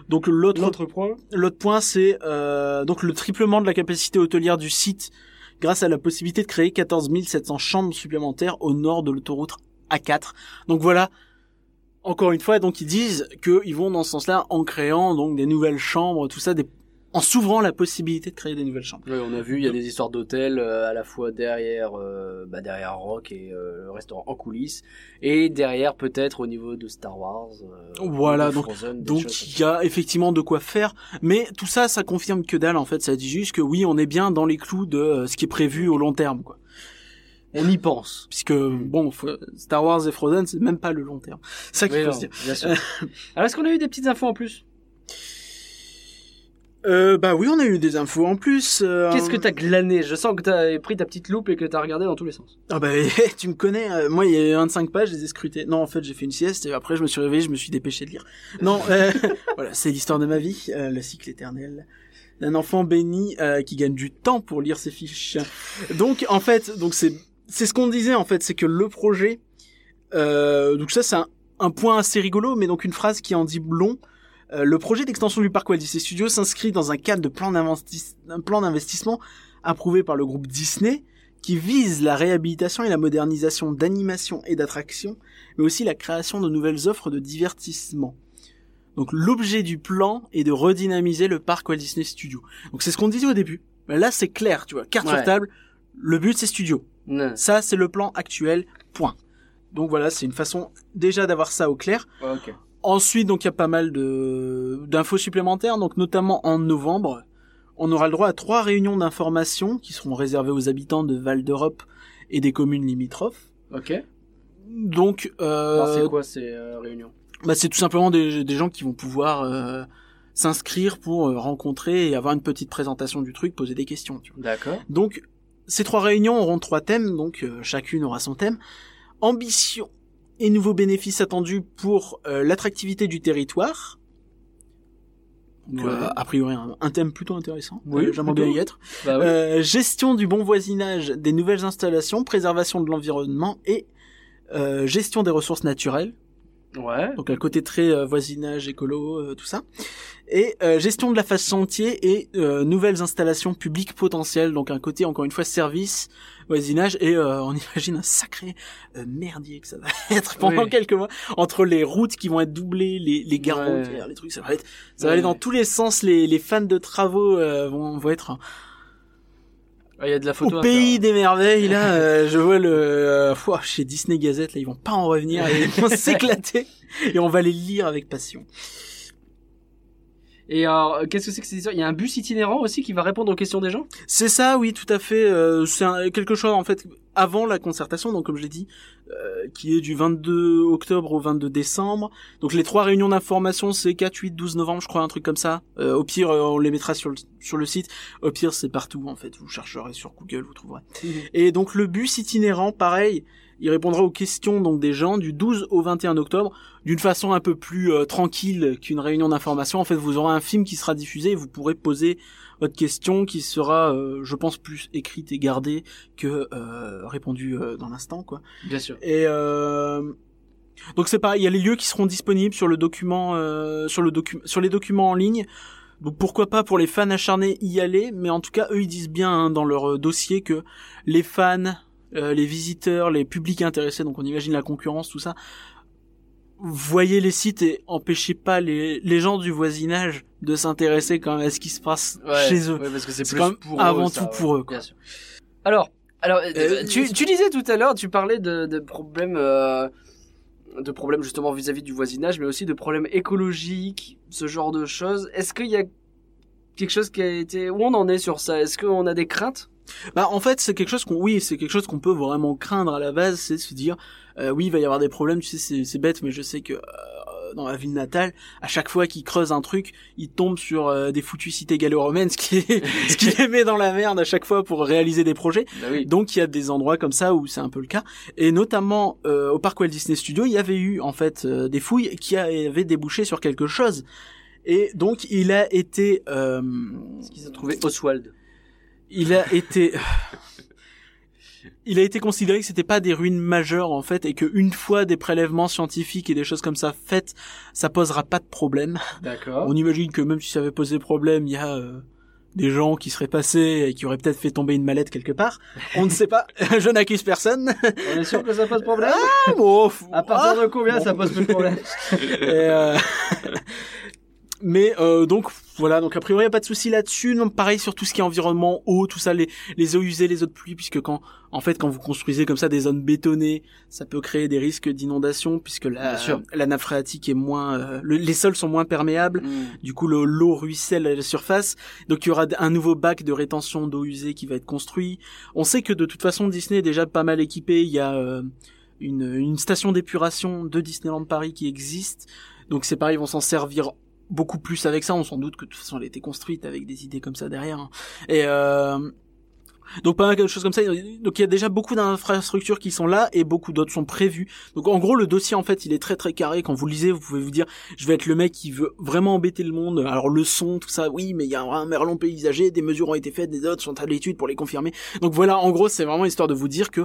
Donc, l'autre point. L'autre point, c'est euh, donc le triplement de la capacité hôtelière du site grâce à la possibilité de créer 14 700 chambres supplémentaires au nord de l'autoroute A4. Donc voilà, encore une fois, donc ils disent qu'ils vont dans ce sens-là en créant donc des nouvelles chambres, tout ça, des... en s'ouvrant la possibilité de créer des nouvelles chambres. on a vu, il y a des histoires d'hôtels euh, à la fois derrière, euh, bah, derrière Rock et euh, le restaurant en coulisses, et derrière peut-être au niveau de Star Wars. euh, Voilà, donc- Frozen, Donc il y a effectivement de quoi faire, mais tout ça, ça confirme que dalle en fait. Ça dit juste que oui, on est bien dans les clous de euh, ce qui est prévu au long terme, quoi. On y pense. Puisque bon, Star Wars et Frozen, c'est même pas le long terme. C'est ça qu'il Oui, faut non, se dire. bien sûr. Alors est-ce qu'on a eu des petites infos en plus? Euh, bah oui, on a eu des infos en plus. euh, Qu'est-ce que t'as glané? Je sens que t'as pris ta petite loupe et que t'as regardé dans tous les sens. Ah bah tu me connais. euh, moi, il y a 25 pages, je les ai scrutées. Non, en fait, j'ai fait une sieste et après, je me suis réveillé, je me suis dépêché de lire. Non, euh, voilà, c'est l'histoire de ma vie, le cycle éternel. d'un enfant béni qui gagne du temps pour lire ses fiches. Donc en fait, donc c'est c'est ce qu'on disait en fait, c'est que le projet, euh, donc ça c'est un, un point assez rigolo, mais donc une phrase qui en dit long. Euh, le projet d'extension du parc Walt Disney Studios s'inscrit dans un cadre de plan d'investis- un plan d'investissement approuvé par le groupe Disney qui vise la réhabilitation et la modernisation d'animations et d'attractions, mais aussi la création de nouvelles offres de divertissement. Donc l'objet du plan est de redynamiser le parc Walt Disney Studios. Donc c'est ce qu'on disait au début. Mais là c'est clair, tu vois, carte Ouais. sur table. Le but c'est studio. Non. Ça c'est le plan actuel. Point. Donc voilà, c'est une façon déjà d'avoir ça au clair. Ensuite, donc il y a pas mal de d'infos supplémentaires, donc notamment en novembre, on aura le droit à trois réunions d'information qui seront réservées aux habitants de Val d'Europe et des communes limitrophes. Ok. Donc, euh, c'est quoi ces euh, réunions? bah, c'est tout simplement des, des gens qui vont pouvoir euh, s'inscrire pour euh, rencontrer et avoir une petite présentation du truc, poser des questions. D'accord. Donc, ces trois réunions auront trois thèmes, donc euh, chacune aura son thème. Ambition et nouveaux bénéfices attendus pour euh, l'attractivité du territoire. Donc, Ouais. euh, a priori, un, un thème plutôt intéressant. Oui, J'aimerais bien y être. Bah gestion du bon voisinage des nouvelles installations, préservation de l'environnement et gestion des ressources naturelles. Ouais. Donc un côté très euh, voisinage, écolo, euh, tout ça. Et euh, gestion de la face chantier et euh, nouvelles installations publiques potentielles. Donc un côté encore une fois service, voisinage et euh, on imagine un sacré euh, merdier que ça va être pendant Oui. quelques mois entre les routes qui vont être doublées, les, les gares Ouais. routières, les trucs. Ça va être, ça va Ouais. aller dans tous les sens. Les, les fans de travaux euh, vont, vont être Ah, Il y a de la photo au à pays faire. des merveilles. Là, euh, je vois le euh, ouah, chez Disney Gazette. Là, ils vont pas en revenir. Ils vont s'éclater et on va les lire avec passion. Et alors, euh, qu'est-ce que c'est que ces histoires? Il y a un bus itinérant aussi qui va répondre aux questions des gens? C'est ça, oui, tout à fait. Euh, c'est quelque chose en fait avant la concertation, donc comme je l'ai dit, euh, qui est du 22 octobre au 22 décembre. Donc les trois réunions d'information, c'est 4, 8, 12 novembre, je crois, un truc comme ça. Euh, au pire, euh, on les mettra sur le, sur le site. Au pire, c'est partout en fait. Vous chercherez sur Google, vous trouverez. Et donc le bus itinérant, pareil, il répondra aux questions donc des gens du 12 au 21 octobre d'une façon un peu plus euh, tranquille qu'une réunion d'information. En fait, vous aurez un film qui sera diffusé et vous pourrez poser votre question qui sera, euh, je pense, plus écrite et gardée que euh, répondue euh, dans l'instant, quoi. Bien sûr. Et euh, donc c'est pareil, il y a les lieux qui seront disponibles sur le document, euh, sur le docu sur les documents en ligne. Donc pourquoi pas pour les fans acharnés y aller, mais en tout cas eux ils disent bien hein, dans leur euh, dossier que les fans, euh, les visiteurs, les publics intéressés, donc on imagine la concurrence, tout ça, voyez les sites et empêchez pas les, les gens du voisinage de s'intéresser quand même à ce qui se passe Ouais, chez eux. ouais, parce que c'est plus quand même pour avant eux, ça, tout ouais. pour eux, quoi. Bien sûr. Alors, alors, euh, Euh, tu, tu disais tout à l'heure, tu parlais de, de problèmes, euh, de problèmes justement vis-à-vis du voisinage, mais aussi de problèmes écologiques, ce genre de choses. Est-ce qu'il y a quelque chose qui a été, où on en est sur ça? Est-ce qu'on a des craintes? Bah en fait c'est quelque chose qu'on oui c'est quelque chose qu'on peut vraiment craindre à la base c'est se dire euh, oui il va y avoir des problèmes tu sais c'est c'est bête mais je sais que euh, dans ma ville natale à chaque fois qu'ils creusent un truc ils tombent sur euh, des foutues cités gallo-romaines ce qui ce qui les met dans la merde à chaque fois pour réaliser des projets. Bah oui. donc il y a des endroits comme ça où c'est un peu le cas. Et notamment euh, au parc Walt Disney Studio il y avait eu en fait euh, des fouilles qui avaient débouché sur quelque chose. Et donc il a été euh, Est-ce qu'ils ont trouvé Oswald il a été il a été considéré que c'était pas des ruines majeures en fait et que une fois des prélèvements scientifiques et des choses comme ça faites ça posera pas de problème D'accord. on imagine que même si ça avait posé problème il y a euh, des gens qui seraient passés et qui auraient peut-être fait tomber une mallette quelque part on ne sait pas je n'accuse personne On est sûr que ça pose problème Ah, bon, À partir de combien bon. ça pose plus de problème Et, euh, Mais euh, donc voilà, donc a priori y a pas de souci là-dessus. Non, pareil sur tout ce qui est environnement, eau, tout ça, les, les eaux usées, les eaux de pluie, puisque quand en fait quand vous construisez comme ça des zones bétonnées, ça peut créer des risques d'inondation, puisque la, la nappe phréatique est moins, euh, le- les sols sont moins perméables. Hmm. Du coup, le- l'eau ruisselle à la surface. Donc, il y aura un nouveau bac de rétention d'eau usée qui va être construit. On sait que de toute façon, Disney est déjà pas mal équipé. Il y a euh, une, une station d'épuration de Disneyland Paris qui existe. Donc, c'est pareil, ils vont s'en servir beaucoup plus avec ça. On s'en doute que de toute façon, elle a été construite avec des idées comme ça derrière. Et euh, Donc pas mal quelque chose comme ça. Donc il y a déjà beaucoup d'infrastructures qui sont là et beaucoup d'autres sont prévues. Donc en gros le dossier en fait il est très très carré. Quand vous lisez vous pouvez vous dire je vais être le mec qui veut vraiment embêter le monde. Alors le son tout ça oui mais il y a un merlon paysager, des mesures ont été faites, des autres sont à l'étude pour les confirmer. Donc voilà en gros c'est vraiment histoire de vous dire que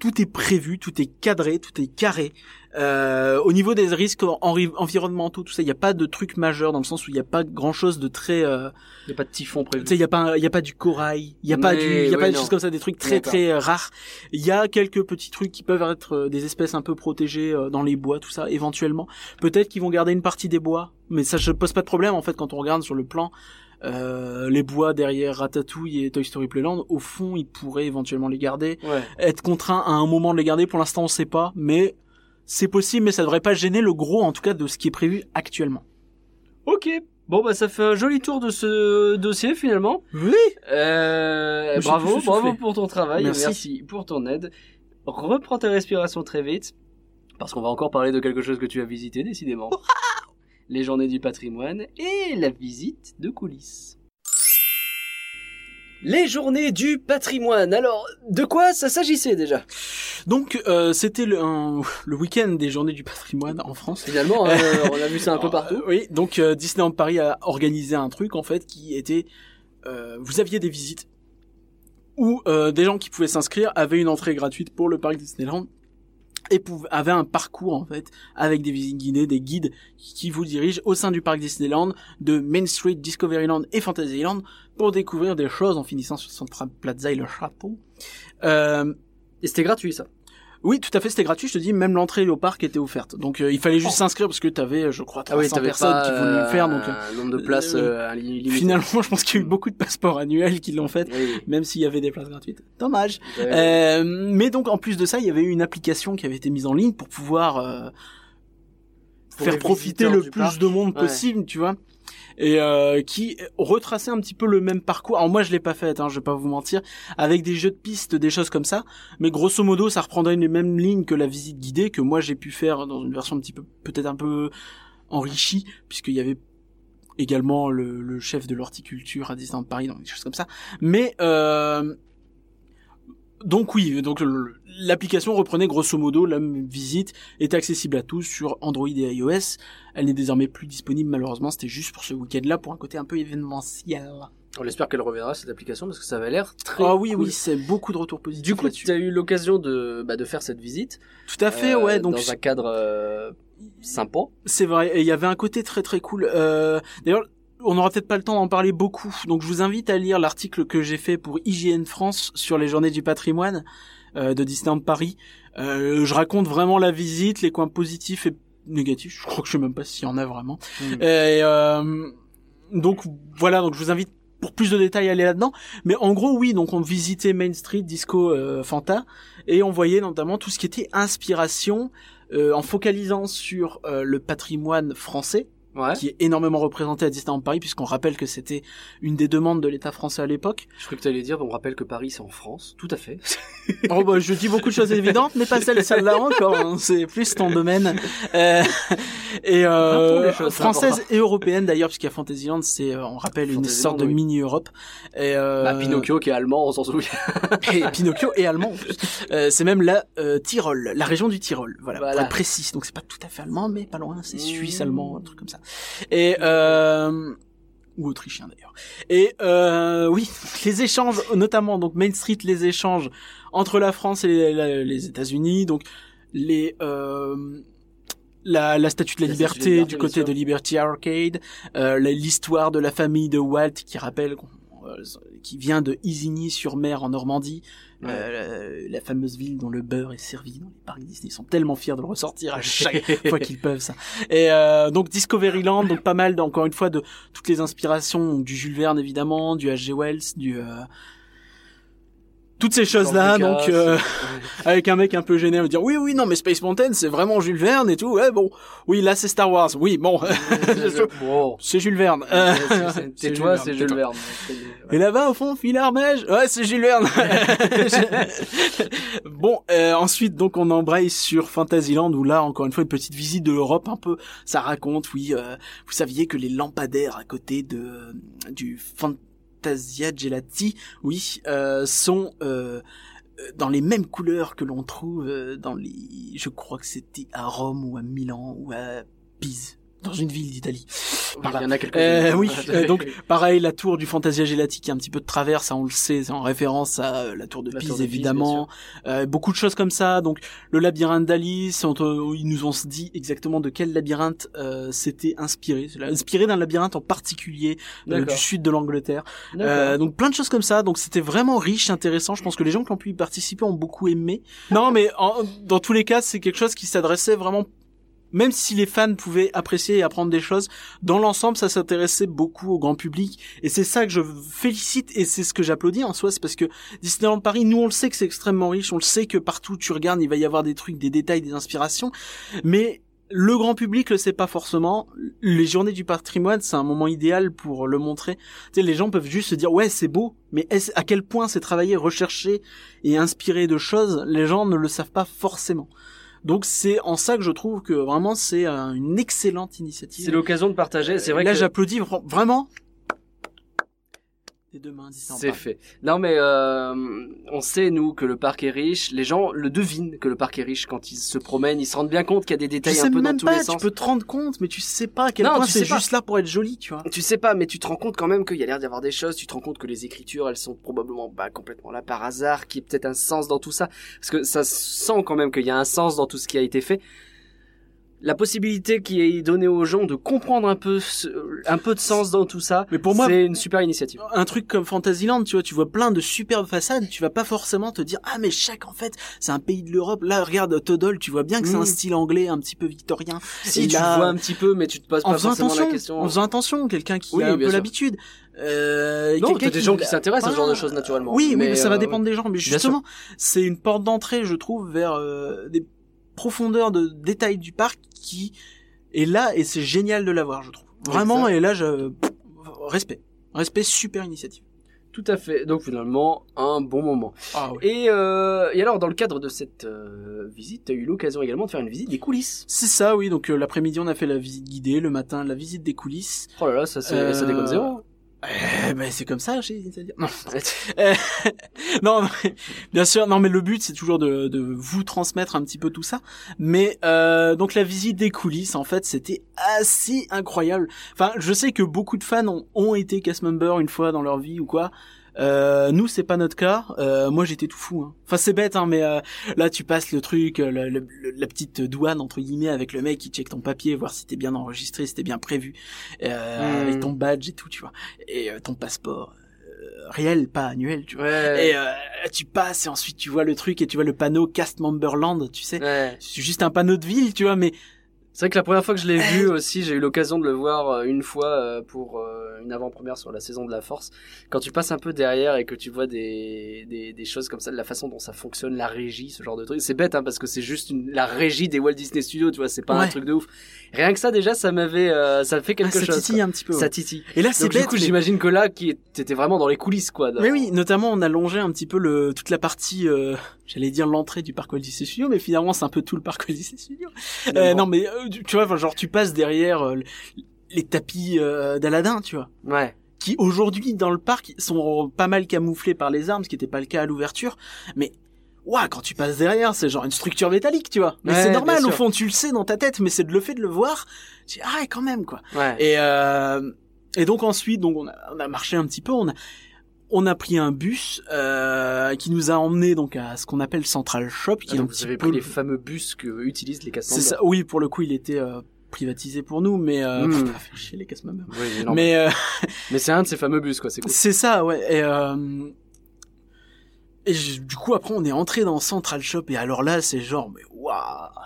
tout est prévu, tout est cadré, tout est carré. Euh, au niveau des risques environnementaux, tout ça, il n'y a pas de truc majeur dans le sens où il n'y a pas grand chose de très. Euh, il n'y a pas de typhon prévu. Il n'y a pas, il a pas du corail, il n'y a pas du, il y a pas des choses comme ça, des trucs très très euh, rares. Il y a quelques petits trucs qui peuvent être euh, des espèces un peu protégées dans les bois, tout ça, éventuellement. Peut-être qu'ils vont garder une partie des bois, mais ça ne pose pas de problème en fait quand on regarde sur le plan. Euh, les bois derrière Ratatouille et Toy Story Playland, au fond, ils pourraient éventuellement les garder. Ouais. Être contraint à un moment de les garder, pour l'instant, on sait pas, mais c'est possible, mais ça devrait pas gêner le gros, en tout cas, de ce qui est prévu actuellement. Ok. Bon bah ça fait un joli tour de ce dossier finalement. Oui. Euh, bravo, bravo pour ton travail, merci. merci pour ton aide. Reprends ta respiration très vite, parce qu'on va encore parler de quelque chose que tu as visité décidément. les journées du patrimoine et la visite de coulisses. Les journées du patrimoine. Alors, de quoi ça s'agissait déjà? Donc, euh, c'était le, le week-end des journées du patrimoine en France. Finalement, hein, on a vu ça un peu partout. oui, donc euh, Disneyland Paris a organisé un truc en fait qui était, euh, vous aviez des visites où euh, des gens qui pouvaient s'inscrire avaient une entrée gratuite pour le parc Disneyland avait un parcours en fait avec des visites guidées, des guides qui vous dirigent au sein du parc Disneyland, de Main Street, Discoveryland et Fantasyland pour découvrir des choses en finissant sur Central Plaza et le château. Euh, et c'était gratuit ça. Oui, tout à fait, c'était gratuit. Je te dis, même l'entrée au parc était offerte. Donc euh, il fallait juste oh. s'inscrire parce que tu avais, je crois, 300 ah personnes qui voulaient le faire. Donc un nombre de places euh, Finalement, je pense qu'il y a eu beaucoup de passeports annuels qui l'ont fait, même s'il y avait des places gratuites. Dommage. Euh, mais donc en plus de ça, il y avait eu une application qui avait été mise en ligne pour pouvoir faire profiter le plus de monde possible, tu vois et euh, qui retraçait un petit peu le même parcours. Alors moi je l'ai pas fait, hein, je vais pas vous mentir, avec des jeux de pistes, des choses comme ça, mais grosso modo ça reprendrait une même ligne que la visite guidée que moi j'ai pu faire dans une version un petit peu peut-être un peu enrichie puisqu'il y avait également le, chef de l'horticulture à Disneyland Paris, donc des choses comme ça. Mais euh, donc oui, donc l'application reprenait grosso modo la visite, est accessible à tous sur Android et iOS. Elle n'est désormais plus disponible malheureusement, c'était juste pour ce week-end-là pour un côté un peu événementiel. On espère qu'elle reviendra cette application parce que ça avait l'air très. Ah oui oui, c'est beaucoup de retours positifs. Du coup, tu as eu l'occasion de bah, de faire cette visite. Tout à fait, ouais. Euh, donc dans un cadre euh, sympa. C'est vrai. Et il y avait un côté très très cool. Euh, D'ailleurs, on n'aura peut-être pas le temps d'en parler beaucoup, donc je vous invite à lire l'article que j'ai fait pour IGN France sur les journées du patrimoine euh, de Disneyland Paris. Euh, je raconte vraiment la visite, les coins positifs et négatifs. Je crois que je sais même pas s'il y en a vraiment. Mmh. Et, euh, donc voilà, donc je vous invite pour plus de détails à aller là-dedans. Mais en gros, oui, donc on visitait Main Street, Disco, Fanta, et on voyait notamment tout ce qui était inspiration en focalisant sur le patrimoine français qui est énormément représenté à Disneyland Paris, puisqu'on rappelle que c'était une des demandes de l'État français à l'époque. Je crois que tu allais dire, on rappelle que Paris c'est en France. Tout à fait. oh bah, je dis beaucoup de choses évidentes, mais pas celle celle-là encore. Hein. C'est plus ton domaine. Euh, et euh, française et européenne d'ailleurs, puisqu'il y a Fantasyland, c'est, euh, on rappelle, une sorte de mini-Europe. Et euh... bah, Pinocchio qui est allemand, on s'en souvient. et Pinocchio est allemand. Euh, c'est même la Tyrol, la région du Tyrol. Voilà, voilà. pour être précis. Donc c'est pas tout à fait allemand, mais pas loin. C'est suisse allemand, un truc comme ça. Et euh, ou autrichien d'ailleurs. Et euh, oui, les échanges, notamment donc Main Street, les échanges entre la France et les, États-Unis, donc les euh, la, la statue de la, liberté, du côté de Liberty Arcade, euh, l'histoire de la famille de Walt qui rappelle euh, qui vient de Isigny-sur-Mer en Normandie, euh, la fameuse ville dont le beurre est servi dans les parcs Disney. Ils sont tellement fiers de le ressortir à chaque fois qu'ils peuvent ça. Et euh, donc Discoveryland, donc pas mal, encore une fois, de toutes les inspirations du Jules Verne évidemment, du H.G. Wells, du euh, toutes ces choses-là, donc euh, avec un mec un peu gêné à me dire oui oui non mais Space Mountain c'est vraiment Jules Verne et tout. Ouais bon, oui là c'est Star Wars. Oui bon, c'est Jules Verne. c'est toi, c'est Jules Verne. Et là-bas au fond, Phil Armège. Ouais c'est Jules Verne. bon euh, ensuite donc on embraye sur Fantasyland où là encore une fois une petite visite de l'Europe un peu. Ça raconte oui, euh, vous saviez que les lampadaires à côté de du Fantasia Gelati, oui, euh, sont euh, dans les mêmes couleurs que l'on trouve euh, dans les, je crois que c'était à Rome ou à Milan ou à Pise, dans une ville d'Italie. Il Par là. y en a quelques Euh, oui, euh, donc pareil, la tour du Fantasia Gelati qui est un petit peu de travers, ça on le sait, c'est en référence à euh, la tour de La Pise tour de Pise, évidemment. Euh, beaucoup de choses comme ça. Donc le labyrinthe d'Alice, ils nous ont dit exactement de quel labyrinthe euh, c'était inspiré. Inspiré d'un labyrinthe en particulier du sud de l'Angleterre. Euh, donc plein de choses comme ça. Donc c'était vraiment riche, intéressant. Je pense que les gens qui ont pu y participer ont beaucoup aimé. Non, mais en- dans tous les cas, c'est quelque chose qui s'adressait vraiment. Même si les fans pouvaient apprécier et apprendre des choses, dans l'ensemble, ça s'intéressait beaucoup au grand public. Et c'est ça que je félicite et c'est ce que j'applaudis en soi. C'est parce que Disneyland Paris, nous on le sait que c'est extrêmement riche. On le sait que partout tu regardes, il va y avoir des trucs, des détails, des inspirations. Mais le grand public le sait pas forcément. Les journées du patrimoine, c'est un moment idéal pour le montrer. Tu sais, les gens peuvent juste se dire ouais c'est beau, mais est-ce- à quel point c'est travaillé, recherché et inspiré de choses, les gens ne le savent pas forcément. Donc c'est en ça que je trouve que vraiment c'est euh, une excellente initiative. C'est l'occasion de partager. C'est vrai Là que j'applaudis vra- vraiment. Des deux mains, c'est fait. Non mais euh, on sait nous que le parc est riche. Les gens le devinent que le parc est riche quand ils se promènent. Ils se rendent bien compte qu'il y a des Tu détails sais un peu dans même tous pas, les tu sens. peux te rendre compte, mais tu sais pas à quel Non, point tu sais c'est juste là pour être joli, tu vois. Tu sais pas, mais tu te rends compte quand même qu'il y a l'air d'y avoir des choses. Tu te rends compte que les écritures, elles sont probablement bah, complètement là par hasard, qu'il y a peut-être un sens dans tout ça. Parce que ça sent quand même qu'il y a un sens dans tout ce qui a été fait. La possibilité qui est donnée aux gens de comprendre un peu, ce- un peu de sens dans tout ça, Mais pour moi, c'est une super initiative. un truc comme Fantasyland, tu vois, tu vois plein de superbes façades, tu vas pas forcément te dire ah mais chaque en fait c'est un pays de l'Europe. Là regarde Toddle, tu vois bien que c'est Mm. un style anglais un petit peu victorien. Si Et tu là, vois un petit peu, mais tu te poses pas forcément attention, la question. en faisant attention, quelqu'un qui Oui, a un peu l'habitude. Euh, Non, t'as des gens qui s'intéressent à ce genre de choses naturellement. Oui, oui, Mais, ça va euh, dépendre des gens. Mais justement, c'est une porte d'entrée, je trouve, vers euh, des profondeurs de détails du parc qui est là et c'est génial de l'avoir, je trouve. Vraiment, Exact. et là, je respect, respect, super initiative. Tout à fait. Donc finalement, un bon moment. Ah Et, euh, et alors, dans le cadre de cette euh, visite, tu as eu l'occasion également de faire une visite des coulisses. C'est ça, oui. Donc euh, l'après-midi, on a fait la visite guidée, le matin, la visite des coulisses. Oh là là, ça, c'est, Euh, ça déconne zéro. Eh ben c'est comme ça, j'ai à dire. Non. Euh, non, bien sûr, non, mais le but c'est toujours de, de vous transmettre un petit peu tout ça. Mais euh, donc la visite des coulisses, en fait, c'était assez incroyable. Enfin, je sais que beaucoup de fans ont, ont été cast members une fois dans leur vie ou quoi. Euh, nous, c'est pas notre cas. Euh, moi, j'étais tout fou. hein. Enfin, c'est bête, hein, mais euh, là, tu passes le truc, euh, le- le- le- la petite douane entre guillemets avec le mec qui check ton papier, voir si t'es bien enregistré, si t'es bien prévu, euh, Hmm. avec ton badge et tout, tu vois, et euh, ton passeport réel, pas annuel, tu vois. Ouais. Et euh, tu passes et ensuite tu vois le truc et tu vois le panneau Cast Memberland, tu sais. Ouais. C'est juste un panneau de ville, tu vois, mais C'est vrai que la première fois que je l'ai vu aussi, j'ai eu l'occasion de le voir une fois pour euh, une avant-première sur la saison de la Force. Quand tu passes un peu derrière et que tu vois des, des, des choses comme ça, de la façon dont ça fonctionne, la régie, ce genre de truc. C'est bête hein, parce que c'est juste une, la régie des Walt Disney Studios, tu vois, c'est pas un truc de ouf. Rien que ça déjà, ça m'avait, euh, ça fait quelque ah, ça chose. titille quoi. un petit peu. ouais. Ça titille. Et là, c'est bête. du coup, mais- j'imagine que là, qui t'étais vraiment dans les coulisses, quoi. dans- Mais oui, notamment on a longé un petit peu le toute la partie, euh, j'allais dire l'entrée du parc Walt Disney Studios, mais finalement c'est un peu tout le parc Walt Disney Studios. Euh, non mais euh, tu vois, genre tu passes derrière euh, les tapis euh, d'Aladin, tu vois, Ouais. qui aujourd'hui dans le parc sont pas mal camouflés par les armes, ce qui n'était pas le cas à l'ouverture, mais Ouah, quand tu passes derrière, c'est genre une structure métallique, tu vois. Mais Ouais, c'est normal, au fond, tu le sais dans ta tête, mais c'est de le fait de le voir. Tu dis, ah, ouais, quand même, quoi. Ouais. Et, euh, et donc ensuite, donc on a, on a marché un petit peu, on a, on a pris un bus euh, qui nous a emmené donc à ce qu'on appelle Central Shop, qui Ah, est un donc petit vous avez peu pris les fameux bus que utilisent les c'est casse ça. Oui, pour le coup, il était euh, privatisé pour nous, mais euh, Hmm. faut pas faire chier les casse Oui, mais, non, mais... Euh, c'est un de ces fameux bus, quoi. C'est cool. c'est ça, ouais. Et, euh, et je- du coup, après, on est entré dans Central Shop et alors là, c'est genre, mais waouh,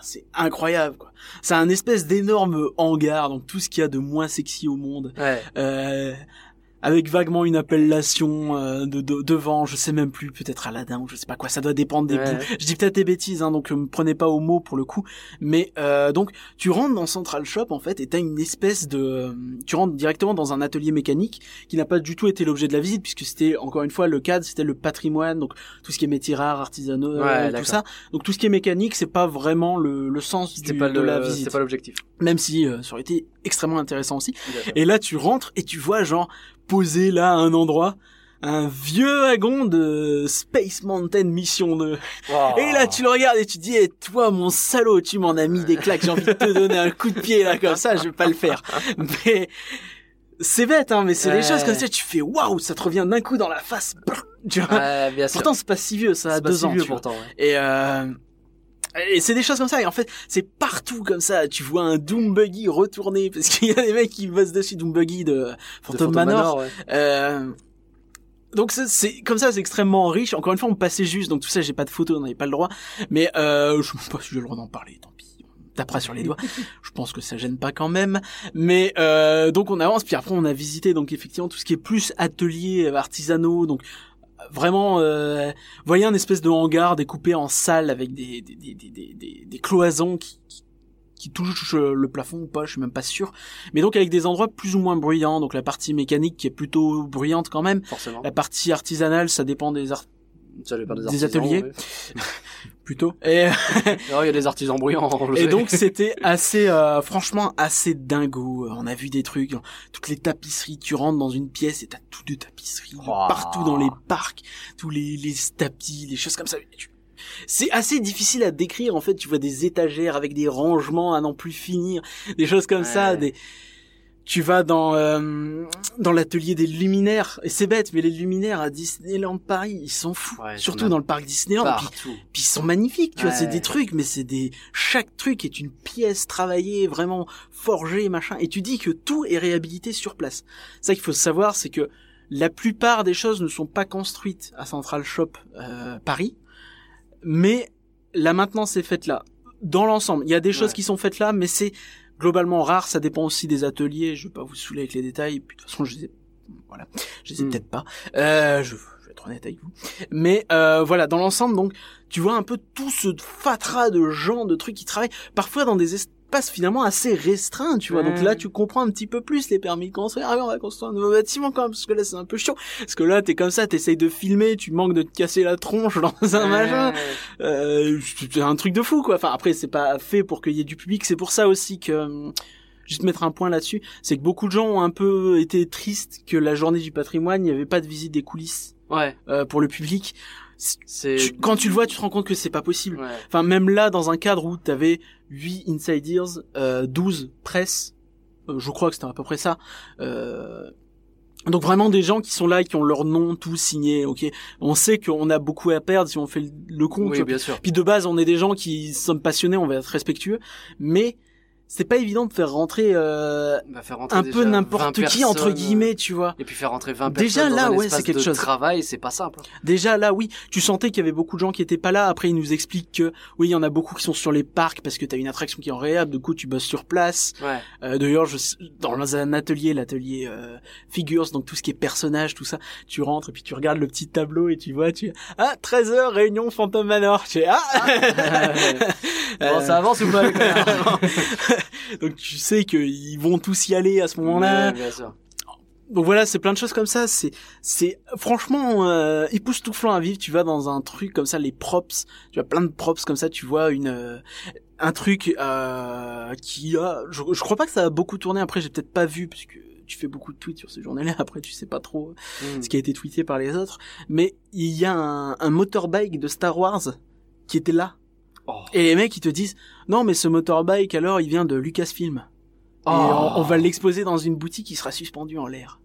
c'est incroyable, quoi. C'est un espèce d'énorme hangar, donc tout ce qu'il y a de moins sexy au monde. Ouais. Euh, avec vaguement une appellation euh, de, de- devant, je sais même plus, peut-être Aladdin ou je sais pas quoi, ça doit dépendre des Ouais. Je dis peut-être des bêtises, hein, donc euh, me prenez pas au mot pour le coup. Mais euh, donc tu rentres dans Central Shop en fait et t'as une espèce de, euh, tu rentres directement dans un atelier mécanique qui n'a pas du tout été l'objet de la visite puisque c'était encore une fois le cadre, c'était le patrimoine, donc tout ce qui est métiers rares, artisanaux, Ouais, euh, tout ça. Donc tout ce qui est mécanique, c'est pas vraiment le, le sens C'était du- pas de la visite, c'était pas l'objectif. même si euh, ça aurait été extrêmement intéressant aussi. Et là, tu rentres et tu vois genre posé là à un endroit un vieux wagon de Space Mountain Mission 2. Et là, tu le regardes et tu dis, eh, toi, mon salaud, tu m'en as mis des claques, j'ai envie de te donner un coup de pied, là, comme ça, je vais pas le faire. Mais, c'est bête, hein, mais c'est des choses comme ça, tu fais, waouh, ça te revient d'un coup dans la face. Tu vois. Ouais, bien sûr. Pourtant, c'est pas si vieux, ça a deux si ans. vieux tu vois. pourtant. ouais. Et, euh, et c'est des choses comme ça. Et en fait, c'est partout comme ça. Tu vois un Doom Buggy retourner parce qu'il y a des mecs qui bossent dessus Doom Buggy de De Phantom Manor. ouais. Euh, donc c'est- comme ça, c'est extrêmement riche. Encore une fois, on passait juste, donc tout ça, j'ai pas de photos, on n'avait pas le droit. Mais euh, je sais pas si j'ai le droit d'en parler. Tant pis, on tapera sur les doigts. je pense que ça gêne pas quand même. Mais euh, donc on avance, puis après on a visité donc effectivement tout ce qui est plus ateliers artisanaux, donc vraiment euh, voyez un espèce de hangar découpé en salles avec des des des des, des, cloisons qui, qui qui touchent euh, le plafond ou pas, je suis même pas sûr. Mais donc avec des endroits plus ou moins bruyants, donc la partie mécanique qui est plutôt bruyante quand même. Forcément. La partie artisanale, ça dépend des Ça dépend des, ateliers. ouais. plutôt. Et, Non, il y a des artisans bruyants. et donc c'était assez, euh, franchement assez dingo. On a vu des trucs, toutes les tapisseries. Tu rentres dans une pièce et t'as tout de tapisseries Oh. partout dans les parcs, tous les, les tapis, les choses comme ça. C'est assez difficile à décrire en fait. Tu vois des étagères avec des rangements à n'en plus finir, des choses comme ça. Des tu vas dans euh, dans l'atelier des luminaires et c'est bête mais les luminaires à Disneyland Paris ils sont fous Ouais, surtout dans le parc Disneyland puis, partout. puis ils sont magnifiques tu vois c'est des trucs mais c'est des chaque truc est une pièce travaillée vraiment forgée machin et tu dis que tout est réhabilité sur place. Ça qu'il faut savoir c'est que la plupart des choses ne sont pas construites à Central Shop euh, Paris mais la maintenance est faite là dans l'ensemble. Il y a des choses qui sont faites là mais c'est globalement rare ça dépend aussi des ateliers je vais pas vous saouler avec les détails puis de toute façon je les ai voilà je les ai Mm. peut-être pas euh, je, je vais être honnête avec vous mais euh, voilà dans l'ensemble donc tu vois un peu tout ce fatras de gens de trucs qui travaillent parfois dans des espaces finalement assez restreints tu vois donc là tu comprends un petit peu plus les permis de construire ah on va construire un nouveau bâtiment quand même parce que là c'est un peu chiant parce que là t'es comme ça t'essayes de filmer tu manques de te casser la tronche dans un machin Ouais. euh, c'est un truc de fou quoi. Enfin après c'est pas fait pour qu'il y ait du public, c'est pour ça aussi que hum, juste mettre un point là-dessus, c'est que beaucoup de gens ont un peu été tristes que la journée du patrimoine, il n'y avait pas de visite des coulisses Ouais. euh, pour le public. Tu- quand tu le vois, tu te rends compte que c'est pas possible. Ouais. Enfin même là dans un cadre où t'avais 8 insiders, euh, 12 presse, euh, je crois que c'était à peu près ça. Euh, donc vraiment des gens qui sont là et qui ont leur nom tout signé, ok. On sait qu'on a beaucoup à perdre si on fait le, tu Oui, bien sûr. Puis de base, on est des gens qui sommes passionnés, on va être respectueux, mais c'est pas évident de faire rentrer euh, faire rentrer un peu n'importe 20 qui entre guillemets, tu vois. Et puis faire rentrer 20 Déjà, personnes là, dans un ouais, c'est quelque de chose. travail, c'est pas simple. Déjà là, oui, tu sentais qu'il y avait beaucoup de gens qui étaient pas là. Après, ils nous expliquent que oui, il y en a beaucoup qui sont sur les parcs parce que t'as une attraction qui est en réhab. Du coup, tu bosses sur place. Ouais. Euh, D'ailleurs, je, dans un atelier, l'atelier euh, figures, donc tout ce qui est personnages, tout ça, tu rentres et puis tu regardes le petit tableau et tu vois, tu ah 13h réunion Phantom Manor. Tu fais, ah. Bon, Euh, ça avance ou pas donc tu sais qu'ils vont tous y aller à ce moment-là. Ouais, bien sûr. Donc voilà, c'est plein de choses comme ça. C'est, c'est franchement euh, époustouflant à vivre. Tu vas dans un truc comme ça, les props. Tu as plein de props comme ça. Tu vois une euh, un truc euh, qui a. Je, je crois pas que ça a beaucoup tourné. Après, j'ai peut-être pas vu puisque tu fais beaucoup de tweets sur ces journées-là. Après, tu sais pas trop Mm. ce qui a été tweeté par les autres. Mais il y a un, un motorbike de Star Wars qui était là. Oh. Et les mecs, ils te disent, non, mais ce motorbike, alors, il vient de Lucasfilm. Et Oh. on, on va l'exposer dans une boutique qui sera suspendue en l'air.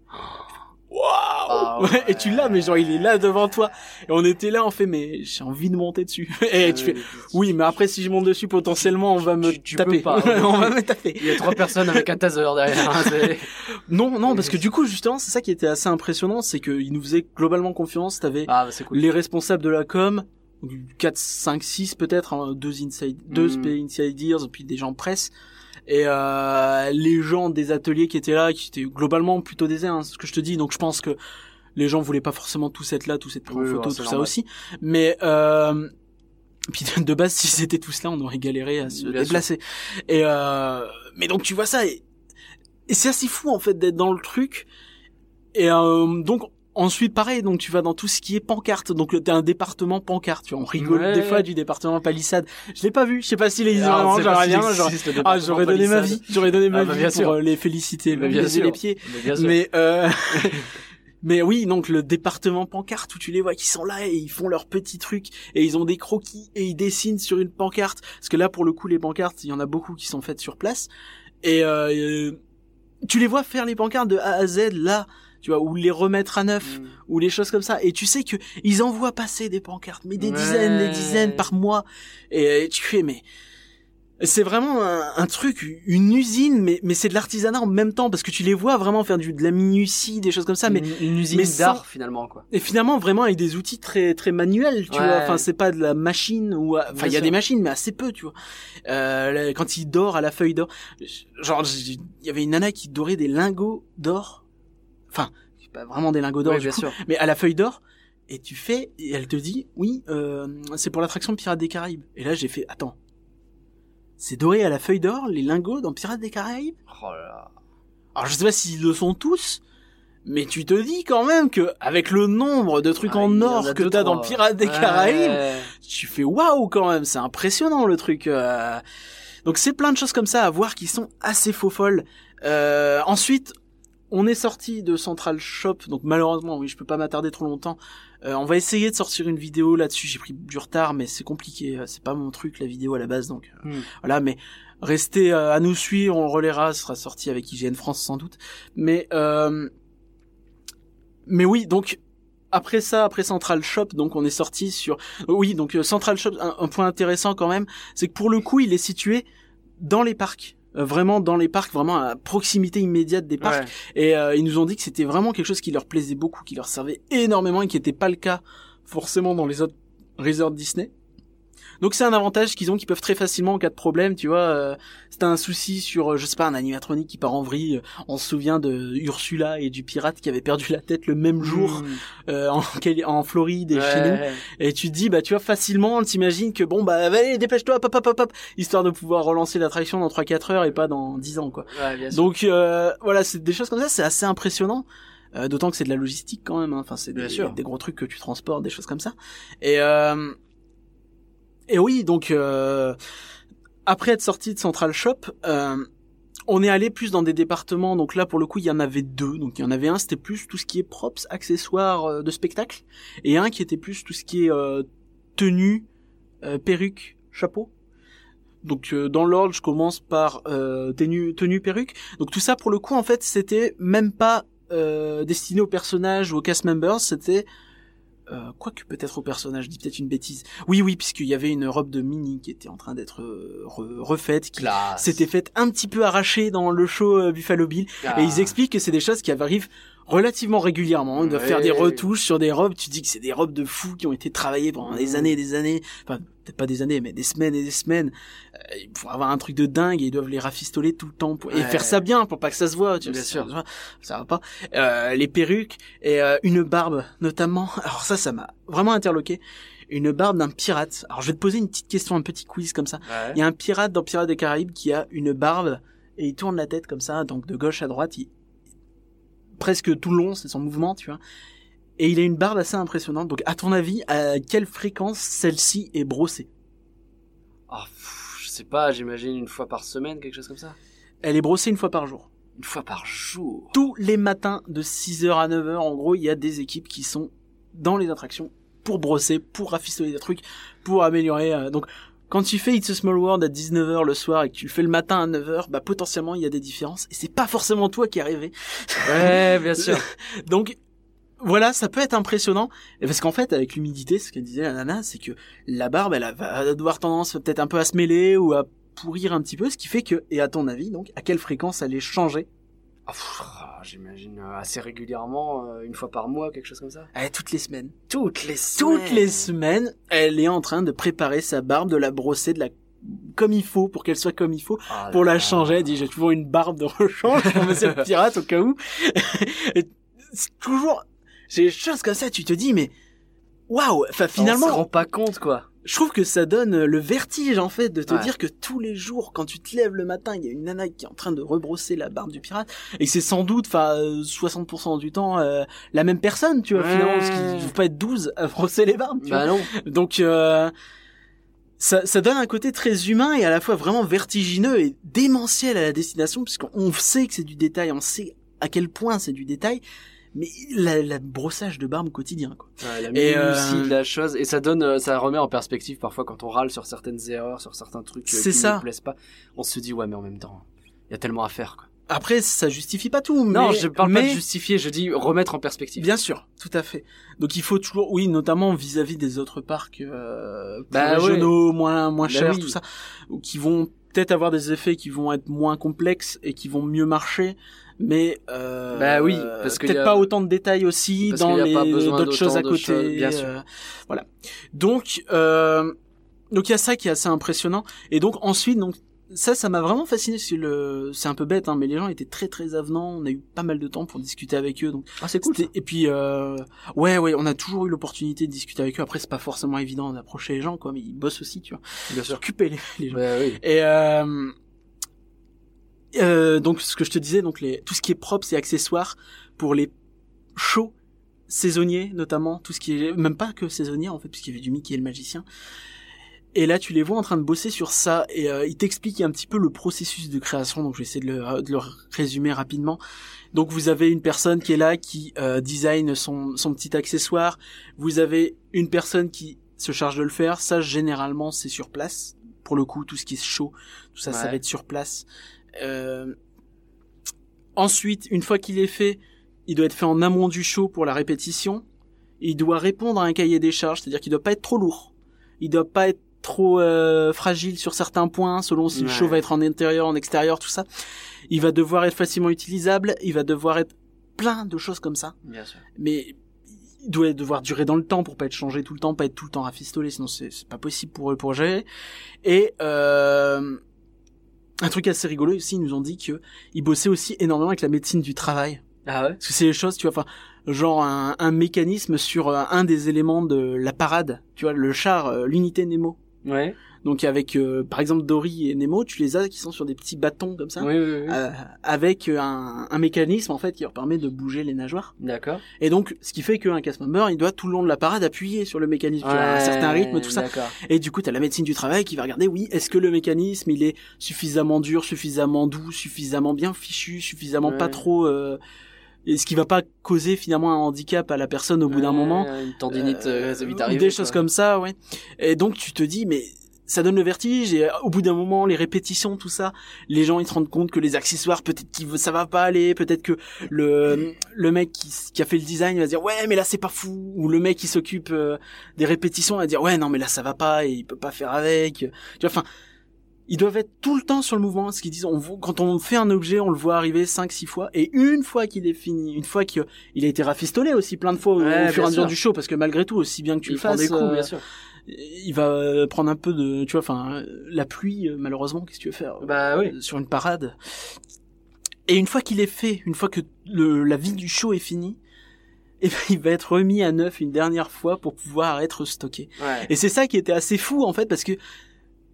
Ah Ouais, Et tu l'as, mais genre, il est là devant toi. Et on était là, on fait, mais j'ai envie de monter dessus. Et tu fais, oui, mais après, si je monte dessus, potentiellement, on va me Tu- tu taper. on va me taper. Il y a trois personnes avec un taser derrière. hein, Non, non, parce que du coup, justement, c'est ça qui était assez impressionnant, c'est qu'ils nous faisaient globalement confiance. T'avais Ah, bah, cool. les responsables de la com, 4, 5, 6 peut-être, hein, deux inside, deux Mm. SP insiders, puis des gens presse. Et euh, les gens des ateliers qui étaient là, qui étaient globalement plutôt déserts, hein, c'est ce que je te dis. Donc je pense que les gens voulaient pas forcément tous être là, tous être pris en Oui, photo, ouais, tout ça aussi. Mais euh, puis de- base, s'ils étaient tous là, on aurait galéré à se Bien déplacer. Et euh, mais donc tu vois ça, et, et c'est assez fou en fait d'être dans le truc. Et euh, donc Ensuite, pareil, donc tu vas dans tout ce qui est pancarte. Donc t'as un département pancarte. Tu vois, on rigole Ouais. des fois du département palissade. Je l'ai pas vu. Je sais pas si les Ah, vraiment, j'aurais bien, le Ah, j'aurais donné ma vie. J'aurais donné ma Ah, bah, vie pour sûr. euh, les féliciter, même bien les pieds. Bien. Mais euh... mais oui, donc le département pancarte où tu les vois qui sont là et ils font leurs petits trucs et ils ont des croquis et ils dessinent sur une pancarte parce que là pour le coup les pancartes, il y en a beaucoup qui sont faites sur place et euh, euh, tu les vois faire les pancartes de A à Z là, tu vois, ou les remettre à neuf Mm. ou les choses comme ça et tu sais que ils envoient passer des pancartes mais des Ouais. dizaines des dizaines par mois et, tu fais mais c'est vraiment un, un truc une usine mais mais c'est de l'artisanat en même temps parce que tu les vois vraiment faire du de la minutie des choses comme ça mais une, une usine d'art finalement quoi. et finalement vraiment avec des outils très très manuels tu Ouais. vois enfin c'est pas de la machine ou enfin il y a des machines mais assez peu tu vois euh, quand il dort à la feuille d'or genre il y avait une nana qui dorait des lingots d'or enfin pas vraiment des lingots d'or Oui, bien coup, sûr. mais à la feuille d'or et tu fais et elle te dit oui euh, c'est pour l'attraction Pirates des Caraïbes et là j'ai fait attends c'est doré à la feuille d'or les lingots dans Pirates des Caraïbes? Oh là là. alors je sais pas s'ils le sont tous, mais tu te dis quand même que avec le nombre de trucs Ah, en or que t'as dans. Pirates des Ouais. Caraïbes, tu fais waouh quand même, c'est impressionnant le truc. euh. Donc c'est plein de choses comme ça à voir qui sont assez faux folles. Euh, ensuite, on est sorti de Central Shop, donc malheureusement, oui, je peux pas m'attarder trop longtemps. Euh, on va essayer de sortir une vidéo là-dessus. J'ai pris du retard, mais c'est compliqué. euh, C'est pas mon truc la vidéo à la base, donc euh, Hmm. voilà. Mais restez euh, à nous suivre, on relaiera. Ce sera sorti avec IGN France sans doute. Mais euh, mais oui, donc après ça, après Central Shop, donc on est sorti sur. Oui, donc Central Shop, un, un point intéressant quand même, c'est que pour le coup, il est situé dans les parcs. Euh, vraiment dans les parcs, vraiment à proximité immédiate des parcs. Ouais. Et euh, ils nous ont dit que c'était vraiment quelque chose qui leur plaisait beaucoup, qui leur servait énormément et qui n'était pas le cas forcément dans les autres resorts Disney. Donc c'est un avantage qu'ils ont, qu'ils peuvent très facilement en cas de problème, tu vois. Euh, c'est un souci sur, euh, je sais pas, un animatronique qui part en vrille. On se souvient de Ursula et du pirate qui avait perdu la tête le même jour Mm. euh, en, Floride et chez nous. Et tu te dis, bah tu vois, facilement, t'imagines que bon, bah allez, dépêche-toi, pop, pop, pop, pop, histoire de pouvoir relancer l'attraction dans 3-4 heures et pas dans 10 ans, quoi. Ouais, bien sûr. Donc euh, voilà, c'est des choses comme ça, c'est assez impressionnant. Euh, D'autant que c'est de la logistique quand même. hein. Enfin, c'est des, des gros trucs que tu transportes, des choses comme ça. Et euh, et oui, donc euh, après être sorti de Central Shop, euh, on est allé plus dans des départements. Donc là, pour le coup, il y en avait deux. Donc il y en avait un, c'était plus tout ce qui est props, accessoires euh, de spectacle, et un qui était plus tout ce qui est euh, tenue, euh, perruque, chapeau. Donc euh, dans l'ordre, je commence par euh, tenue, tenue, perruque. Donc tout ça, pour le coup, en fait, c'était même pas euh, destiné aux personnages ou aux cast members, c'était euh, quoique peut-être aux personnages, je dis peut-être une bêtise. Oui, oui, puisqu'il y avait une robe de Minnie qui était en train d'être euh, re- refaite, qui s'était faite un petit peu arracher dans le show euh, Buffalo Bill. Ah. Et ils expliquent que c'est des choses qui arrivent relativement régulièrement. Ils doivent Ouais. faire des retouches sur des robes. Tu dis que c'est des robes de fous qui ont été travaillées pendant des années et des années. Enfin, peut-être pas des années, mais des semaines et des semaines. Euh, pour avoir un truc de dingue, et ils doivent les rafistoler tout le temps pour... et faire ça bien pour pas que ça se voit. Tu vois, Bien ça- sûr. ça va- Ça va pas. Euh, les perruques et euh, une barbe notamment. Alors ça, ça m'a vraiment interloqué. Une barbe d'un pirate. Alors je vais te poser une petite question, un petit quiz comme ça. Ouais. Il y a un pirate dans Pirates des Caraïbes qui a une barbe et il tourne la tête comme ça, donc de gauche à droite, il... presque tout le long, c'est son mouvement, tu vois. Et il a une barbe assez impressionnante. Donc, à ton avis, à quelle fréquence celle-ci est brossée? Ah, pff, je sais pas, j'imagine une fois par semaine, quelque chose comme ça? Elle est brossée une fois par jour. Une fois par jour? Tous les matins de 6h à 9h, en gros, il y a des équipes qui sont dans les attractions pour brosser, pour rafistoler des trucs, pour améliorer. euh, donc, quand tu fais It's a Small World à 19h le soir et que tu le fais le matin à 9h, bah potentiellement il y a des différences et c'est pas forcément toi qui as rêvé. Ouais, bien sûr. Donc voilà, ça peut être impressionnant Et parce qu'en fait avec l'humidité, ce qu'elle disait la nana, c'est que la barbe elle va avoir tendance peut-être un peu à se mêler ou à pourrir un petit peu, ce qui fait que et à ton avis donc à quelle fréquence elle est changée Ah, ah, j'imagine euh, assez régulièrement, euh, une fois par mois, quelque chose comme ça. Eh, toutes les semaines. Toutes les semaines. Toutes les semaines, elle est en train de préparer sa barbe, de la brosser, de la comme il faut pour qu'elle soit comme il faut. Ah Pour la là. changer, elle dit j'ai toujours une barbe de rechange pour monsieur le pirate au cas où. Toujours j'ai des choses comme ça, tu te dis mais waouh, enfin On finalement se rend pas compte, quoi. Je trouve que ça donne le vertige en fait de te Ouais. dire que tous les jours quand tu te lèves le matin il y a une nana qui est en train de rebrosser la barbe du pirate et c'est sans doute enfin euh, 60% du temps euh, la même personne tu vois Ouais. finalement parce qu'il faut pas être 12 à brosser les barbes tu vois. Bah non. donc euh, ça, ça donne un côté très humain et à la fois vraiment vertigineux et démentiel à la destination puisqu'on sait que c'est du détail on sait à quel point c'est du détail mais la, la brossage de barbe quotidien quoi Ouais, la Et, euh, de la chose et ça donne, euh, ça remet en perspective parfois quand on râle sur certaines erreurs, sur certains trucs euh, C'est qui ça. nous plaisent pas. On se dit ouais mais en même temps, il y a tellement à faire. Quoi. après ça justifie pas tout non, mais, je parle pas de justifier, je dis remettre en perspective. Bien sûr, tout à fait. Donc il faut toujours, oui, notamment vis-à-vis des autres parcs euh, Bah régionaux, moins moins Bah chers, oui. tout ça, ou qui vont peut-être avoir des effets qui vont être moins complexes et qui vont mieux marcher, mais euh, Bah oui, parce qu'il peut-être a- pas autant de détails aussi parce dans les pas besoin d'autres choses à côté. bien sûr. euh, voilà. Donc euh, donc il y a ça qui est assez impressionnant. Et donc ensuite donc ça, ça m'a vraiment fasciné. C'est le, c'est un peu bête, hein, mais les gens étaient très très avenants. On a eu pas mal de temps pour discuter avec eux, donc Ah c'est cool. Et puis, euh, ouais, ouais, on a toujours eu l'opportunité de discuter avec eux. Après, c'est pas forcément évident d'approcher les gens, quoi, mais ils bossent aussi, tu vois. Bien sûr. S'occuper les, les gens. Bah oui. Et euh, euh, donc, ce que je te disais, donc les, tout ce qui est propre, c'est accessoires pour les shows saisonniers, notamment tout ce qui est, même pas que saisonnier en fait, puisqu'il y avait du Mickey et le magicien. Et là, tu les vois en train de bosser sur ça, et euh, ils t'expliquent un petit peu le processus de création. Donc, je vais essayer de le, de le résumer rapidement. Donc, vous avez une personne qui est là, qui euh, design son, son petit accessoire. Vous avez une personne qui se charge de le faire. Ça, généralement, c'est sur place. Pour le coup, tout ce qui est chaud, tout ça, ça va être sur place. Euh, Ensuite, une fois qu'il est fait, il doit être fait en amont du show pour la répétition. Il doit répondre à un cahier des charges, c'est-à-dire qu'il doit pas être trop lourd. Il doit pas être trop euh, fragile sur certains points, selon si le show va être en intérieur, en extérieur, tout ça. Il va devoir être facilement utilisable. Il va devoir être plein de choses comme ça. Bien sûr. Mais il doit devoir durer dans le temps pour pas être changé tout le temps, pas être tout le temps rafistolé, sinon c'est c'est pas possible pour eux pour gérer. Et euh, un truc assez rigolo aussi, ils nous ont dit que ils bossaient aussi énormément avec la médecine du travail. Ah ouais? Parce que c'est des choses, tu vois, enfin, genre un, un mécanisme sur euh, un des éléments de la parade, tu vois, le char, euh, l'unité Nemo. Ouais. Donc avec, euh, par exemple, Dory et Nemo, tu les as qui sont sur des petits bâtons comme ça, Oui oui oui. euh, avec un, un mécanisme en fait qui leur permet de bouger les nageoires. D'accord. Et donc, ce qui fait qu'un cast member, il doit tout le long de la parade appuyer sur le mécanisme, tu vois, à un Ouais, certain rythme, tout ça. Et du coup, t'as la médecine du travail qui va regarder, oui, est-ce que le mécanisme, il est suffisamment dur, suffisamment doux, suffisamment bien fichu, suffisamment pas Ouais. trop... Euh, est-ce qui va pas causer finalement un handicap à la personne au bout d'un Ouais, moment Une tendinite, Euh, euh, ça vite arriver. Des quoi. choses comme ça, ouais. Et donc, tu te dis, mais ça donne le vertige et euh, au bout d'un moment les répétitions tout ça les gens ils se rendent compte que les accessoires peut-être que ça va pas aller peut-être que le le mec qui, qui a fait le design va dire ouais mais là c'est pas fou ou le mec qui s'occupe euh, des répétitions va dire ouais non mais là ça va pas et il peut pas faire avec tu vois enfin ils doivent être tout le temps sur le mouvement ce qu'ils disent on quand on fait un objet on le voit arriver cinq six fois et une fois qu'il est fini une fois qu'il a été rafistolé aussi plein de fois au, Ouais, au fur et à mesure du show parce que malgré tout aussi bien que tu Il le fasses des coups, euh, bien sûr. Il va euh, prendre un peu de tu vois enfin la pluie euh, malheureusement qu'est-ce que tu veux faire Bah oui. euh, sur une parade et une fois qu'il est fait une fois que le, la vie du show est finie et ben, il va être remis à neuf une dernière fois pour pouvoir être stocké Ouais. et c'est ça qui était assez fou en fait parce que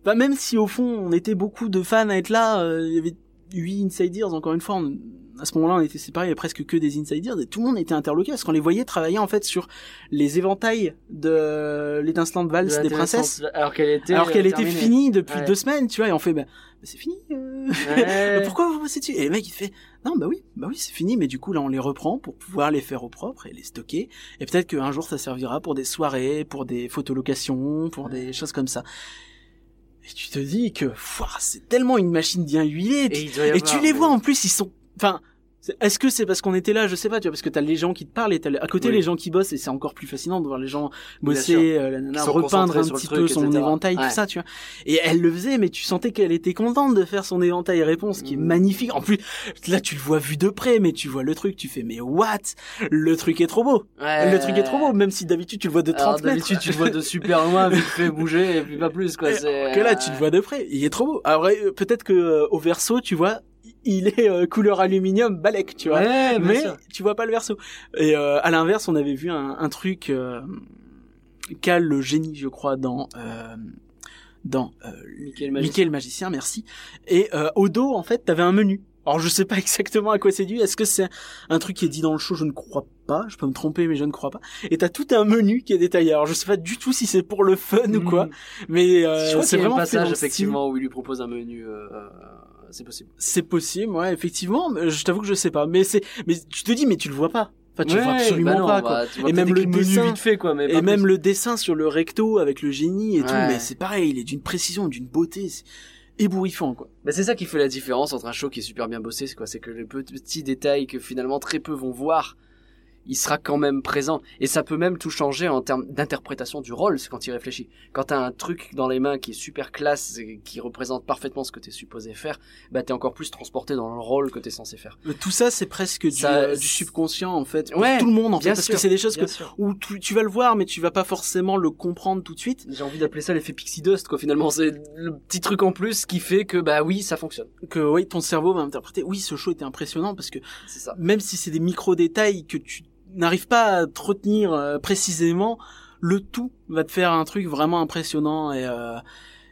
bah, même si au fond on était beaucoup de fans à être là euh, il y avait huit insiders encore une fois on- à ce moment-là on était séparés il y avait presque que des insiders et tout le monde était interloqué parce qu'on les voyait travailler en fait sur les éventails de l'étincelante valse des princesses Alors qu'elle était. alors qu'elle euh, était finie depuis Ouais. deux semaines, tu vois, et on fait, bah, bah, c'est fini. euh. Ouais. Pourquoi vous bossez dessus Et le mec il fait, non, bah oui, bah oui, c'est fini, mais du coup là on les reprend pour pouvoir les faire au propre et les stocker. Et peut-être qu'un jour ça servira pour des soirées, pour des photolocations, pour des choses comme ça. Et tu te dis que, c'est tellement une machine bien huilée. Et, tu les vois en plus, ils sont, enfin, est-ce que c'est parce qu'on était là, je sais pas, tu vois, parce que t'as les gens qui te parlent et t'as à côté Oui. les gens qui bossent et c'est encore plus fascinant de voir les gens bosser, euh, la nana repeindre un petit truc, peu son etc. éventail, Ouais. tout ça, tu vois. Et elle le faisait, mais tu sentais qu'elle était contente de faire son éventail réponse, qui est Mm. magnifique. En plus, là tu le vois vu de près, mais tu vois le truc, tu fais, mais what? Le truc est trop beau. Ouais. Le truc est trop beau, même si d'habitude tu le vois de 30 Alors, mètres. d'habitude, tu le vois de super loin, vite fait bouger, et puis pas plus, quoi. Que là tu le vois de près, il est trop beau. Alors euh, peut-être que euh, au verso, tu vois, il est euh, couleur aluminium balèque, tu vois. Ouais, mais sûr. tu vois pas le verso. Et euh, à l'inverse, on avait vu un, un truc, euh, qu'a le génie, je crois, dans euh, dans euh, Mickey le magicien. Magicien, merci. Et euh, au dos, en fait, t'avais un menu. Alors je sais pas exactement à quoi c'est dû. Est-ce que c'est un truc qui est dit dans le show? Je ne crois pas. Je peux me tromper, mais je ne crois pas. Et t'as tout un menu qui est détaillé. Alors je sais pas du tout si c'est pour le fun ou quoi, Mm. mais euh, c'est un vraiment dans passage effectivement où il lui propose un menu. euh, c'est possible. C'est possible, ouais, effectivement. Je t'avoue que je sais pas. Mais c'est, mais tu te dis, mais tu le vois pas. Enfin, tu le vois Ouais, absolument bah non, pas, quoi. bah, vois Et peut-être même le écrit menu dessin. vite fait quoi, mais Et pas même plus. le dessin sur le recto avec le génie et tout, mais c'est pareil, il est d'une précision, d'une beauté, c'est ébouriffant, quoi. Bah, c'est ça qui fait la différence entre un show qui est super bien bossé, c'est quoi? C'est que les petits détails que finalement très peu vont voir, il sera quand même présent. Et ça peut même tout changer en termes d'interprétation du rôle, c'est quand il réfléchit. Quand t'as un truc dans les mains qui est super classe, et qui représente parfaitement ce que t'es supposé faire, bah t'es encore plus transporté dans le rôle que t'es censé faire. Mais Tout ça, c'est presque du, Ça- euh, du subconscient, en fait. Pour Ouais, tout le monde, en fait. Parce sûr, que c'est des choses que, sûr. où tu, tu vas le voir, mais tu vas pas forcément le comprendre tout de suite. J'ai envie d'appeler ça l'effet pixie dust, quoi. Finalement, c'est le petit truc en plus qui fait que, bah oui, ça fonctionne. Que, oui, ton cerveau va interpréter. Oui, ce show était impressionnant parce que ça. même si c'est des micro-détails que tu n'arrives pas à te retenir euh, précisément, le tout va te faire un truc vraiment impressionnant et, euh,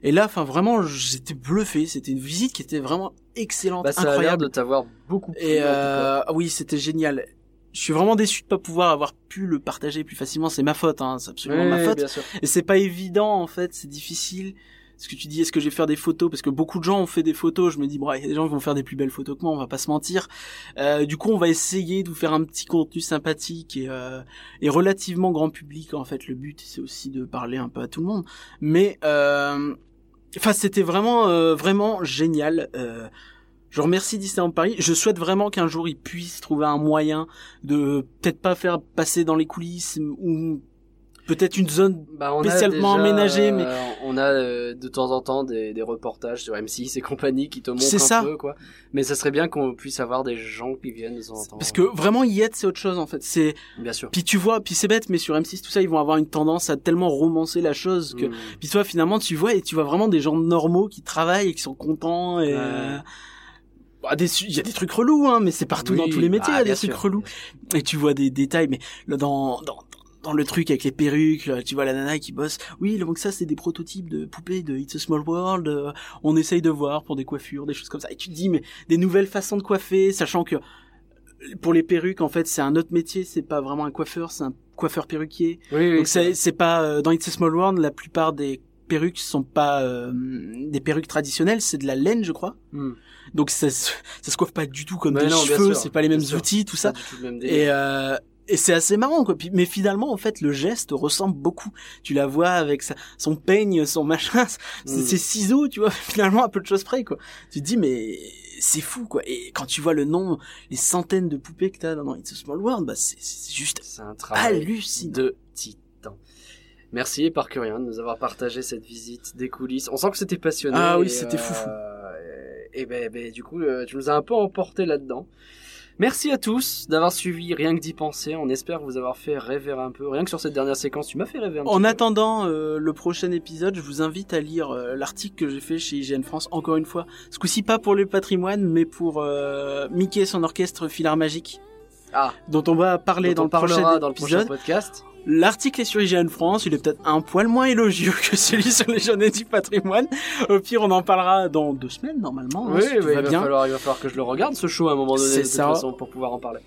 et là, enfin, vraiment, j'étais bluffé. C'était une visite qui était vraiment excellente, Bah, ça a l'air incroyable. de t'avoir beaucoup plu. Et euh, oui, c'était génial. Je suis vraiment déçu de pas pouvoir avoir pu le partager plus facilement. C'est ma faute, hein. C'est absolument ma faute. Et c'est pas évident en fait, c'est difficile. Ce que tu dis, est-ce que je vais faire des photos? Parce que beaucoup de gens ont fait des photos. Je me dis, bon, il y a des gens qui vont faire des plus belles photos que moi. On va pas se mentir. Euh, du coup, on va essayer de vous faire un petit contenu sympathique et, euh, et relativement grand public. En fait, le but c'est aussi de parler un peu à tout le monde. Mais euh, enfin, c'était vraiment euh, vraiment génial. Euh, je remercie Disneyland Paris. Je souhaite vraiment qu'un jour ils puissent trouver un moyen de peut-être pas faire passer dans les coulisses ou peut-être une zone Bah, spécialement a déjà, aménagé, mais- euh, on a euh, de temps en temps des, des reportages sur M6 et compagnie qui te montrent un ça. peu quoi. Mais ça serait bien qu'on puisse avoir des gens qui viennent de temps en temps. parce que vraiment y être c'est autre chose en fait. C'est bien sûr. puis tu vois, puis c'est bête mais sur M6 tout ça ils vont avoir une tendance à tellement romancer la chose que Mm. puis toi finalement tu vois et tu vois vraiment des gens normaux qui travaillent et qui sont contents et euh, bah, des il y a des trucs relous hein mais c'est partout Oui, dans tous les métiers il y a des trucs relous et tu vois des détails mais là, dans dans dans le truc avec les perruques, là, tu vois la nana qui bosse. Oui, donc ça c'est des prototypes de poupées de It's a Small World. euh, on essaye de voir pour des coiffures, des choses comme ça. Et tu te dis mais des nouvelles façons de coiffer, sachant que pour les perruques en fait c'est un autre métier, c'est pas vraiment un coiffeur, c'est un coiffeur perruquier. Oui, oui. Donc c'est c'est pas euh, dans It's a Small World la plupart des perruques sont pas euh, des perruques traditionnelles, c'est de la laine je crois. Mm. Donc ça se- ça se coiffe pas du tout comme Ouais, des non, cheveux, sûr, c'est pas les mêmes outils, tout ça. du tout le même délire. Et euh, et c'est assez marrant quoi. Mais finalement en fait le geste ressemble beaucoup. Tu la vois avec sa, son peigne, son machin, Mm. ses ciseaux, tu vois. Finalement à peu de choses près quoi. Tu te dis mais c'est fou quoi. Et quand tu vois le nom, les centaines de poupées que t'as dans It's a Small World, bah c'est juste C'est un travail hallucinant. de titan. Merci Parkerien de nous avoir partagé cette visite des coulisses. On sent que c'était passionné. Ah oui, c'était euh, foufou. Et ben, ben, du coup, euh, tu nous as un peu emporté là-dedans. Merci à tous d'avoir suivi Rien que d'y penser. On espère vous avoir fait rêver un peu. Rien que sur cette dernière séquence, tu m'as fait rêver un petit En peu. attendant euh, le prochain épisode, je vous invite à lire euh, l'article que j'ai fait chez IGN France, encore une fois. Ce coup-ci pas pour le patrimoine, mais pour euh, Mickey et son orchestre Filar Magique, Ah, dont on va parler dans on le parlera dans le épisode. prochain podcast. L'article est sur IGN France, il est peut-être un poil moins élogieux que celui sur les journées du patrimoine. Au pire, on en parlera dans deux semaines, normalement, hein, oui, si il, va bien. falloir, il va falloir que je le regarde ce show à un moment donné de toute ça. façon pour pouvoir en parler.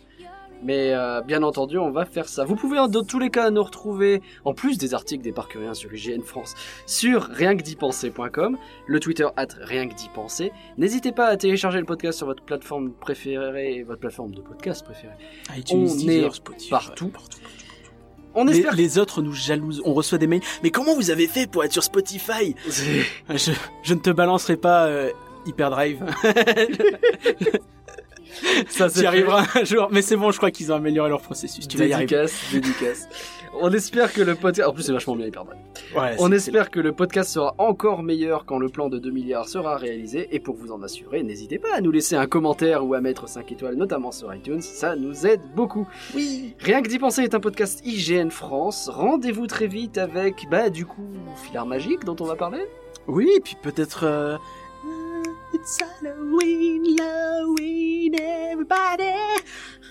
Mais euh, bien entendu, on va faire ça. Vous pouvez en- dans tous les cas nous retrouver, en plus des articles des parcuriens sur IGN France, sur rienquedipenser.com, le Twitter at rien que d'y penser. N'hésitez pas à télécharger le podcast sur votre plateforme préférée, votre plateforme de podcast préférée. iTunes, on Deezer, est Spotify, partout. partout. On Les, espère les autres nous jalousent, on reçoit des mails. Mais comment vous avez fait pour être sur Spotify je, je ne te balancerai pas euh, Hyperdrive. ça Tu y arriveras un jour. Mais c'est bon, je crois qu'ils ont amélioré leur processus. Tu vas y arriver. Dédicace, dédicace. On espère que le podcast... En plus, c'est vachement bien Hyperdrive. Ouais, On espère que le podcast sera encore meilleur quand le plan de 2 milliards sera réalisé. Et pour vous en assurer, n'hésitez pas à nous laisser un commentaire ou à mettre 5 étoiles, notamment sur iTunes. Ça nous aide beaucoup. Oui. Rien que d'y penser est un podcast IGN France. Rendez-vous très vite avec, bah, du coup, Filard Magique dont on va parler. Oui, et puis peut-être. euh, It's Halloween, Halloween, everybody.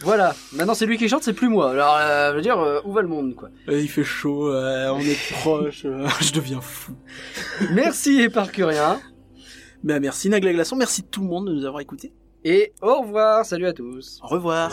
Voilà, maintenant c'est lui qui chante, c'est plus moi. Alors, euh, je veux dire, euh, où va le monde, quoi? Euh, il fait chaud, euh, on est proche, euh, je deviens fou. Merci Éparcurien, Ben, merci Nagla Glaçon, merci tout le monde de nous avoir écoutés. et au revoir, salut à tous Au revoir.